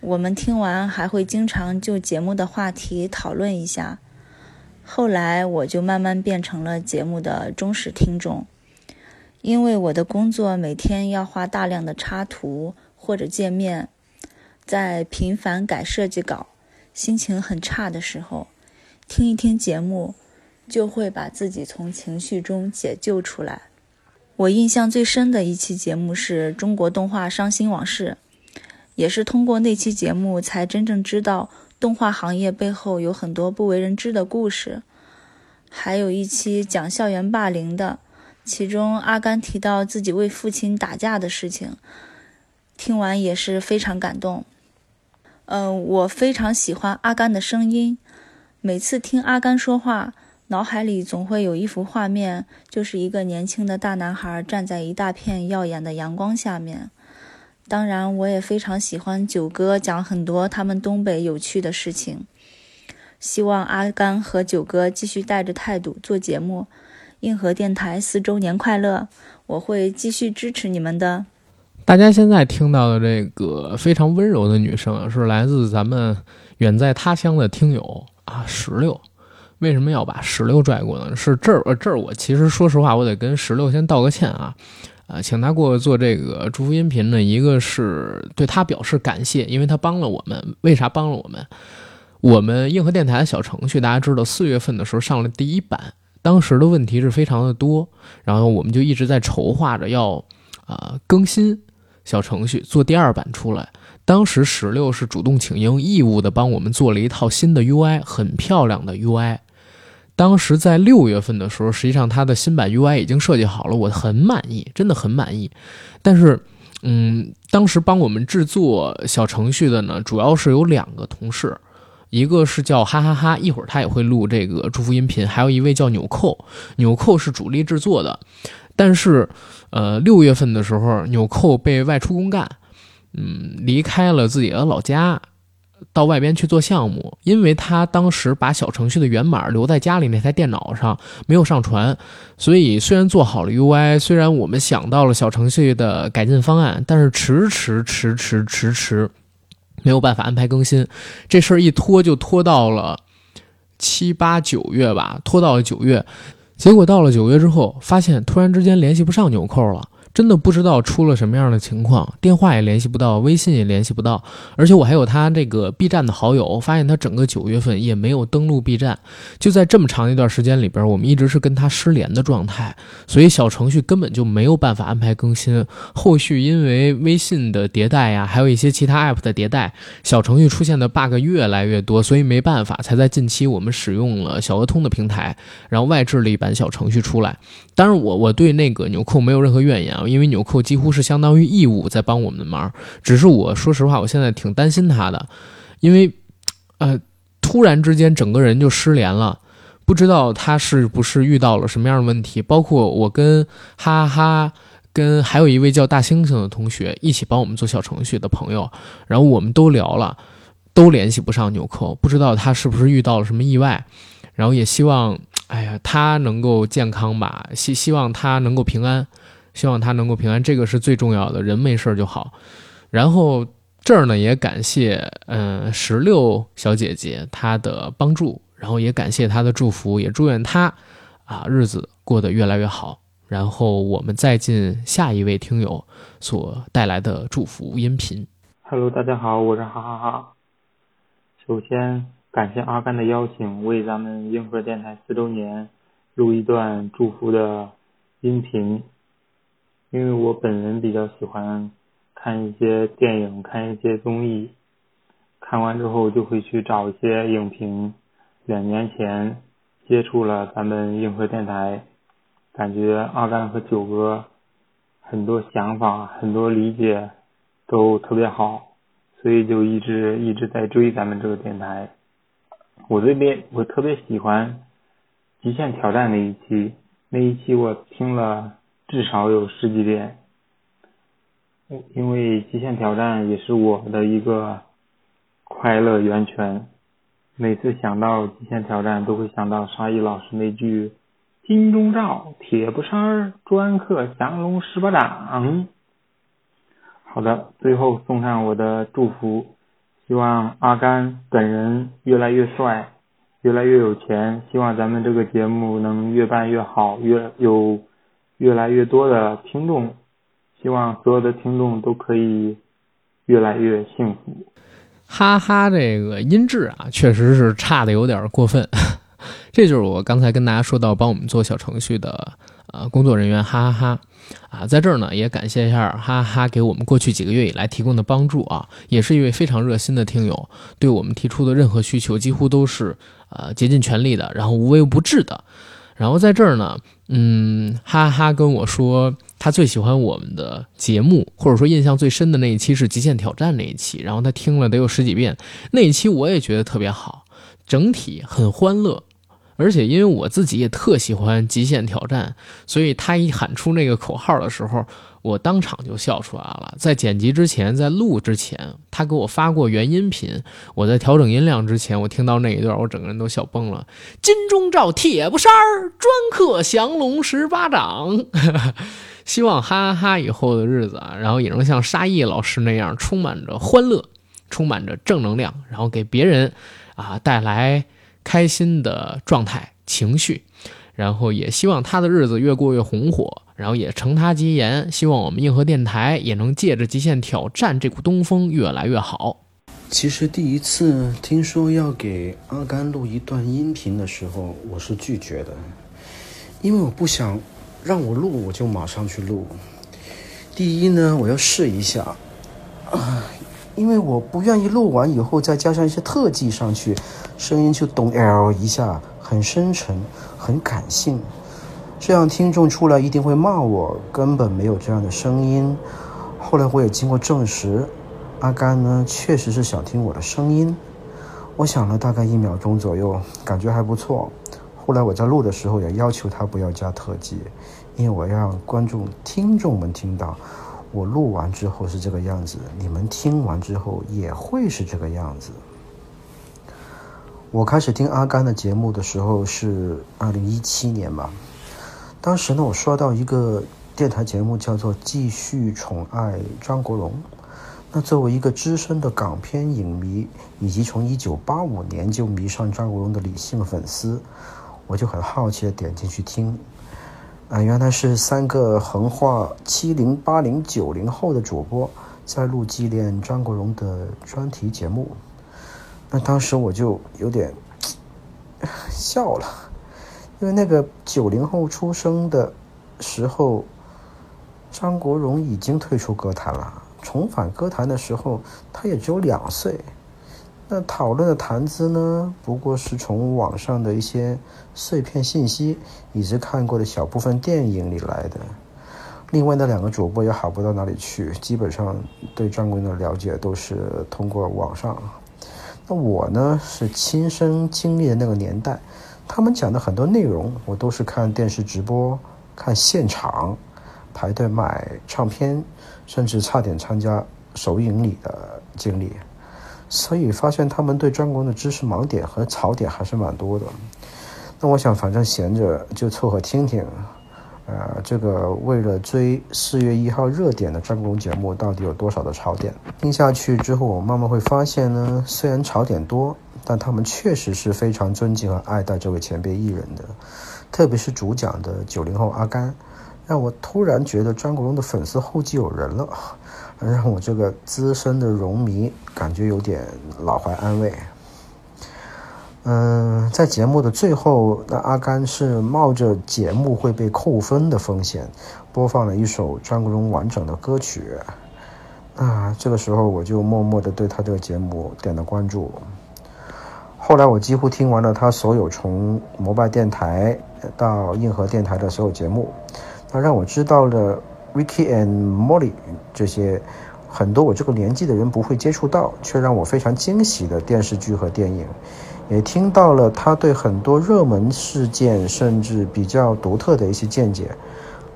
我们听完还会经常就节目的话题讨论一下。后来我就慢慢变成了节目的忠实听众，因为我的工作每天要画大量的插图或者界面，在频繁改设计稿、心情很差的时候，听一听节目，就会把自己从情绪中解救出来。我印象最深的一期节目是中国动画伤心往事。也是通过那期节目，才真正知道动画行业背后有很多不为人知的故事。还有一期讲校园霸凌的，其中阿甘提到自己为父亲打架的事情，听完也是非常感动。嗯，我非常喜欢阿甘的声音，每次听阿甘说话，脑海里总会有一幅画面，就是一个年轻的大男孩站在一大片耀眼的阳光下面。当然，我也非常喜欢九哥讲很多他们东北有趣的事情。希望阿甘和九哥继续带着态度做节目。硬核电台四周年快乐！我会继续支持你们的。大家现在听到的这个非常温柔的女声，是来自咱们远在他乡的听友啊，石榴。为什么要把石榴拽过呢？是这儿，呃这儿我其实说实话，我得跟石榴先道个歉啊。啊，请他给我做这个祝福音频呢，一个是对他表示感谢，因为他帮了我们。为啥帮了我们？我们硬核电台的小程序，大家知道，四月份的时候上了第一版，当时的问题是非常的多，然后我们就一直在筹划着要啊、更新小程序，做第二版出来。当时石榴是主动请缨，义务的帮我们做了一套新的 UI，很漂亮的 UI。当时在六月份的时候，实际上它的新版 UI 已经设计好了，我很满意，真的很满意。但是，嗯，当时帮我们制作小程序的呢，主要是有两个同事，一个是叫哈哈哈，一会儿他也会录这个祝福音频，还有一位叫纽扣，纽扣是主力制作的。但是，呃，六月份的时候，纽扣被外出公干，嗯，离开了自己的老家。到外边去做项目，因为他当时把小程序的源码留在家里那台电脑上，没有上传，所以虽然做好了 UI，虽然我们想到了小程序的改进方案，但是迟迟迟迟迟迟没有办法安排更新，这事儿一拖就拖到了七八九月吧，拖到了九月，结果到了九月之后，发现突然之间联系不上纽扣了。真的不知道出了什么样的情况，电话也联系不到，微信也联系不到，而且我还有他这个 B 站的好友，发现他整个九月份也没有登录 B 站，就在这么长一段时间里边，我们一直是跟他失联的状态，所以小程序根本就没有办法安排更新。后续因为微信的迭代呀，还有一些其他 app 的迭代，小程序出现的 bug 越来越多，所以没办法，才在近期我们使用了小鹅通的平台，然后外置了一版小程序出来。当然我我对那个纽扣没有任何怨言啊。因为纽扣几乎是相当于义务在帮我们的忙，只是我说实话，我现在挺担心他的，因为，呃，突然之间整个人就失联了，不知道他是不是遇到了什么样的问题。包括我跟哈哈，跟还有一位叫大猩猩的同学一起帮我们做小程序的朋友，然后我们都聊了，都联系不上纽扣，不知道他是不是遇到了什么意外，然后也希望，哎呀，他能够健康吧，希希望他能够平安。希望他能够平安，这个是最重要的，人没事就好。然后这儿呢也感谢嗯石榴小姐姐她的帮助，然后也感谢她的祝福，也祝愿她啊日子过得越来越好。然后我们再进下一位听友所带来的祝福音频。Hello，大家好，我是哈哈哈。首先感谢阿甘的邀请，为咱们硬核电台四周年录一段祝福的音频。因为我本人比较喜欢看一些电影，看一些综艺，看完之后就会去找一些影评。两年前接触了咱们硬核电台，感觉阿甘和九哥很多想法、很多理解都特别好，所以就一直一直在追咱们这个电台。我这边我特别喜欢《极限挑战》那一期，那一期我听了至少有十几遍，因为《极限挑战》也是我的一个快乐源泉。每次想到《极限挑战》，都会想到沙溢老师那句“金钟罩铁布衫，专克降龙十八掌”。好的，最后送上我的祝福，希望阿甘本人越来越帅，越来越有钱。希望咱们这个节目能越办越好，越有越来越多的听众。希望所有的听众都可以越来越幸福。哈哈，这个音质啊，确实是差的有点过分。这就是我刚才跟大家说到帮我们做小程序的呃工作人员哈哈哈啊，在这儿呢也感谢一下哈哈哈给我们过去几个月以来提供的帮助啊，也是一位非常热心的听友，对我们提出的任何需求几乎都是呃竭尽全力的，然后无微不至的。然后在这儿呢，嗯，哈哈跟我说他最喜欢我们的节目，或者说印象最深的那一期是《极限挑战》那一期，然后他听了得有十几遍，那一期我也觉得特别好，整体很欢乐。而且因为我自己也特喜欢《极限挑战》，所以他一喊出那个口号的时候，我当场就笑出来了。在剪辑之前，在录之前，他给我发过原音频，我在调整音量之前，我听到那一段，我整个人都笑崩了。金钟罩铁布衫儿，专克降龙十八掌。希望哈哈哈以后的日子啊，然后也能像沙溢老师那样，充满着欢乐，充满着正能量，然后给别人啊带来。开心的状态、情绪，然后也希望他的日子越过越红火，然后也承他吉言，希望我们硬核电台也能借着《极限挑战》这股东风越来越好。其实第一次听说要给阿甘录一段音频的时候，我是拒绝的，因为我不想让我录我就马上去录。第一呢，我要试一下，啊，因为我不愿意录完以后再加上一些特技上去。声音就咚 L 一下，很深沉，很感性，这样听众出来一定会骂我，根本没有这样的声音。后来我也经过证实，阿甘呢确实是想听我的声音。我想了大概一秒钟左右，感觉还不错。后来我在录的时候也要求他不要加特技，因为我要让观众、听众们听到，我录完之后是这个样子，你们听完之后也会是这个样子。我开始听阿甘的节目的时候是二零一七年吧，当时呢，我刷到一个电台节目叫做《继续宠爱张国荣》。那作为一个资深的港片影迷，以及从一九八五年就迷上张国荣的理性粉丝，我就很好奇的点进去听。啊，原来是三个横跨七零、八零、九零后的主播在录纪念张国荣的专题节目。当时我就有点笑了，因为那个九零后出生的时候，张国荣已经退出歌坛了。重返歌坛的时候，他也只有两岁。那讨论的谈资呢，不过是从网上的一些碎片信息以及看过的小部分电影里来的。另外那两个主播也好不到哪里去，基本上对张国荣的了解都是通过网上。那我呢是亲身经历的那个年代，他们讲的很多内容，我都是看电视直播、看现场、排队买唱片，甚至差点参加首映礼的经历，所以发现他们对专攻的知识盲点和槽点还是蛮多的。那我想，反正闲着就凑合听听，呃，这个为了追四月一号热点的张国荣节目，到底有多少的槽点？听下去之后，我慢慢会发现呢，虽然槽点多，但他们确实是非常尊敬和爱戴这位前辈艺人的，特别是主讲的九零后阿甘，让我突然觉得张国荣的粉丝后继有人了，让我这个资深的荣迷感觉有点老怀安慰。嗯，在节目的最后，那阿甘是冒着节目会被扣分的风险，播放了一首张国荣完整的歌曲。啊，这个时候我就默默的对他这个节目点了关注。后来我几乎听完了他所有从摩拜电台到硬核电台的所有节目，他让我知道了 Ricky and Molly 这些很多我这个年纪的人不会接触到，却让我非常惊喜的电视剧和电影。也听到了他对很多热门事件甚至比较独特的一些见解，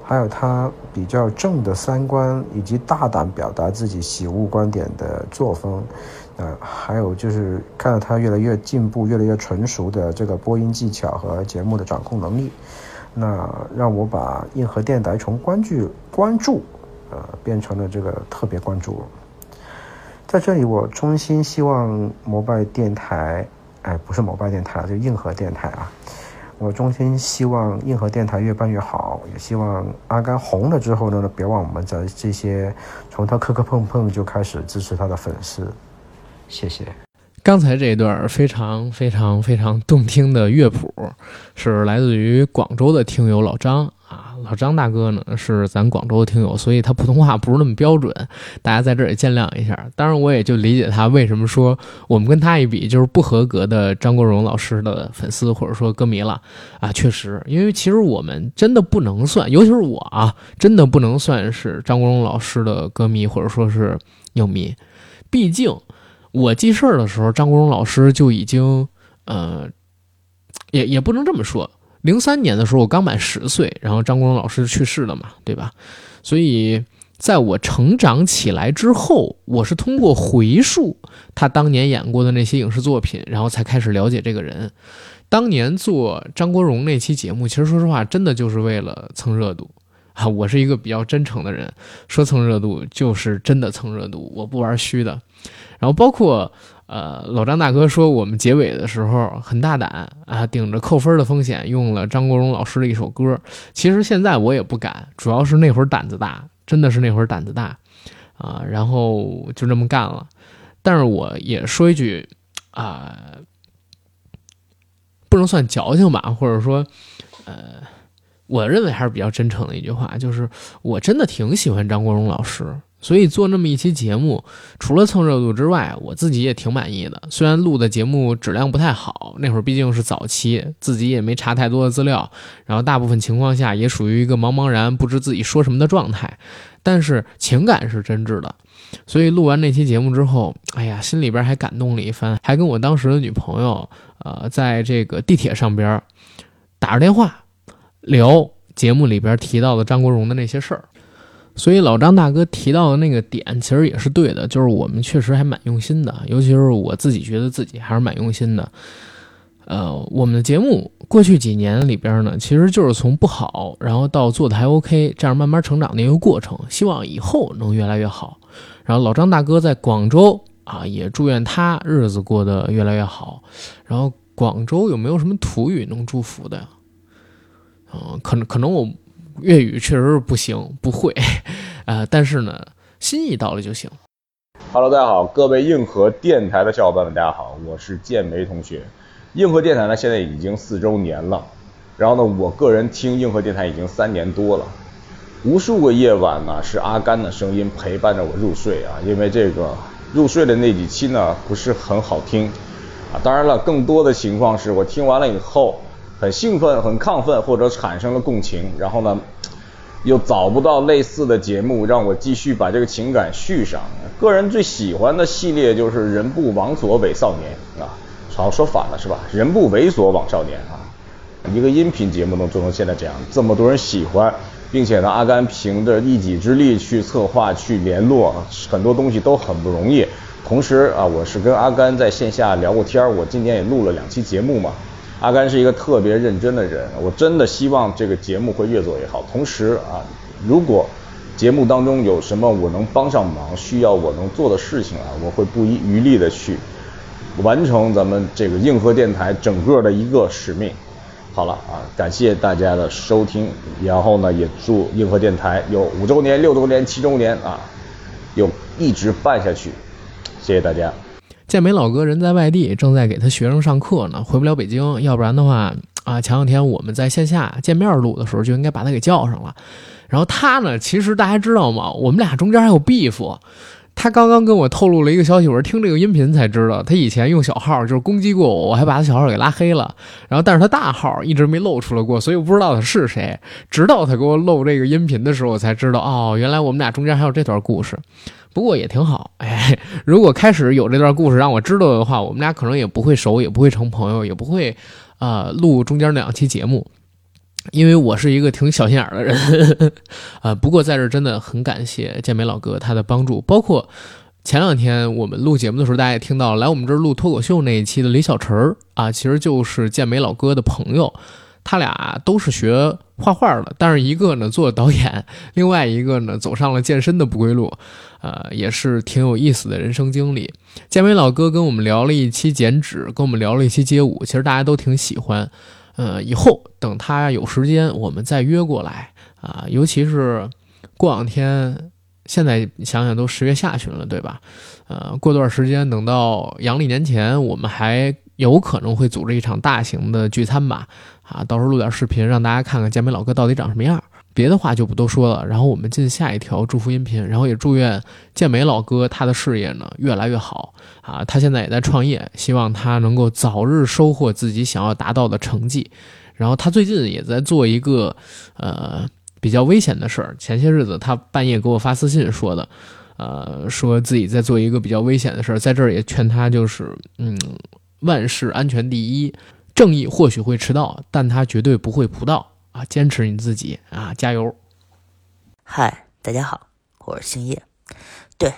还有他比较正的三观以及大胆表达自己喜恶观点的作风，呃，还有就是看到他越来越进步、越来越纯熟的这个播音技巧和节目的掌控能力，那让我把硬核电台从关注关注，呃，变成了这个特别关注。在这里，我衷心希望摩拜电台。哎，不是某拜电台，就硬核电台啊！我衷心希望硬核电台越办越好，也希望阿甘红了之后呢，别忘我们的这些从他磕磕碰碰就开始支持他的粉丝。谢谢。刚才这一段非常非常非常动听的乐谱，是来自于广州的听友老张。老张大哥呢是咱广州的听友，所以他普通话不是那么标准，大家在这儿也见谅一下。当然，我也就理解他为什么说我们跟他一比就是不合格的张国荣老师的粉丝或者说歌迷了啊。确实，因为其实我们真的不能算，尤其是我啊，真的不能算是张国荣老师的歌迷或者说是影迷。毕竟我记事儿的时候，张国荣老师就已经呃，也也不能这么说。零三年的时候，我刚满十岁，然后张国荣老师去世了嘛，对吧？所以在我成长起来之后，我是通过回溯他当年演过的那些影视作品，然后才开始了解这个人。当年做张国荣那期节目，其实说实话，真的就是为了蹭热度啊！我是一个比较真诚的人，说蹭热度就是真的蹭热度，我不玩虚的。然后包括。呃，老张大哥说我们结尾的时候很大胆啊，顶着扣分的风险用了张国荣老师的一首歌。其实现在我也不敢，主要是那会儿胆子大，真的是那会儿胆子大啊，然后就这么干了。但是我也说一句啊，不能算矫情吧，或者说，呃，我认为还是比较真诚的一句话，就是我真的挺喜欢张国荣老师。所以做那么一期节目，除了蹭热度之外，我自己也挺满意的。虽然录的节目质量不太好，那会儿毕竟是早期，自己也没查太多的资料，然后大部分情况下也属于一个茫茫然不知自己说什么的状态，但是情感是真挚的。所以录完那期节目之后，哎呀，心里边还感动了一番，还跟我当时的女朋友，呃，在这个地铁上边打着电话聊节目里边提到的张国荣的那些事儿。所以老张大哥提到的那个点，其实也是对的，就是我们确实还蛮用心的，尤其是我自己觉得自己还是蛮用心的。呃，我们的节目过去几年里边呢，其实就是从不好，然后到做的还 OK，这样慢慢成长的一个过程。希望以后能越来越好。然后老张大哥在广州啊，也祝愿他日子过得越来越好。然后广州有没有什么土语能祝福的呀？嗯，可能可能我。粤语确实是不行，不会，呃，但是呢，心意到了就行。Hello，大家好，各位硬核电台的小伙伴们，大家好，我是建梅同学。硬核电台呢，现在已经四周年了，然后呢，我个人听硬核电台已经三年多了，无数个夜晚呢，是阿甘的声音陪伴着我入睡啊，因为这个入睡的那几期呢，不是很好听啊，当然了，更多的情况是我听完了以后。很兴奋，很亢奋，或者产生了共情，然后呢，又找不到类似的节目让我继续把这个情感续上。个人最喜欢的系列就是《人不往左伪少年》啊，好说反了是吧？人不猥琐枉少年啊！一个音频节目能做成现在这样，这么多人喜欢，并且呢，阿甘凭着一己之力去策划、去联络，很多东西都很不容易。同时啊，我是跟阿甘在线下聊过天儿我今年也录了两期节目嘛。阿甘是一个特别认真的人，我真的希望这个节目会越做越好。同时啊，如果节目当中有什么我能帮上忙、需要我能做的事情啊，我会不遗余力的去完成咱们这个硬核电台整个的一个使命。好了啊，感谢大家的收听，然后呢，也祝硬核电台有五周年、六周年、七周年啊，有一直办下去。谢谢大家。健美老哥人在外地，正在给他学生上课呢，回不了北京。要不然的话啊，前两天我们在线下见面录的时候，就应该把他给叫上了。然后他呢，其实大家知道吗？我们俩中间还有 beef。他刚刚跟我透露了一个消息，我是听这个音频才知道，他以前用小号就是攻击过我，我还把他小号给拉黑了。然后，但是他大号一直没露出来过，所以我不知道他是谁。直到他给我露这个音频的时候，我才知道哦，原来我们俩中间还有这段故事。不过也挺好，哎，如果开始有这段故事让我知道的话，我们俩可能也不会熟，也不会成朋友，也不会啊录中间那两期节目。因为我是一个挺小心眼的人，啊，不过在这真的很感谢健美老哥他的帮助，包括前两天我们录节目的时候，大家也听到来我们这儿录脱口秀那一期的李小晨儿啊，其实就是健美老哥的朋友，他俩都是学画画的，但是一个呢做导演，另外一个呢走上了健身的不归路，呃，也是挺有意思的人生经历。健美老哥跟我们聊了一期减脂，跟我们聊了一期街舞，其实大家都挺喜欢。呃，以后等他有时间，我们再约过来啊。尤其是过两天，现在想想都十月下旬了，对吧？呃，过段时间，等到阳历年前，我们还有可能会组织一场大型的聚餐吧。啊，到时候录点视频，让大家看看健美老哥到底长什么样。别的话就不多说了。然后我们进下一条祝福音频，然后也祝愿健美老哥他的事业呢越来越好啊！他现在也在创业，希望他能够早日收获自己想要达到的成绩。然后他最近也在做一个呃比较危险的事儿。前些日子他半夜给我发私信说的，呃，说自己在做一个比较危险的事儿。在这儿也劝他就是嗯，万事安全第一，正义或许会迟到，但他绝对不会不到。啊，坚持你自己啊，加油！嗨，大家好，我是星夜，对，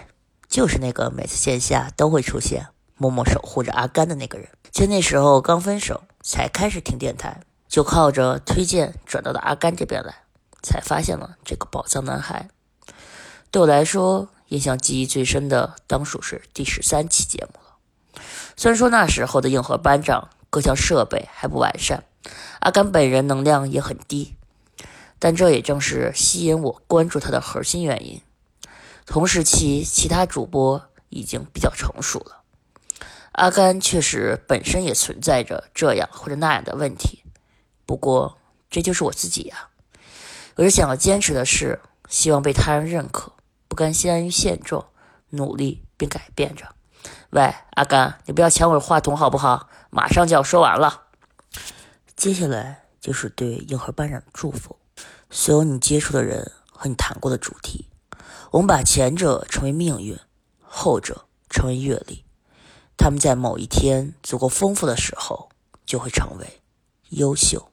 就是那个每次线下都会出现、默默守护着阿甘的那个人。就那时候刚分手，才开始听电台，就靠着推荐转到了阿甘这边来，才发现了这个宝藏男孩。对我来说，印象记忆最深的当属是第十三期节目。虽然说那时候的硬核班长各项设备还不完善。阿甘本人能量也很低，但这也正是吸引我关注他的核心原因。同时期其他主播已经比较成熟了，阿甘确实本身也存在着这样或者那样的问题。不过这就是我自己呀，我是想要坚持的是，希望被他人认可，不甘心安于现状，努力并改变着。喂，阿甘，你不要抢我话筒好不好？马上就要说完了。接下来就是对硬核班长的祝福。所有你接触的人和你谈过的主题，我们把前者称为命运，后者称为阅历。他们在某一天足够丰富的时候，就会成为优秀。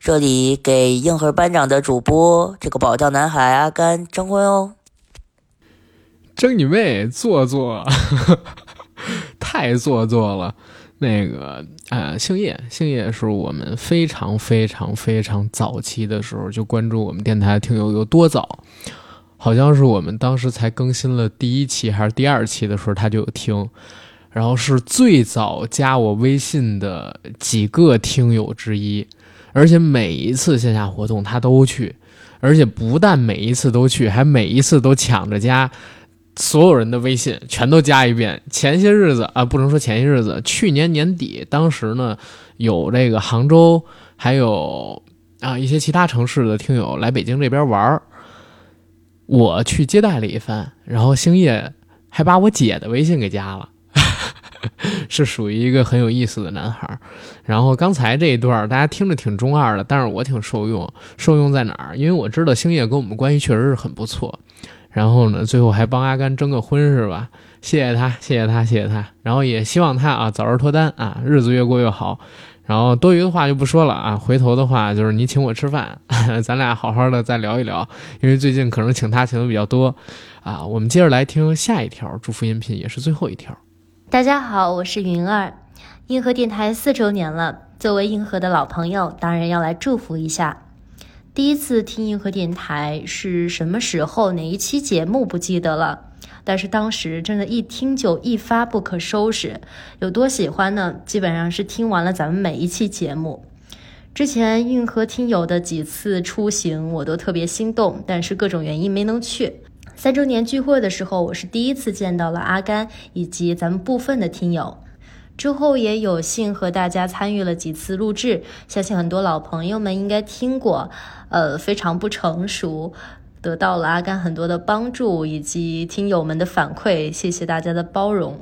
这里给硬核班长的主播这个宝藏男孩阿甘征婚哦！征你妹，做作，太做作了。那个呃，星夜，星夜是我们非常非常非常早期的时候就关注我们电台听友有多早，好像是我们当时才更新了第一期还是第二期的时候他就有听，然后是最早加我微信的几个听友之一，而且每一次线下活动他都去，而且不但每一次都去，还每一次都抢着加。所有人的微信全都加一遍。前些日子啊，不能说前些日子，去年年底，当时呢，有这个杭州，还有啊一些其他城市的听友来北京这边玩儿，我去接待了一番，然后星夜还把我姐的微信给加了，是属于一个很有意思的男孩。然后刚才这一段大家听着挺中二的，但是我挺受用。受用在哪儿？因为我知道星夜跟我们关系确实是很不错。然后呢，最后还帮阿甘征个婚是吧？谢谢他，谢谢他，谢谢他。然后也希望他啊早日脱单啊，日子越过越好。然后多余的话就不说了啊，回头的话就是你请我吃饭，咱俩好好的再聊一聊。因为最近可能请他请的比较多啊。我们接着来听下一条祝福音频，也是最后一条。大家好，我是云儿，硬核电台四周年了，作为硬核的老朋友，当然要来祝福一下。第一次听硬核电台是什么时候？哪一期节目不记得了？但是当时真的，一听就一发不可收拾。有多喜欢呢？基本上是听完了咱们每一期节目。之前硬核听友的几次出行，我都特别心动，但是各种原因没能去。三周年聚会的时候，我是第一次见到了阿甘以及咱们部分的听友。之后也有幸和大家参与了几次录制，相信很多老朋友们应该听过。呃，非常不成熟，得到了阿甘很多的帮助以及听友们的反馈，谢谢大家的包容。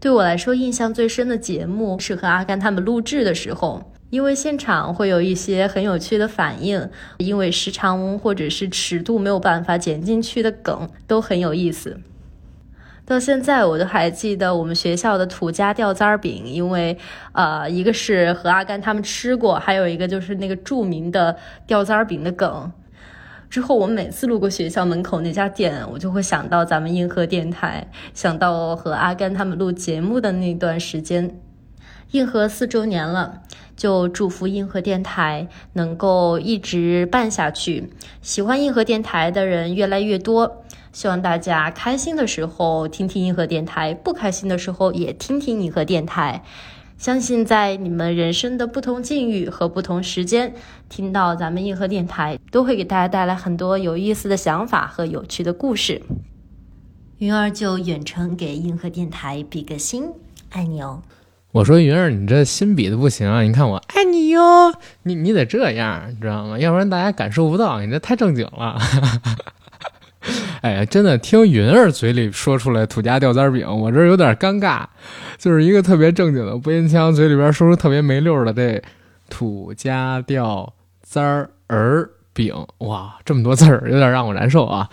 对我来说，印象最深的节目是和阿甘他们录制的时候，因为现场会有一些很有趣的反应，因为时长或者是尺度没有办法剪进去的梗都很有意思。到现在我都还记得我们学校的土家吊簪饼，因为，呃，一个是和阿甘他们吃过，还有一个就是那个著名的吊簪饼的梗。之后我每次路过学校门口那家店，我就会想到咱们硬核电台，想到和阿甘他们录节目的那段时间。硬核四周年了，就祝福硬核电台能够一直办下去，喜欢硬核电台的人越来越多。希望大家开心的时候听听硬核电台，不开心的时候也听听硬核电台。相信在你们人生的不同境遇和不同时间，听到咱们硬核电台，都会给大家带来很多有意思的想法和有趣的故事。云儿就远程给硬核电台比个心，爱你哦。我说云儿，你这心比的不行啊！你看我爱你哟，你你得这样，你知道吗？要不然大家感受不到，你这太正经了。哎呀，真的听云儿嘴里说出来土家吊簪饼，我这有点尴尬。就是一个特别正经的播音腔，嘴里边说出特别没溜的这土家吊簪儿饼，哇，这么多字儿，有点让我难受啊。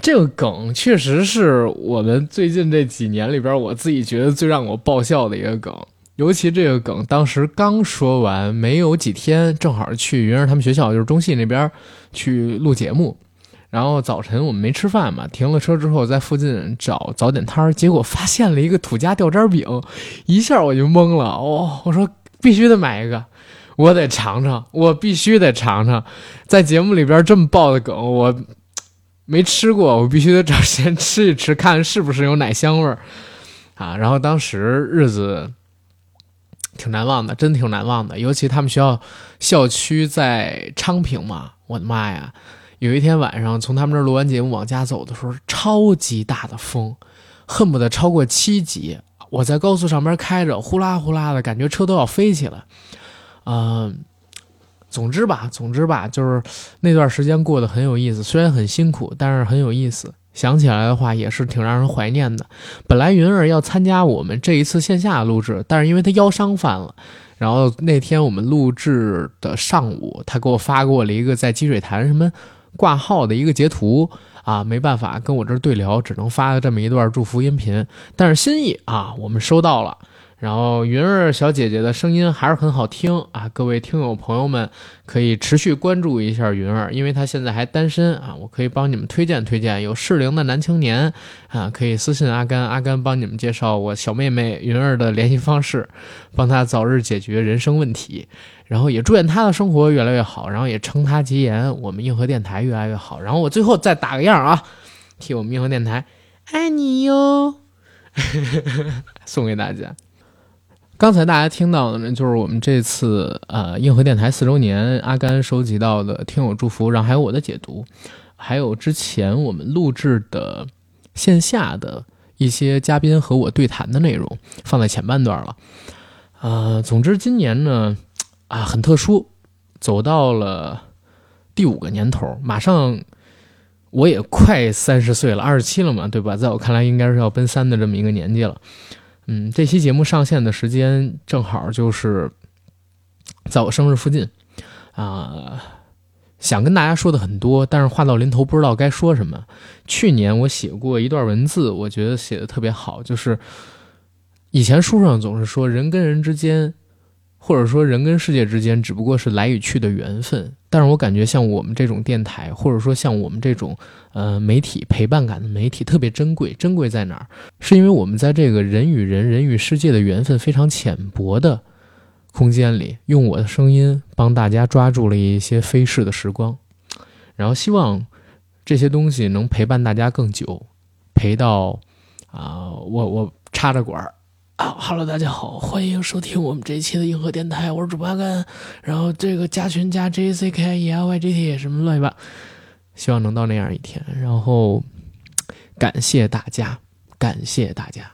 这个梗确实是我们最近这几年里边，我自己觉得最让我爆笑的一个梗。尤其这个梗当时刚说完没有几天，正好去云儿他们学校，就是中戏那边去录节目。然后早晨我们没吃饭嘛，停了车之后在附近找早点摊儿，结果发现了一个土家吊渣饼，一下我就懵了。哦，我说必须得买一个，我得尝尝，我必须得尝尝。在节目里边这么爆的梗，我没吃过，我必须得找时间吃一吃，看是不是有奶香味儿啊。然后当时日子挺难忘的，真挺难忘的。尤其他们学校校区在昌平嘛，我的妈呀！有一天晚上，从他们这儿录完节目往家走的时候，超级大的风，恨不得超过七级。我在高速上边开着，呼啦呼啦的感觉车都要飞起来。嗯，总之吧，总之吧，就是那段时间过得很有意思，虽然很辛苦，但是很有意思。想起来的话，也是挺让人怀念的。本来云儿要参加我们这一次线下录制，但是因为他腰伤犯了。然后那天我们录制的上午，他给我发过了一个在积水潭什么。挂号的一个截图啊，没办法跟我这对聊，只能发了这么一段祝福音频。但是心意啊，我们收到了。然后云儿小姐姐的声音还是很好听啊，各位听友朋友们可以持续关注一下云儿，因为她现在还单身啊，我可以帮你们推荐推荐有适龄的男青年啊，可以私信阿甘，阿甘帮你们介绍我小妹妹云儿的联系方式，帮她早日解决人生问题。然后也祝愿他的生活越来越好，然后也承他吉言，我们硬核电台越来越好。然后我最后再打个样啊，替我们硬核电台爱你哟，送给大家。刚才大家听到的呢，就是我们这次呃硬核电台四周年阿甘收集到的听友祝福，然后还有我的解读，还有之前我们录制的线下的一些嘉宾和我对谈的内容，放在前半段了。呃，总之今年呢。啊，很特殊，走到了第五个年头，马上我也快三十岁了，二十七了嘛，对吧？在我看来，应该是要奔三的这么一个年纪了。嗯，这期节目上线的时间正好就是在我生日附近啊。想跟大家说的很多，但是话到临头不知道该说什么。去年我写过一段文字，我觉得写的特别好，就是以前书上总是说人跟人之间。或者说，人跟世界之间只不过是来与去的缘分。但是我感觉，像我们这种电台，或者说像我们这种呃媒体陪伴感的媒体，特别珍贵。珍贵在哪儿？是因为我们在这个人与人、人与世界的缘分非常浅薄的空间里，用我的声音帮大家抓住了一些飞逝的时光，然后希望这些东西能陪伴大家更久，陪到啊、我我插着管儿啊哈喽大家好，欢迎收听我们这一期的硬核电台，我是主播阿甘，然后这个加群加 J C K E L Y G T 什么乱七八，希望能到那样一天，然后感谢大家，感谢大家。